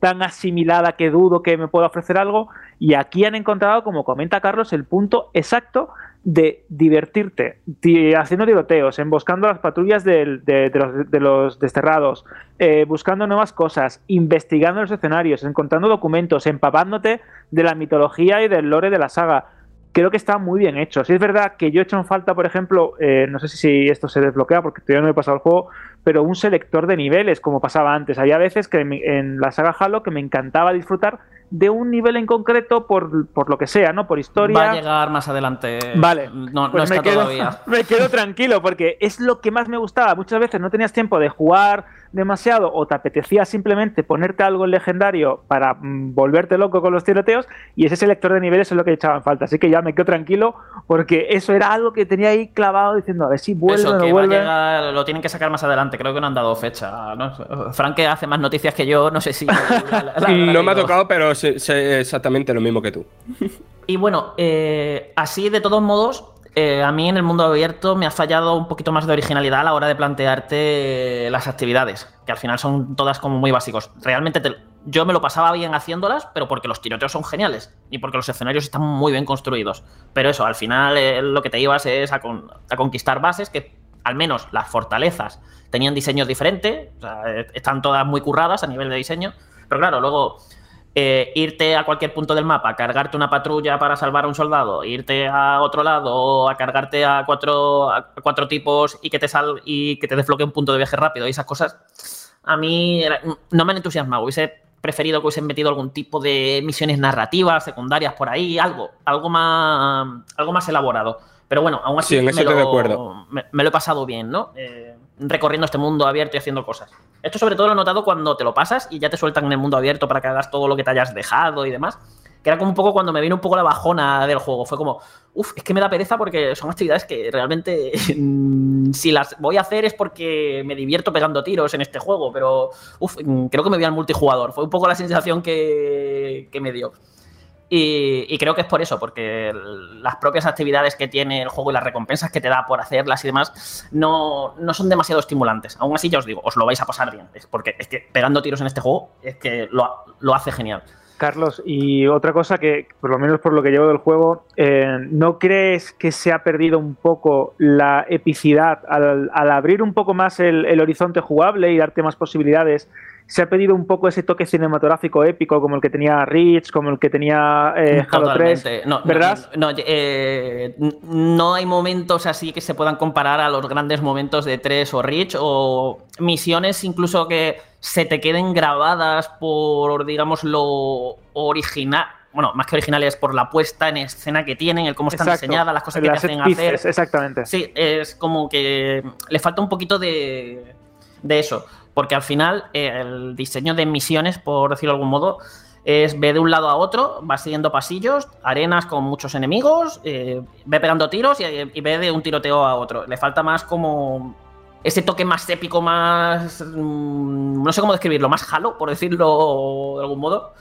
tan asimilada que dudo que me pueda ofrecer algo. Y aquí han encontrado, como comenta Carlos, el punto exacto de divertirte, ti- haciendo tiroteos, emboscando las patrullas de los desterrados, eh, buscando nuevas cosas, investigando los escenarios, encontrando documentos, empapándote de la mitología y del lore de la saga. Creo que está muy bien hecho. Si es verdad que yo he hecho en falta, por ejemplo, eh, no sé si, esto se desbloquea porque todavía no he pasado el juego, pero un selector de niveles, como pasaba antes. Había veces que me- en la saga Halo que me encantaba disfrutar de un nivel en concreto por, por lo que sea, ¿no? Por historia. Va a llegar más adelante. Vale. No, no Pues está me quedo, todavía. me quedo tranquilo porque es lo que más me gustaba. Muchas veces no tenías tiempo de jugar demasiado o te apetecía simplemente ponerte algo en legendario para mm, volverte loco con los tiroteos y ese selector de niveles es lo que echaba en falta. Así que ya me quedo tranquilo porque eso era algo que tenía ahí clavado diciendo a ver si vuelve Eso, o no que va a vuelve. llegar, lo tienen que sacar más adelante. Creo que no han dado fecha. ¿no? Frank que hace más noticias que yo, no sé si. la- la- la- no me ha tocado pero sé, sé exactamente lo mismo que tú Y bueno, eh, así de todos modos, eh, a mí en el mundo abierto me ha fallado un poquito más de originalidad a la hora de plantearte las actividades, que al final son todas como muy básicos. Realmente te- yo me lo pasaba bien haciéndolas, pero porque los tiroteos son geniales y porque los escenarios están muy bien construidos. Pero eso, al final eh, lo que te ibas es a, con- a conquistar bases que al menos las fortalezas tenían diseños diferentes, o sea, eh, están todas muy curradas a nivel de diseño, pero claro, luego eh, irte a cualquier punto del mapa, cargarte una patrulla para salvar a un soldado, irte a otro lado o a cargarte a cuatro, a cuatro tipos y que te sal y que te desbloquee un punto de viaje rápido y esas cosas, a mí no me han entusiasmado. Hubiese preferido que hubiesen metido algún tipo de misiones narrativas, secundarias por ahí, algo, algo más, algo más elaborado. Pero bueno, aún así Sí, en me, eso estoy de lo, acuerdo. me- me lo he pasado bien, ¿no? Eh, recorriendo este mundo abierto y haciendo cosas. Esto sobre todo lo he notado cuando te lo pasas y ya te sueltan en el mundo abierto para que hagas todo lo que te hayas dejado y demás. Que era como un poco cuando me vino un poco la bajona del juego. Fue como, uff, es que me da pereza porque son actividades que realmente si las voy a hacer es porque me divierto pegando tiros en este juego, pero uff, creo que me voy al multijugador. Fue un poco la sensación que me dio. Y, creo que es por eso, porque las propias actividades que tiene el juego y las recompensas que te da por hacerlas y demás no, no son demasiado estimulantes. Aún así, ya os digo, os lo vais a pasar bien. Porque es que pegando tiros en este juego es que lo, lo hace genial. Carlos, y otra cosa que, por lo menos por lo que llevo del juego, eh, ¿no crees que se ha perdido un poco la epicidad al, al abrir un poco más el, el horizonte jugable y darte más posibilidades? Se ha perdido un poco ese toque cinematográfico épico como el que tenía Reach, como el que tenía eh, Halo 3, Totalmente. No, no, ¿verdad? No, eh, no hay momentos así que se puedan comparar a los grandes momentos de 3 o Reach o misiones incluso que se te queden grabadas por, digamos, lo original. Bueno, más que originales, por la puesta en escena que tienen, el cómo están Exacto. diseñadas, las cosas que Las te hacen pieces, hacer. Exactamente. Sí, es como que le falta un poquito de, de eso. Porque al final eh, el diseño de misiones, por decirlo de algún modo, es ve de un lado a otro, va siguiendo pasillos, arenas con muchos enemigos, eh, ve pegando tiros y, y ve de un tiroteo a otro. Le falta más como ese toque más épico, más... mm, no sé cómo describirlo, más halo, por decirlo de algún modo.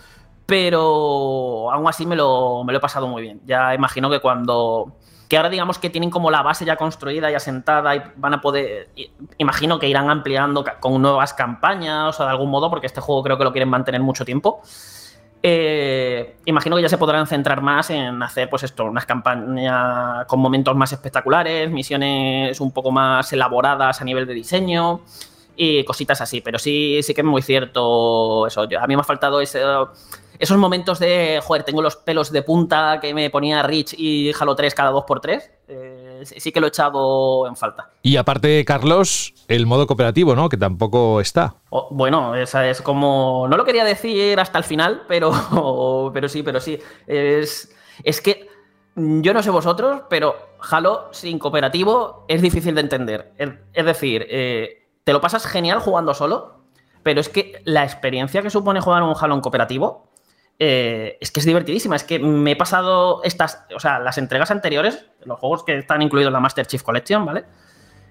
Pero aún así me lo, me lo he pasado muy bien. Ya imagino que cuando... Que ahora digamos que tienen como la base ya construida y asentada y van a poder... Imagino que irán ampliando con nuevas campañas o de algún modo, porque este juego creo que lo quieren mantener mucho tiempo. Eh, imagino que ya se podrán centrar más en hacer, pues esto, unas campañas con momentos más espectaculares, misiones un poco más elaboradas a nivel de diseño y cositas así. Pero sí, sí que es muy cierto eso. A mí me ha faltado ese, esos momentos de, joder, tengo los pelos de punta que me ponía Rich y Halo 3 cada 2x3. Eh, sí que lo he echado en falta. Y aparte, Carlos, el modo cooperativo, ¿no? Que tampoco está. Bueno, esa es como. No lo quería decir hasta el final, pero, pero sí, pero sí. Es, es que yo no sé vosotros, pero Halo sin cooperativo es difícil de entender. Es, es decir, eh, te lo pasas genial jugando solo, pero es que la experiencia que supone jugar un Halo en cooperativo eh, es que es divertidísima. Es que me he pasado estas, o sea, las entregas anteriores, los juegos que están incluidos en la Master Chief Collection, ¿vale?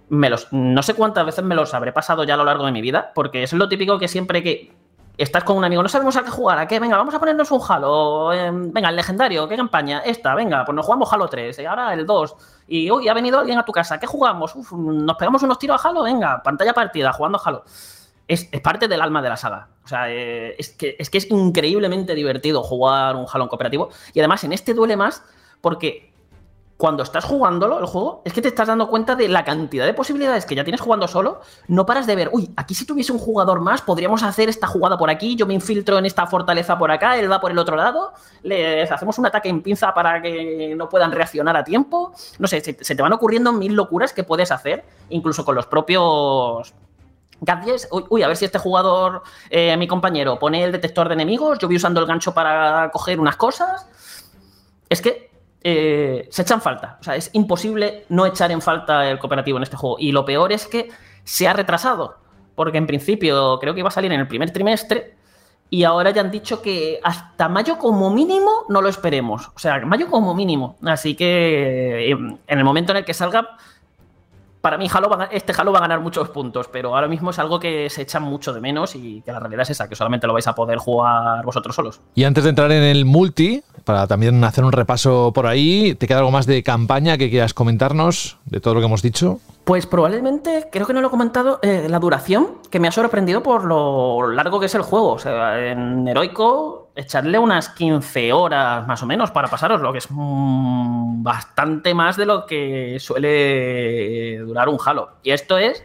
Me los, no sé cuántas veces me los habré pasado ya a lo largo de mi vida, porque es lo típico que siempre que estás con un amigo, no sabemos a qué jugar, a qué, venga, vamos a ponernos un Halo, eh, venga, el legendario, ¿qué campaña? Esta, venga, pues nos jugamos Halo 3, y ahora el 2, y hoy ha venido alguien a tu casa, ¿qué jugamos? Uf, nos pegamos unos tiros a Halo, venga, pantalla partida, jugando Halo. Es, es parte del alma de la saga. O sea, eh, es, que, es que es increíblemente divertido jugar un Halo cooperativo. Y además, en este duele más porque cuando estás jugándolo, el juego, es que te estás dando cuenta de la cantidad de posibilidades que ya tienes jugando solo. No paras de ver, uy, aquí si tuviese un jugador más, podríamos hacer esta jugada por aquí, yo me infiltro en esta fortaleza por acá, él va por el otro lado, les hacemos un ataque en pinza para que no puedan reaccionar a tiempo. No sé, se te van ocurriendo mil locuras que puedes hacer, incluso con los propios gadgets. Uy, a ver si este jugador, eh, mi compañero, pone el detector de enemigos, yo voy usando el gancho para coger unas cosas. Es que eh, se echan falta. O sea, es imposible no echar en falta el cooperativo en este juego. Y lo peor es que se ha retrasado. Porque en principio creo que iba a salir en el primer trimestre. Y ahora ya han dicho que hasta mayo como mínimo no lo esperemos. O sea, mayo como mínimo. Así que eh, en el momento en el que salga, para mí Halo este Halo va a ganar muchos puntos, pero ahora mismo es algo que se echa mucho de menos y que la realidad es esa, que solamente lo vais a poder jugar vosotros solos. Y antes de entrar en el multi, para también hacer un repaso por ahí, ¿te queda algo más de campaña que quieras comentarnos de todo lo que hemos dicho? Pues probablemente, creo que no lo he comentado, eh, la duración, que me ha sorprendido por lo largo que es el juego. O sea, en Heroico, echarle unas 15 horas más o menos para pasaros, lo que es mm, bastante más de lo que suele durar un Halo. Y esto es,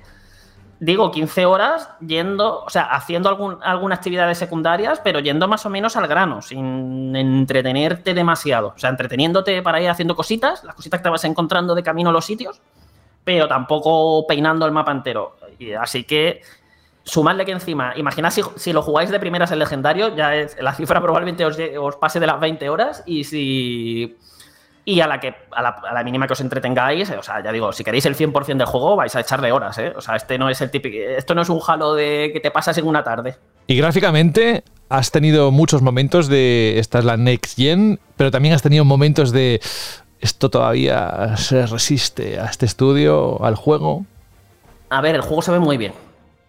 digo, 15 horas yendo, o sea, haciendo algún, algunas actividades secundarias, pero yendo más o menos al grano, sin entretenerte demasiado. O sea, entreteniéndote para ir haciendo cositas, las cositas que te vas encontrando de camino a los sitios pero tampoco peinando el mapa entero. Así que sumadle que encima, imaginad si, lo jugáis de primeras en legendario, ya la cifra probablemente os, os pase de las 20 horas y si... Y a la, que, a la, mínima que os entretengáis, o sea, ya digo, si queréis el 100% del juego, vais a echarle horas, ¿eh? O sea, este no es el típico. Esto no es un halo de que te pasas en una tarde. Y gráficamente has tenido muchos momentos de esta es la next gen, pero también has tenido momentos de esto todavía se resiste a este estudio, al juego. A ver, el juego se ve muy bien.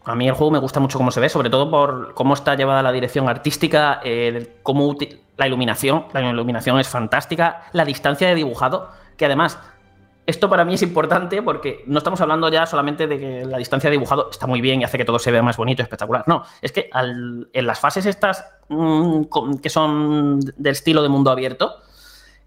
A mí el juego me gusta mucho cómo se ve, sobre todo por cómo está llevada la dirección artística, el- cómo la iluminación. La iluminación es fantástica, la distancia de dibujado, que además, esto para mí es importante porque no estamos hablando ya solamente de que la distancia de dibujado está muy bien y hace que todo se vea más bonito, espectacular. No, es que en las fases estas mm, que son del estilo de mundo abierto,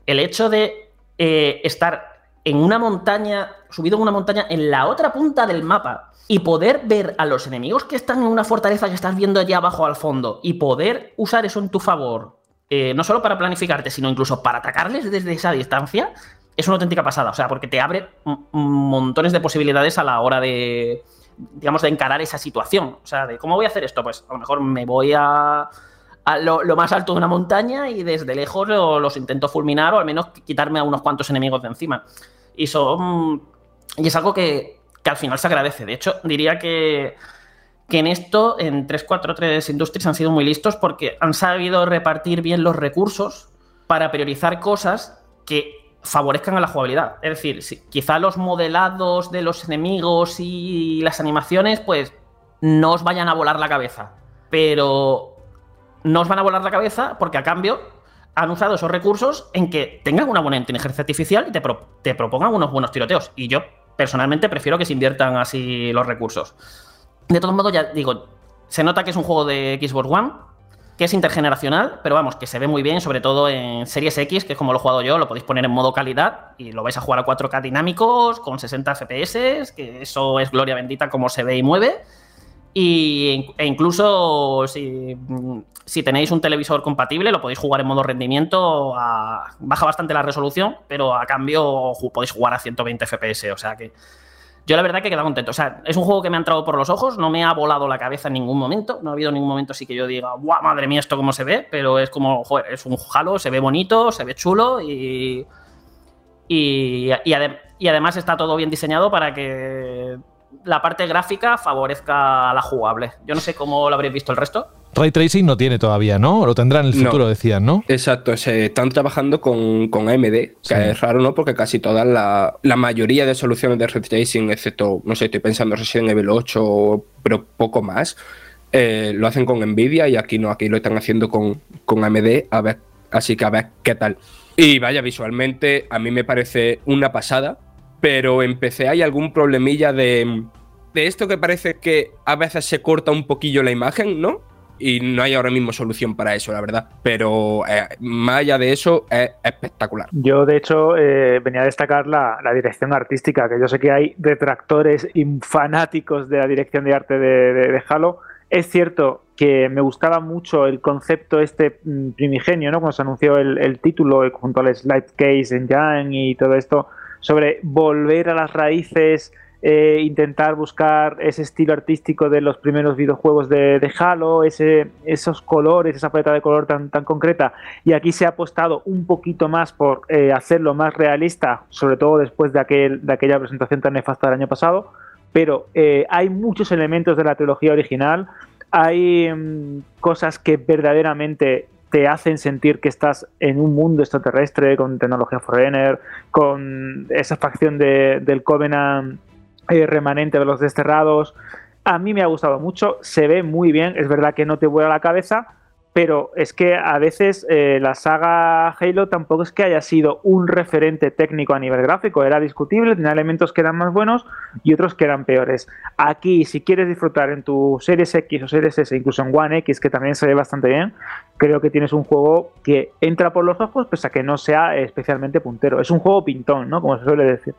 el hecho de eh, estar en una montaña, subido en una montaña en la otra punta del mapa y poder ver a los enemigos que están en una fortaleza que estás viendo allá abajo al fondo y poder usar eso en tu favor, eh, no solo para planificarte, sino incluso para atacarles desde esa distancia, es una auténtica pasada. O sea, porque te abre montones de posibilidades a la hora de, digamos, de encarar esa situación. O sea, de cómo voy a hacer esto, pues a lo mejor me voy a, lo, más alto de una montaña y desde lejos lo- los intento fulminar o al menos quitarme a unos cuantos enemigos de encima. Y son. Y es algo que, que al final se agradece. De hecho, diría que, que en esto, en 343 Industries han sido muy listos porque han sabido repartir bien los recursos para priorizar cosas que favorezcan a la jugabilidad. Es decir, si- quizá los modelados de los enemigos y las animaciones, pues no os vayan a volar la cabeza. Pero no os van a volar la cabeza porque a cambio han usado esos recursos en que tengan una buena inteligencia artificial y te, te propongan unos buenos tiroteos. Y yo personalmente prefiero que se inviertan así los recursos. De todos modos, ya digo, se nota que es un juego de Xbox One, que es intergeneracional, pero vamos, que se ve muy bien, sobre todo en Series X, que es como lo he jugado yo, lo podéis poner en modo calidad y lo vais a jugar a 4K dinámicos, con 60 FPS, que eso es gloria bendita como se ve y mueve. E incluso si, tenéis un televisor compatible, lo podéis jugar en modo rendimiento. baja bastante la resolución, pero a cambio podéis jugar a 120 FPS. O sea que yo la verdad que he quedado contento. O sea, es un juego que me ha entrado por los ojos, no me ha volado la cabeza en ningún momento. No ha habido ningún momento así que yo diga, ¡guau, madre mía, esto cómo se ve! Pero es como, joder, es un Halo, se ve bonito, se ve chulo y. Y, y además está todo bien diseñado para que la parte gráfica favorezca a la jugable. Yo no sé cómo lo habréis visto el resto. Ray Tracing no tiene todavía, ¿no? Lo tendrá en el No. futuro, decían, ¿no? Exacto, se están trabajando con, con AMD, que Sí. es raro, ¿no? Porque casi todas la, la mayoría de soluciones de ray tracing, excepto, no sé, estoy pensando en Resident Evil 8, pero poco más, eh, lo hacen con Nvidia y aquí no, aquí lo están haciendo con, con AMD, a ver, así que a ver qué tal. Y vaya, visualmente a mí me parece una pasada, pero empecé hay algún problemilla de, de esto que parece que a veces se corta un poquillo la imagen, ¿no? Y no hay ahora mismo solución para eso, la verdad. Pero eh, más allá de eso, es espectacular. Yo, de hecho, eh, venía a destacar la, la dirección artística, que yo sé que hay detractores y fanáticos de la dirección de arte de, de- Halo. Es cierto que me gustaba mucho el concepto este mm, primigenio, ¿no? Cuando se anunció el, el título eh, junto al Slide Case Engine y todo esto, sobre volver a las raíces, eh, intentar buscar ese estilo artístico de los primeros videojuegos de, Halo, esos colores, esa paleta de color tan, tan concreta. Y aquí se ha apostado un poquito más por eh, hacerlo más realista, sobre todo después de, aquel, de aquella presentación tan nefasta del año pasado. Pero eh, hay muchos elementos de la trilogía original, hay mm, cosas que verdaderamente te hacen sentir que estás en un mundo extraterrestre con tecnología Forerunner, con esa facción de- del Covenant eh, remanente de los desterrados. A mí me ha gustado mucho, se ve muy bien, es verdad que no te vuela la cabeza, pero es que a veces eh, la saga Halo tampoco es que haya sido un referente técnico a nivel gráfico, era discutible, tenía elementos que eran más buenos y otros que eran peores. Aquí, si quieres disfrutar en tu Series X o Series S, incluso en One X, que también se ve bastante bien, creo que tienes un juego que entra por los ojos, pese a que no sea especialmente puntero. Es un juego pintón, ¿no? Como se suele decir.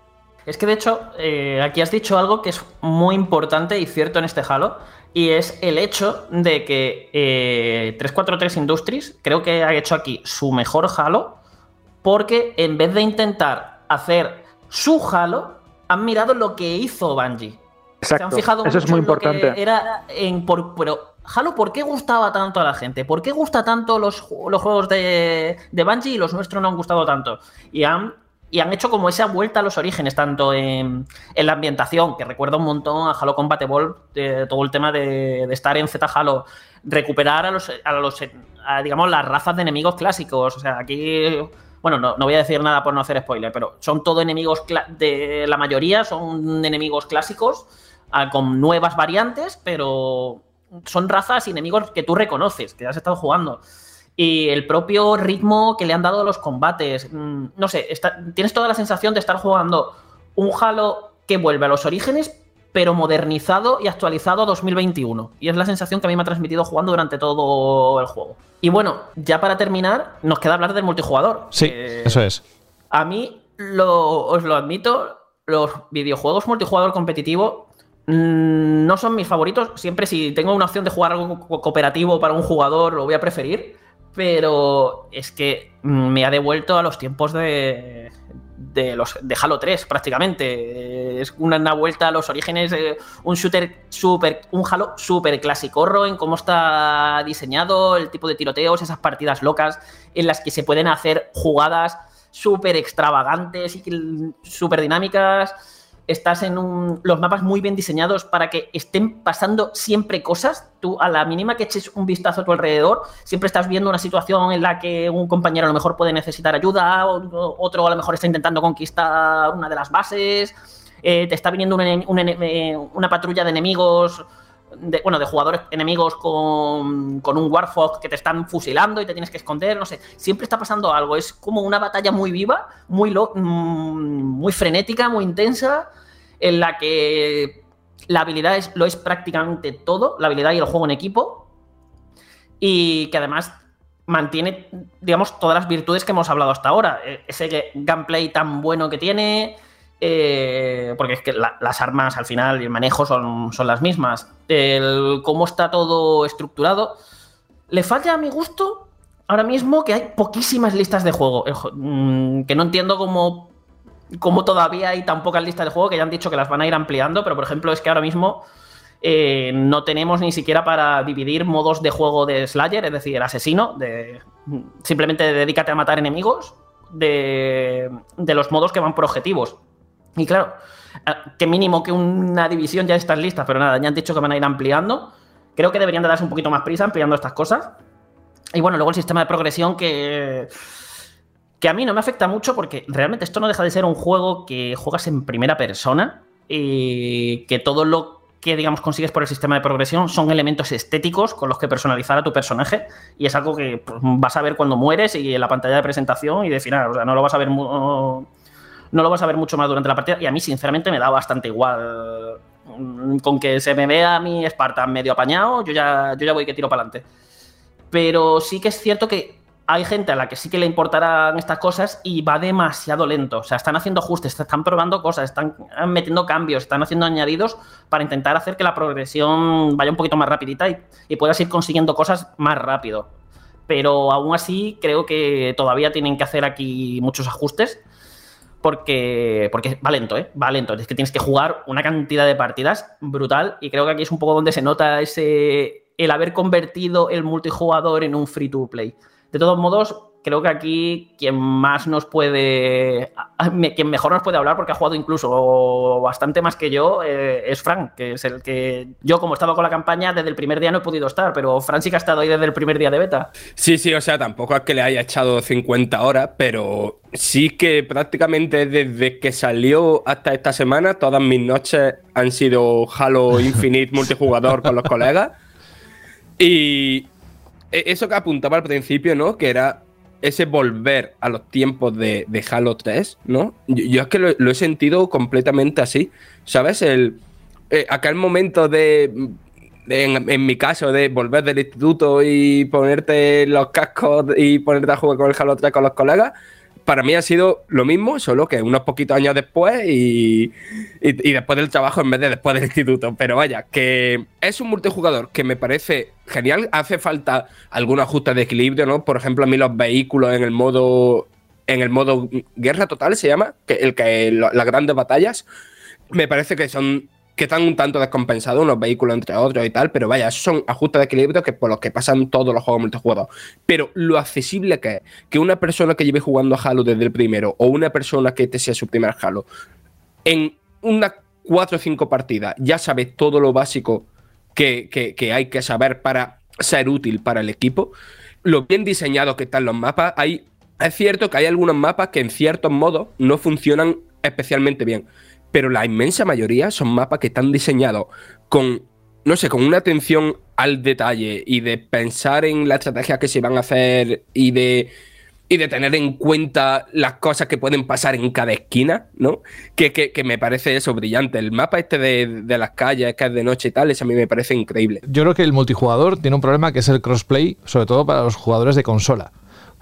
Es que de hecho, eh, aquí has dicho algo que es muy importante y cierto en este Halo, y es el hecho de que eh, 343 Industries creo que ha hecho aquí su mejor Halo, porque en vez de intentar hacer su Halo, han mirado lo que hizo Bungie. Se han Exacto. fijado Eso es muy en lo que importante. Era en por, pero Halo, ¿por qué gustaba tanto a la gente? ¿Por qué gusta tanto los, los juegos de, de Bungie y los nuestros no han gustado tanto? Y han, y han hecho como esa vuelta a los orígenes, tanto en, la ambientación, que recuerda un montón a Halo Combat Evolved, todo el tema de, estar en Z Halo, recuperar a los, a los digamos, las razas de enemigos clásicos. O sea, aquí bueno, no, no voy a decir nada por no hacer spoiler, pero son todo enemigos, de la mayoría son enemigos clásicos, a- con nuevas variantes, pero son razas y enemigos que tú reconoces, que has estado jugando. Y el propio ritmo que le han dado a los combates, mm, no sé, está- tienes toda la sensación de estar jugando un Halo que vuelve a los orígenes, pero modernizado y actualizado a 2021. Y es la sensación que a mí me ha transmitido jugando durante todo el juego. Y bueno, ya para terminar, nos queda hablar del multijugador. Sí, Eh, eso es. a mí, lo, os lo admito, los videojuegos multijugador competitivo mm, no son mis favoritos. Siempre si tengo una opción de jugar algo co- cooperativo para un jugador, lo voy a preferir. Pero es que me ha devuelto a los tiempos de, de, los, de Halo 3, prácticamente. Es una, una vuelta a los orígenes, un shooter super, un Halo super clasicorro en cómo está diseñado, el tipo de tiroteos, esas partidas locas en las que se pueden hacer jugadas súper extravagantes y súper dinámicas. Estás en un, los mapas muy bien diseñados para que estén pasando siempre cosas. Tú, a la mínima que eches un vistazo a tu alrededor, siempre estás viendo una situación en la que un compañero a lo mejor puede necesitar ayuda, otro a lo mejor está intentando conquistar una de las bases, eh, te está viniendo eh, una patrulla de enemigos, de, bueno, de jugadores enemigos con, con un Warfog que te están fusilando y te tienes que esconder, no sé, siempre está pasando algo, es como una batalla muy viva, muy, mm, muy frenética, muy intensa, en la que la habilidad es, lo es prácticamente todo, la habilidad y el juego en equipo, y que además mantiene, digamos, todas las virtudes que hemos hablado hasta ahora. Eh, Ese gameplay tan bueno que tiene, eh, porque es que la- las armas al final y el manejo son, son las mismas. El cómo está todo estructurado. Le falla a mi gusto ahora mismo que hay poquísimas listas de juego. Jo- mm, que no entiendo cómo, cómo todavía hay tan pocas listas de juego que ya han dicho que las van a ir ampliando, pero por ejemplo es que ahora mismo eh, no tenemos ni siquiera para dividir modos de juego de Slayer, es decir, asesino, de simplemente dedícate a matar enemigos, de, de los modos que van por objetivos. Y claro, ah, que mínimo que una división ya están listas, pero nada, ya han dicho que van a ir ampliando. Creo que deberían de darse un poquito más prisa ampliando estas cosas. Y bueno, luego el sistema de progresión que, que a mí no me afecta mucho porque realmente esto no deja de ser un juego que juegas en primera persona y que todo lo que digamos consigues por el sistema de progresión son elementos estéticos con los que personalizar a tu personaje y es algo que pues, vas a ver cuando mueres y en la pantalla de presentación y de final, o sea, no lo vas a ver mu- no lo vas a ver mucho más durante la partida y a mí sinceramente me da bastante igual Mm, con que se me vea mi Spartan medio apañado, yo ya, yo ya voy que tiro para adelante. Pero sí que es cierto que hay gente a la que sí que le importarán estas cosas y va demasiado lento. O sea, están haciendo ajustes, están probando cosas, están metiendo cambios, están haciendo añadidos para intentar hacer que la progresión vaya un poquito más rapidita y, y puedas ir consiguiendo cosas más rápido. Pero aún así creo que todavía tienen que hacer aquí muchos ajustes porque, porque va lento, ¿eh? Va lento. Es que tienes que jugar una cantidad de partidas brutal y creo que aquí es un poco donde se nota ese el haber convertido el multijugador en un free to play. De todos modos, creo que aquí quien más nos puede, quien mejor nos puede hablar, porque ha jugado incluso bastante más que yo, eh, es Frank, que es el que yo como estaba con la campaña desde el primer día no he podido estar, pero Frank sí que ha estado ahí desde el primer día de beta. Sí, sí, o sea, tampoco es que le haya echado 50 horas, pero sí que prácticamente desde que salió hasta esta semana, todas mis noches han sido Halo Infinite multijugador con los colegas. Y e- eso que apuntaba al principio, ¿no? Que era ese volver a los tiempos de, Halo 3, ¿no? Yo, es que lo, he sentido completamente así, ¿sabes? El, eh, aquel momento de, en mi caso, de volver del instituto y ponerte los cascos y ponerte a jugar con el Halo 3 con los colegas, para mí ha sido lo mismo, solo que unos poquitos años después y, y- y después del trabajo en vez de después del instituto. Pero vaya, que es un multijugador que me parece genial. Hace falta algún ajuste de equilibrio, ¿no? Por ejemplo, a mí los vehículos en el modo. En el modo guerra total se llama, que el que las grandes batallas, me parece que son que están un tanto descompensados unos vehículos entre otros y tal, pero vaya, son ajustes de equilibrio que por los que pasan todos los juegos multijugador. Pero lo accesible que es que una persona que lleve jugando a Halo desde el primero o una persona que este sea su primer Halo, en unas 4 o 5 partidas ya sabe todo lo básico que, hay que saber para ser útil para el equipo, lo bien diseñados que están los mapas, hay, es cierto que hay algunos mapas que en ciertos modos no funcionan especialmente bien. pero la inmensa mayoría son mapas que están diseñados con, no sé, con una atención al detalle y de pensar en la estrategia que se van a hacer y de, y de tener en cuenta las cosas que pueden pasar en cada esquina, ¿no? Que, que- me parece eso brillante. El mapa este de, de las calles, que es de noche y tal, eso a mí me parece increíble. Yo creo que el multijugador tiene un problema que es el crossplay, sobre todo para los jugadores de consola.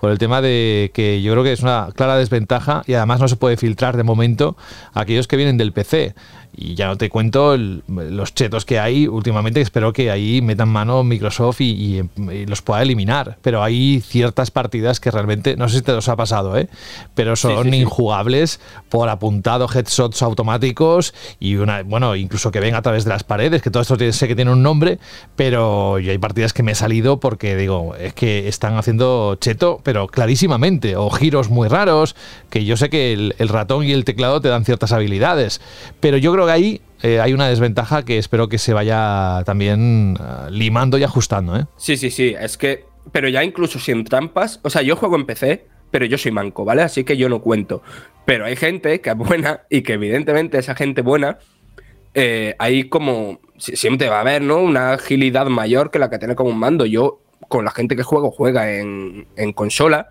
Por el tema de que yo creo que es una clara desventaja y además no se puede filtrar de momento a aquellos que vienen del PC. Y ya no te cuento el- los chetos que hay últimamente. Espero que ahí metan mano Microsoft y, y- y los pueda eliminar. Pero hay ciertas partidas que realmente, no sé si te los ha pasado, ¿eh? pero son sí, sí. injugables por apuntado, headshots automáticos y una, bueno, incluso que ven a través de las paredes, que todo esto tiene- sé que tiene un nombre, pero yo hay partidas que me he salido porque digo, es que están haciendo cheto, pero clarísimamente, o giros muy raros, que yo sé que el, el ratón y el teclado te dan ciertas habilidades, pero yo creo ahí eh, hay una desventaja que espero que se vaya también ah, limando y ajustando, ¿eh? Sí, sí, sí, es que, pero ya incluso sin trampas, o sea, yo juego en PC, pero yo soy manco, ¿vale? Así que yo no cuento. Pero hay gente que es buena y que evidentemente esa gente buena, eh, hay como, si- siempre va a haber, ¿no? Una agilidad mayor que la que tiene como un mando. Yo, con la gente que juego, juega en, en consola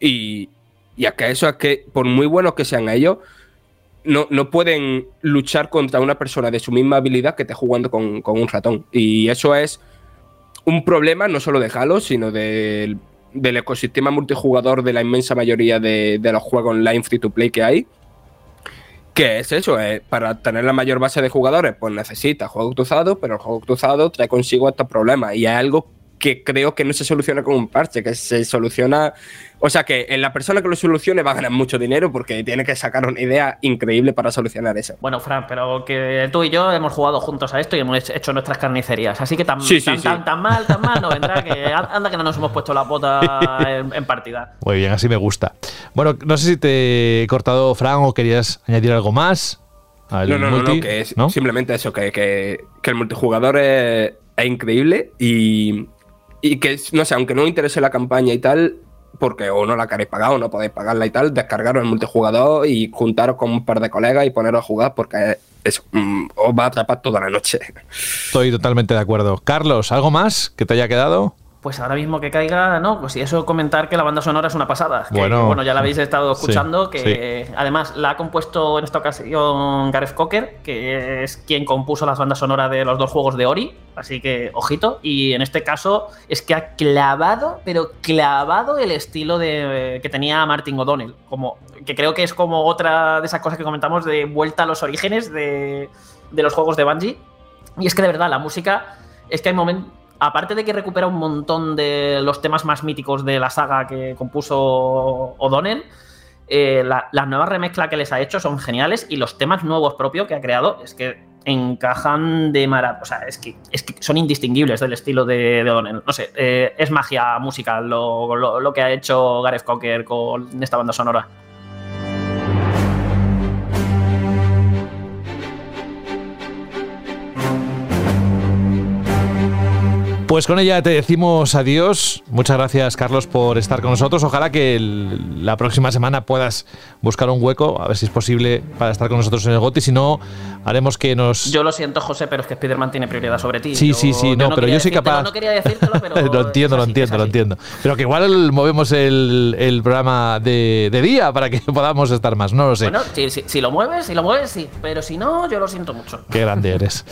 y, y que eso es que, por muy buenos que sean ellos, no, no pueden luchar contra una persona de su misma habilidad que esté jugando con, con un ratón. Y eso es un problema no solo de Halo, sino del, ecosistema multijugador de la inmensa mayoría de, de los juegos online free to play que hay. Que es eso, eh, para tener la mayor base de jugadores, pues necesita juego cruzado, pero el juego cruzado trae consigo estos problemas. Y hay algo que creo que no se soluciona con un parche, que se soluciona. O sea que en la persona que lo solucione va a ganar mucho dinero porque tiene que sacar una idea increíble para solucionar eso. Bueno, Fran, pero que tú y yo hemos jugado juntos a esto y hemos hecho nuestras carnicerías. Así que tan, Sí, sí, tan, sí. tan- tan mal, tan mal no vendrá que anda que no nos hemos puesto la bota en, en partida. Muy bien, así me gusta. Bueno, no sé si te he cortado, Fran, o querías añadir algo más. al No, no, no, no, que es ¿no? simplemente eso, que, que- que el multijugador es, es increíble y, y que, no sé, aunque no os interese la campaña y tal, porque o no la queréis pagar o no podéis pagarla y tal, descargaros el multijugador y juntaros con un par de colegas y poneros a jugar porque eso, mm, os va a atrapar toda la noche. Estoy totalmente de acuerdo. Carlos, ¿algo más que te haya quedado? Pues ahora mismo que caiga, no, pues y eso comentar que la banda sonora es una pasada. Que, Bueno. bueno, ya la habéis estado Sí, escuchando, que además la ha compuesto en esta ocasión Gareth Cocker, que es quien compuso las bandas sonoras de los dos juegos de Ori, así que ojito. Y en este caso es que ha clavado, pero clavado el estilo de, que tenía Martin O'Donnell, como, que creo que es como otra de esas cosas que comentamos de vuelta a los orígenes de, de los juegos de Bungie. Y es que de verdad, la música es que hay momentos. Aparte de que recupera un montón de los temas más míticos de la saga que compuso O'Donnell, eh, la, la nueva remezcla que les ha hecho son geniales y los temas nuevos propios que ha creado es que encajan de maravilla. O sea, es que, es que son indistinguibles del estilo de, de O'Donnell. No sé, eh, es magia musical lo, lo- lo que ha hecho Gareth Cocker con esta banda sonora. Pues con ella te decimos adiós. Muchas gracias, Carlos, por estar con nosotros. Ojalá que el- la próxima semana puedas buscar un hueco, a ver si es posible, para estar con nosotros en el GOTI. Si no, haremos que nos. Yo lo siento, José, pero es que Spider-Man tiene prioridad sobre ti. Sí, Yo- sí, sí, no, pero yo soy capaz. No quería decírtelo, pero. lo entiendo, lo entiendo, lo entiendo. Pero que igual movemos el, el programa de, de día para que podamos estar más. No lo sé. Bueno, si, si- si lo mueves, si lo mueves, sí. Pero si no, yo lo siento mucho. Qué grande eres.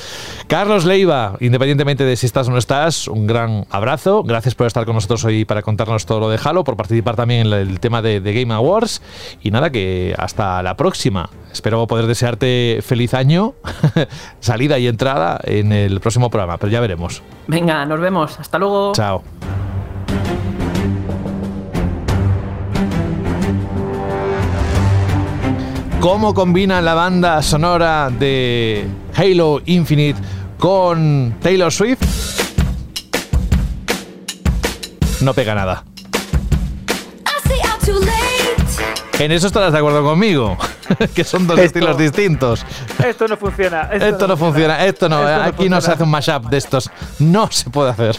Carlos Leiva, independientemente de si estás o no estás, un gran abrazo. Gracias por estar con nosotros hoy para contarnos todo lo de Halo, por participar también en el tema de, de Game Awards. Y nada, que hasta la próxima. Espero poder desearte feliz año, salida y entrada en el próximo programa, pero ya veremos. Venga, nos vemos. Hasta luego. Chao. ¿Cómo combina la banda sonora de Halo Infinite con Taylor Swift? No pega nada. En eso estarás de acuerdo conmigo. que son dos Esto- estilos distintos. Esto no funciona. Esto no funciona, esto no, Esto no aquí no se hace un mashup de estos, no se puede hacer.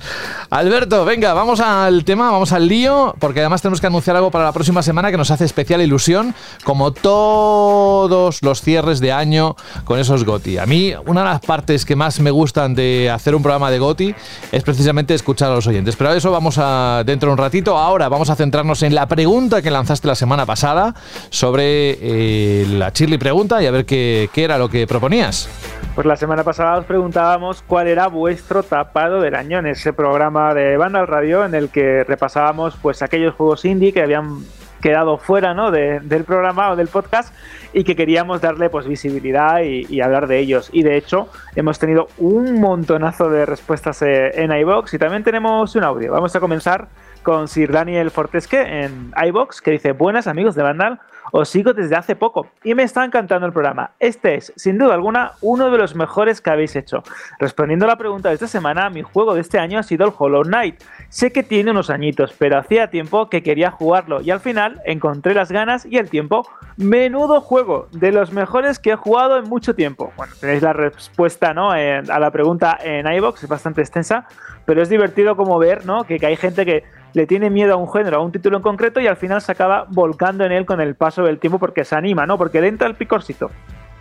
Alberto, venga, vamos al tema, vamos al lío, porque además tenemos que anunciar algo para la próxima semana que nos hace especial ilusión, como todos los cierres de año con esos GOTI. A mí, una de las partes que más me gustan de hacer un programa de GOTI es precisamente escuchar a los oyentes, pero a eso vamos a dentro de un ratito. Ahora vamos a centrarnos en la pregunta que lanzaste la semana pasada sobre eh, la Chirly pregunta y a ver qué, era lo que proponías. Pues la semana pasada os preguntábamos cuál era vuestro tapado del año en ese programa de Banda al Radio en el que repasábamos pues aquellos juegos indie que habían quedado fuera ¿no? de- del programa o del podcast y que queríamos darle pues visibilidad y, y hablar de ellos. Y de hecho hemos tenido un montonazo de respuestas eh, en iBox y también tenemos un audio. Vamos a comenzar con Sir Daniel Fortesque en iBox que dice buenas amigos de Vandal. Os sigo desde hace poco y me está encantando el programa. Este es, sin duda alguna, uno de los mejores que habéis hecho. Respondiendo a la pregunta de esta semana, mi juego de este año ha sido el Hollow Knight. Sé que tiene unos añitos, pero hacía tiempo que quería jugarlo y al final encontré las ganas y el tiempo. Menudo juego, de los mejores que he jugado en mucho tiempo. Bueno, tenéis la respuesta ¿no? En- a la pregunta en iBox, es bastante extensa, pero es divertido como ver ¿no? que, que hay gente que le tiene miedo a un género, a un título en concreto y al final se acaba volcando en él con el paso del tiempo porque se anima, ¿no? Porque le entra el picorcito.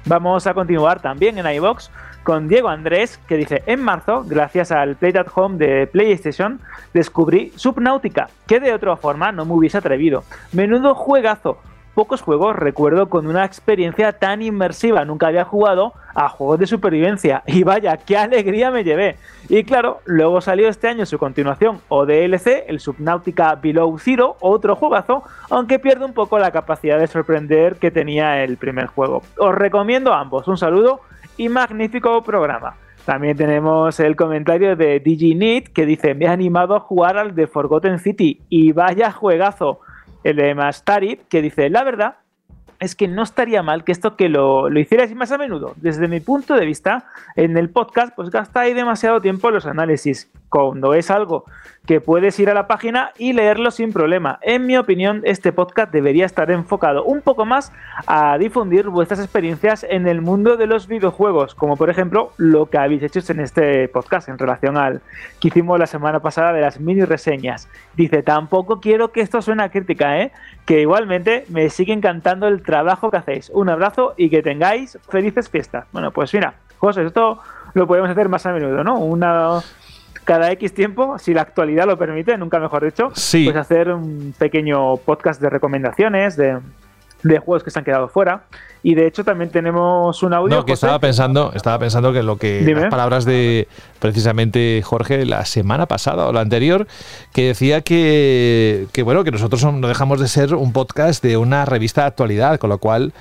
Vamos a continuar también en iBox con Diego Andrés, que dice: En marzo, gracias al Play at Home de PlayStation, descubrí Subnautica, que de otra forma no me hubiese atrevido. Menudo juegazo. Pocos juegos recuerdo con una experiencia tan inmersiva. Nunca había jugado a juegos de supervivencia. Y vaya, qué alegría me llevé. Y claro, luego salió este año su continuación o DLC, el Subnautica Below Zero, otro juegazo, aunque pierde un poco la capacidad de sorprender que tenía el primer juego. Os recomiendo a ambos. Un saludo y magnífico programa. También tenemos el comentario de DigiNit que dice: Me ha animado a jugar al de Forgotten City y vaya juegazo. El de Mastari que dice: La verdad es que no estaría mal que esto que lo, lo hicierais más a menudo. Desde mi punto de vista, en el podcast, pues gastáis demasiado tiempo en los análisis, cuando es algo que puedes ir a la página y leerlo sin problema. En mi opinión, este podcast debería estar enfocado un poco más a difundir vuestras experiencias en el mundo de los videojuegos, como por ejemplo lo que habéis hecho en este podcast en relación al que hicimos la semana pasada de las mini reseñas. Dice, tampoco quiero que esto suene a crítica, ¿eh? que igualmente me sigue encantando el trabajo que hacéis. Un abrazo y que tengáis felices fiestas. Bueno, pues mira, José, esto lo podemos hacer más a menudo, ¿no? Una cada X tiempo, si la actualidad lo permite, nunca mejor dicho, Sí. pues hacer un pequeño podcast de recomendaciones, de, de juegos que se han quedado fuera. Y de hecho también tenemos un audio. No, que José. estaba pensando, estaba pensando que lo que Dime. las palabras de precisamente Jorge la semana pasada o la anterior, que decía que, que bueno, que nosotros no dejamos de ser un podcast de una revista de actualidad, con lo cual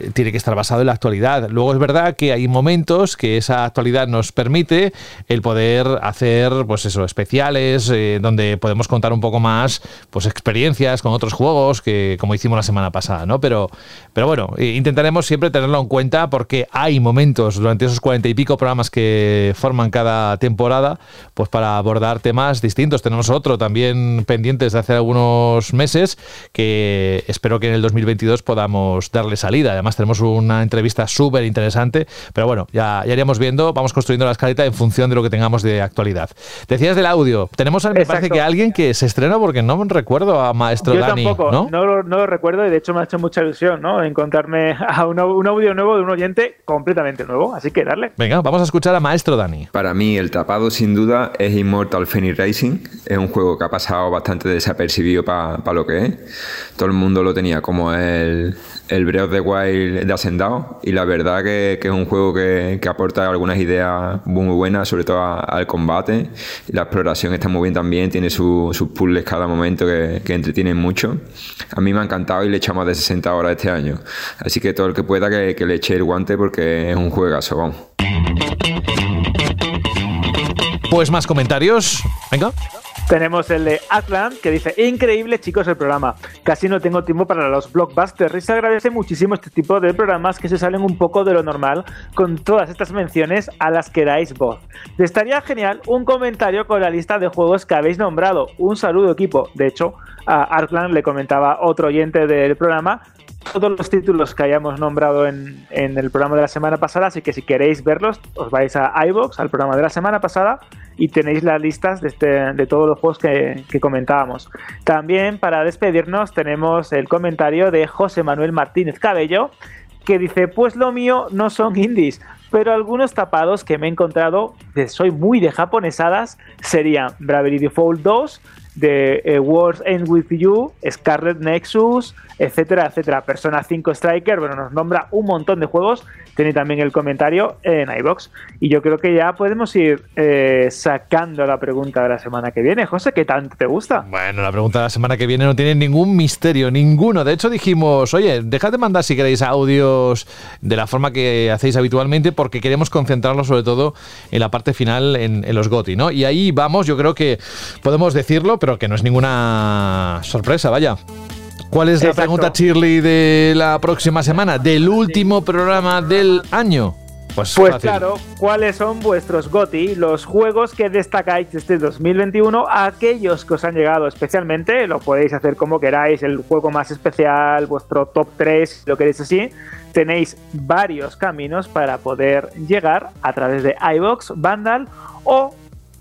eh, tiene que estar basado en la actualidad. Luego es verdad que hay momentos que esa actualidad nos permite el poder hacer, pues eso, especiales, eh, donde podemos contar un poco más, pues experiencias con otros juegos, que como hicimos la semana pasada, ¿no? Pero, pero bueno, eh, intentaremos siempre tenerlo en cuenta porque hay momentos durante esos cuarenta y pico programas que forman cada temporada, pues para abordar temas distintos. Tenemos otro también pendientes de hace algunos meses que espero que en el 2022 podamos darle salida. Además tenemos una entrevista súper interesante, pero bueno, ya, ya iremos viendo, vamos construyendo la escaleta en función de lo que tengamos de actualidad. Decías del audio, tenemos me parece Exacto. que alguien que se estrena porque no recuerdo a Maestro Yo Dani, tampoco, ¿no? ¿no? lo, no lo recuerdo y de hecho me ha hecho mucha ilusión ¿no? encontrarme a un, un audio nuevo de un oyente completamente nuevo, así que darle. Venga, vamos a escuchar a Maestro Dani. Para mí el tapado sin duda es Immortal Phoenix Racing. Es un juego que ha pasado bastante desapercibido para lo que es. Todo el mundo lo tenía como el, el Breath of the Wild de Hacendado y la verdad que, es un juego que, que aporta algunas ideas muy buenas, sobre todo al combate. La exploración está muy bien también, tiene su- sus puzzles cada momento que, que entretienen mucho. A mí me ha encantado y le echamos de 60 horas este año. Así que todo el que pueda que le eche el guante porque es un juegazo, vamos. Pues más comentarios. Venga. Tenemos el de Atlant que dice, increíble chicos el programa, casi no tengo tiempo para los blockbusters y se agradece muchísimo este tipo de programas que se salen un poco de lo normal con todas estas menciones a las que dais voz. Estaría genial un comentario con la lista de juegos que habéis nombrado. Un saludo equipo. De hecho, a Artland le comentaba otro oyente del programa todos los títulos que hayamos nombrado en, en, el programa de la semana pasada, así que si queréis verlos, os vais a iBox, al programa de la semana pasada, y tenéis las listas de, este, de todos los juegos que, que, comentábamos. También para despedirnos tenemos el comentario de José Manuel Martínez Cabello, que dice, pues lo mío no son indies, pero algunos tapados que me he encontrado, que soy muy de japonesadas, serían Bravely Default 2, de eh, Words End With You, Scarlet Nexus, etcétera, etcétera. Persona 5 Striker, bueno, nos nombra un montón de juegos. Tenéis también el comentario en iBox. Y yo creo que ya podemos ir eh, sacando la pregunta de la semana que viene. José, ¿qué tanto te gusta? Bueno, la pregunta de la semana que viene no tiene ningún misterio, ninguno. De hecho, dijimos, oye, dejad de mandar si queréis audios de la forma que hacéis habitualmente, porque queremos concentrarlo sobre todo en la parte final, en, en los GOTI, ¿no? Y ahí vamos, yo creo que podemos decirlo, pero que no es ninguna sorpresa, vaya. ¿Cuál es la Exacto. pregunta, Shirley, de la próxima semana? Del último programa del año. Pues, Pues claro, ¿cuáles son vuestros GOTI? Los juegos que destacáis de este 2021, aquellos que os han llegado especialmente, lo podéis hacer como queráis, el juego más especial, vuestro top 3, si lo queréis así. Tenéis varios caminos para poder llegar a través de iBox, Vandal o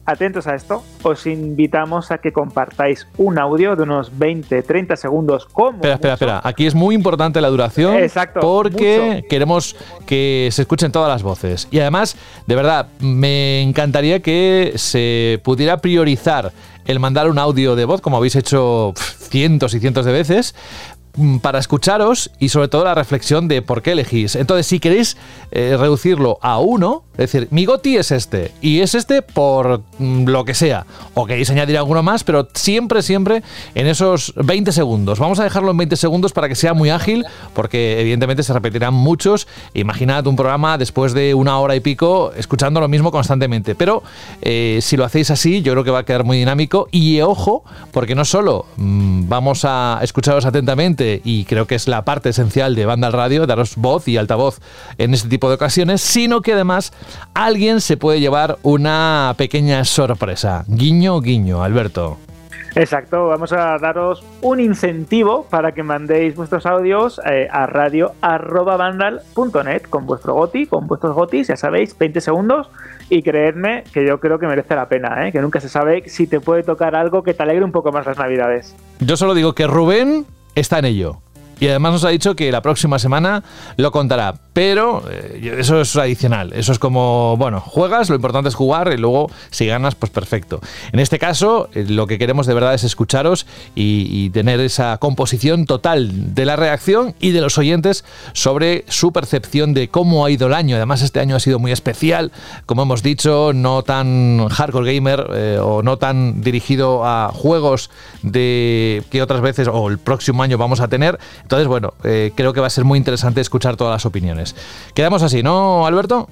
atentos a esto, os invitamos a que compartáis un audio de unos 20-30 segundos como Espera, espera, espera. Aquí es muy importante la duración. Exacto, Porque mucho. queremos que se escuchen todas las voces. Y además, de verdad, me encantaría que se pudiera priorizar el mandar un audio de voz, como habéis hecho cientos y cientos de veces para escucharos y sobre todo la reflexión de por qué elegís. Entonces, si queréis eh, reducirlo a uno, es decir, mi goti es este y es este por mm, lo que sea, o queréis añadir alguno más, pero siempre, siempre en esos 20 segundos. Vamos a dejarlo en 20 segundos para que sea muy ágil, porque evidentemente se repetirán muchos. Imaginad un programa después de una hora y pico escuchando lo mismo constantemente, pero eh, si lo hacéis así, yo creo que va a quedar muy dinámico y ojo, porque no solo mm, vamos a escucharos atentamente y creo que es la parte esencial de Banda al Radio, daros voz y altavoz en este tipo de ocasiones, sino que además alguien se puede llevar una pequeña sorpresa. Guiño, guiño, Alberto. Exacto, vamos a daros un incentivo para que mandéis vuestros audios eh, a radio.vandal.net con vuestro goti, con vuestros gotis, ya sabéis, 20 segundos. Y creedme que yo creo que merece la pena, ¿eh? que nunca se sabe si te puede tocar algo que te alegre un poco más las navidades. Yo solo digo que Rubén está en ello. Y además nos ha dicho que la próxima semana lo contará. Pero eh, eso es adicional. Eso es como, bueno, juegas, lo importante es jugar y luego si ganas, pues perfecto. En este caso, eh, lo que queremos de verdad es escucharos y, tener esa composición total de la reacción y de los oyentes sobre su percepción de cómo ha ido el año. Además, este año ha sido muy especial, como hemos dicho, no tan hardcore gamer eh, o no tan dirigido a juegos de que otras veces o el próximo año vamos a tener. Bueno, eh, creo que va a ser muy interesante escuchar todas las opiniones. Quedamos así, ¿no, Alberto?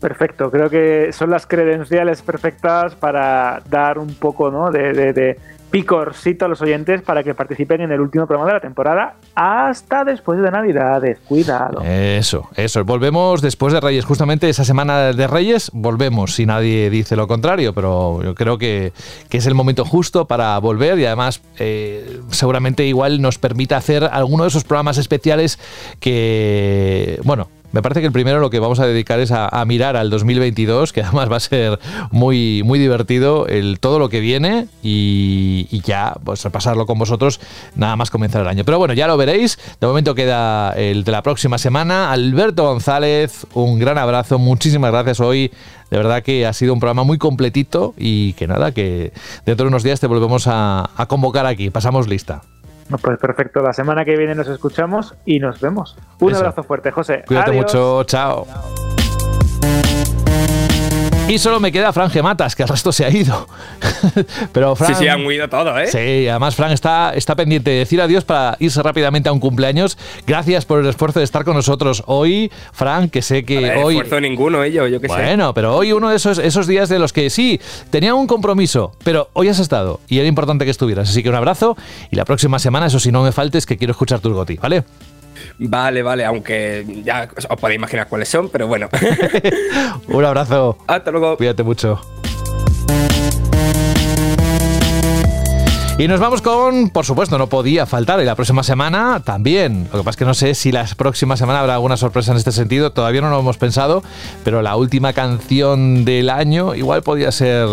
Perfecto, creo que son las credenciales perfectas para dar un poco ¿no? de, de- de picorcito a los oyentes para que participen en el último programa de la temporada hasta después de Navidades. Cuidado. Eso, eso. Volvemos después de Reyes. Justamente esa semana de Reyes volvemos, si nadie dice lo contrario, pero yo creo que, que es el momento justo para volver y además eh, seguramente igual nos permita hacer alguno de esos programas especiales que, bueno, me parece que el primero lo que vamos a dedicar es a, mirar al 2022, que además va a ser muy, muy divertido el, todo lo que viene y, ya pues repasarlo con vosotros nada más comenzar el año. Pero bueno, ya lo veréis. De momento queda el de la próxima semana. Alberto González, un gran abrazo, muchísimas gracias hoy. De verdad que ha sido un programa muy completito y que nada, que dentro de unos días te volvemos a convocar aquí. Pasamos lista. Pues perfecto, la semana que viene nos escuchamos y nos vemos. Un Eso. abrazo fuerte, José. Cuídate Adiós. mucho, chao. Y solo me queda Fran Gematas, que al resto se ha ido. Pero Fran, Sí, sí, han huido todo, ¿eh? Sí, además Fran está, está pendiente de decir adiós para irse rápidamente a un cumpleaños. Gracias por el esfuerzo de estar con nosotros hoy, Fran, que sé que Eh, hoy... esfuerzo ninguno, ello, yo qué sé. Bueno, pero hoy uno de esos, esos días de los que sí, tenía un compromiso, pero hoy has estado y era importante que estuvieras. Así que un abrazo y la próxima semana, eso sí, no me faltes, que quiero escuchar tus goti, ¿vale? Vale, vale, aunque ya os podéis imaginar cuáles son, pero bueno. Un abrazo. Hasta luego. Cuídate mucho. Y nos vamos con, por supuesto, no podía faltar, y la próxima semana también. Lo que pasa es que no sé si la próxima semana habrá alguna sorpresa en este sentido, todavía no lo hemos pensado, pero la última canción del año igual podía ser...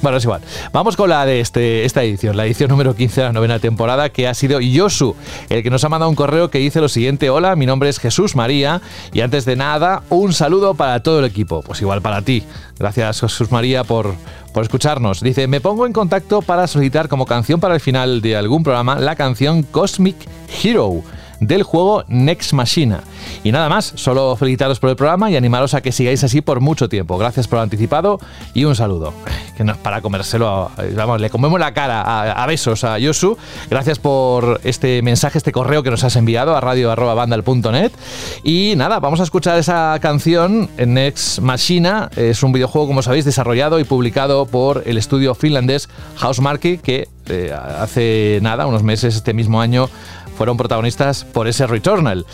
Bueno, es igual. Vamos con la de este, esta edición, la edición número 15 de la novena temporada, que ha sido Yosu, el que nos ha mandado un correo que dice lo siguiente, hola, mi nombre es Jesús María, y antes de nada, un saludo para todo el equipo, pues igual para ti. Gracias Jesús María por, por escucharnos. Dice, me pongo en contacto para solicitar como canción para el final de algún programa la canción Cosmic Hero del juego Next Machina. Y nada más, solo felicitaros por el programa y animaros a que sigáis así por mucho tiempo. Gracias por lo anticipado y un saludo. Que no es para comérselo, vamos, le comemos la cara a, a besos a Yosu. Gracias por este mensaje, este correo que nos has enviado a radio.bandal.net. Y nada, vamos a escuchar esa canción Next Machina. Es un videojuego, como sabéis, desarrollado y publicado por el estudio finlandés Housemarque, que eh, hace nada, unos meses, este mismo año, fueron protagonistas por ese Returnal.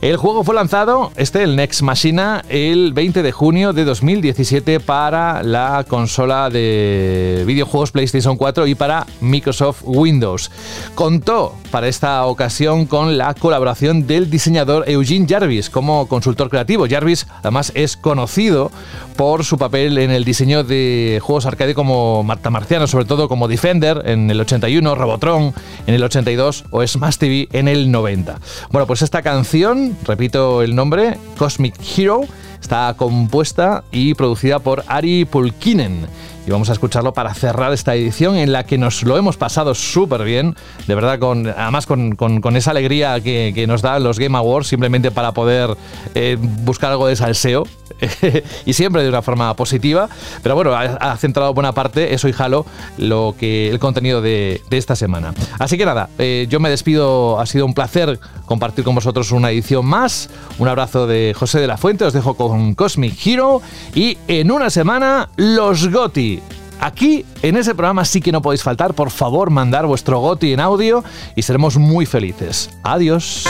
El juego fue lanzado, este, el Next Machina, el 20 de junio de 2017 para la consola de videojuegos PlayStation 4 y para Microsoft Windows. Contó para esta ocasión con la colaboración del diseñador Eugene Jarvis como consultor creativo. Jarvis además es conocido por su papel en el diseño de juegos arcade como Marta Marciano, sobre todo como Defender en el 81, Robotron en el 82 o Smash TV en el 90. Bueno, pues esta canción, repito el nombre, Cosmic Hero, está compuesta y producida por Ari Pulkinen. Y vamos a escucharlo para cerrar esta edición en la que nos lo hemos pasado súper bien, de verdad, con, además con, con, con esa alegría que, que, nos dan los Game Awards, simplemente para poder eh, buscar algo de salseo, y siempre de una forma positiva. Pero bueno, ha, centrado buena parte, eso y Halo, lo que, el contenido de, de esta semana. Así que nada, eh, yo me despido, ha sido un placer compartir con vosotros una edición más. Un abrazo de José de la Fuente, os dejo con Cosmic Hero y en una semana los GOTI. Aquí, en ese programa sí que no podéis faltar. Por favor, mandar vuestro GOTI en audio y seremos muy felices. Adiós.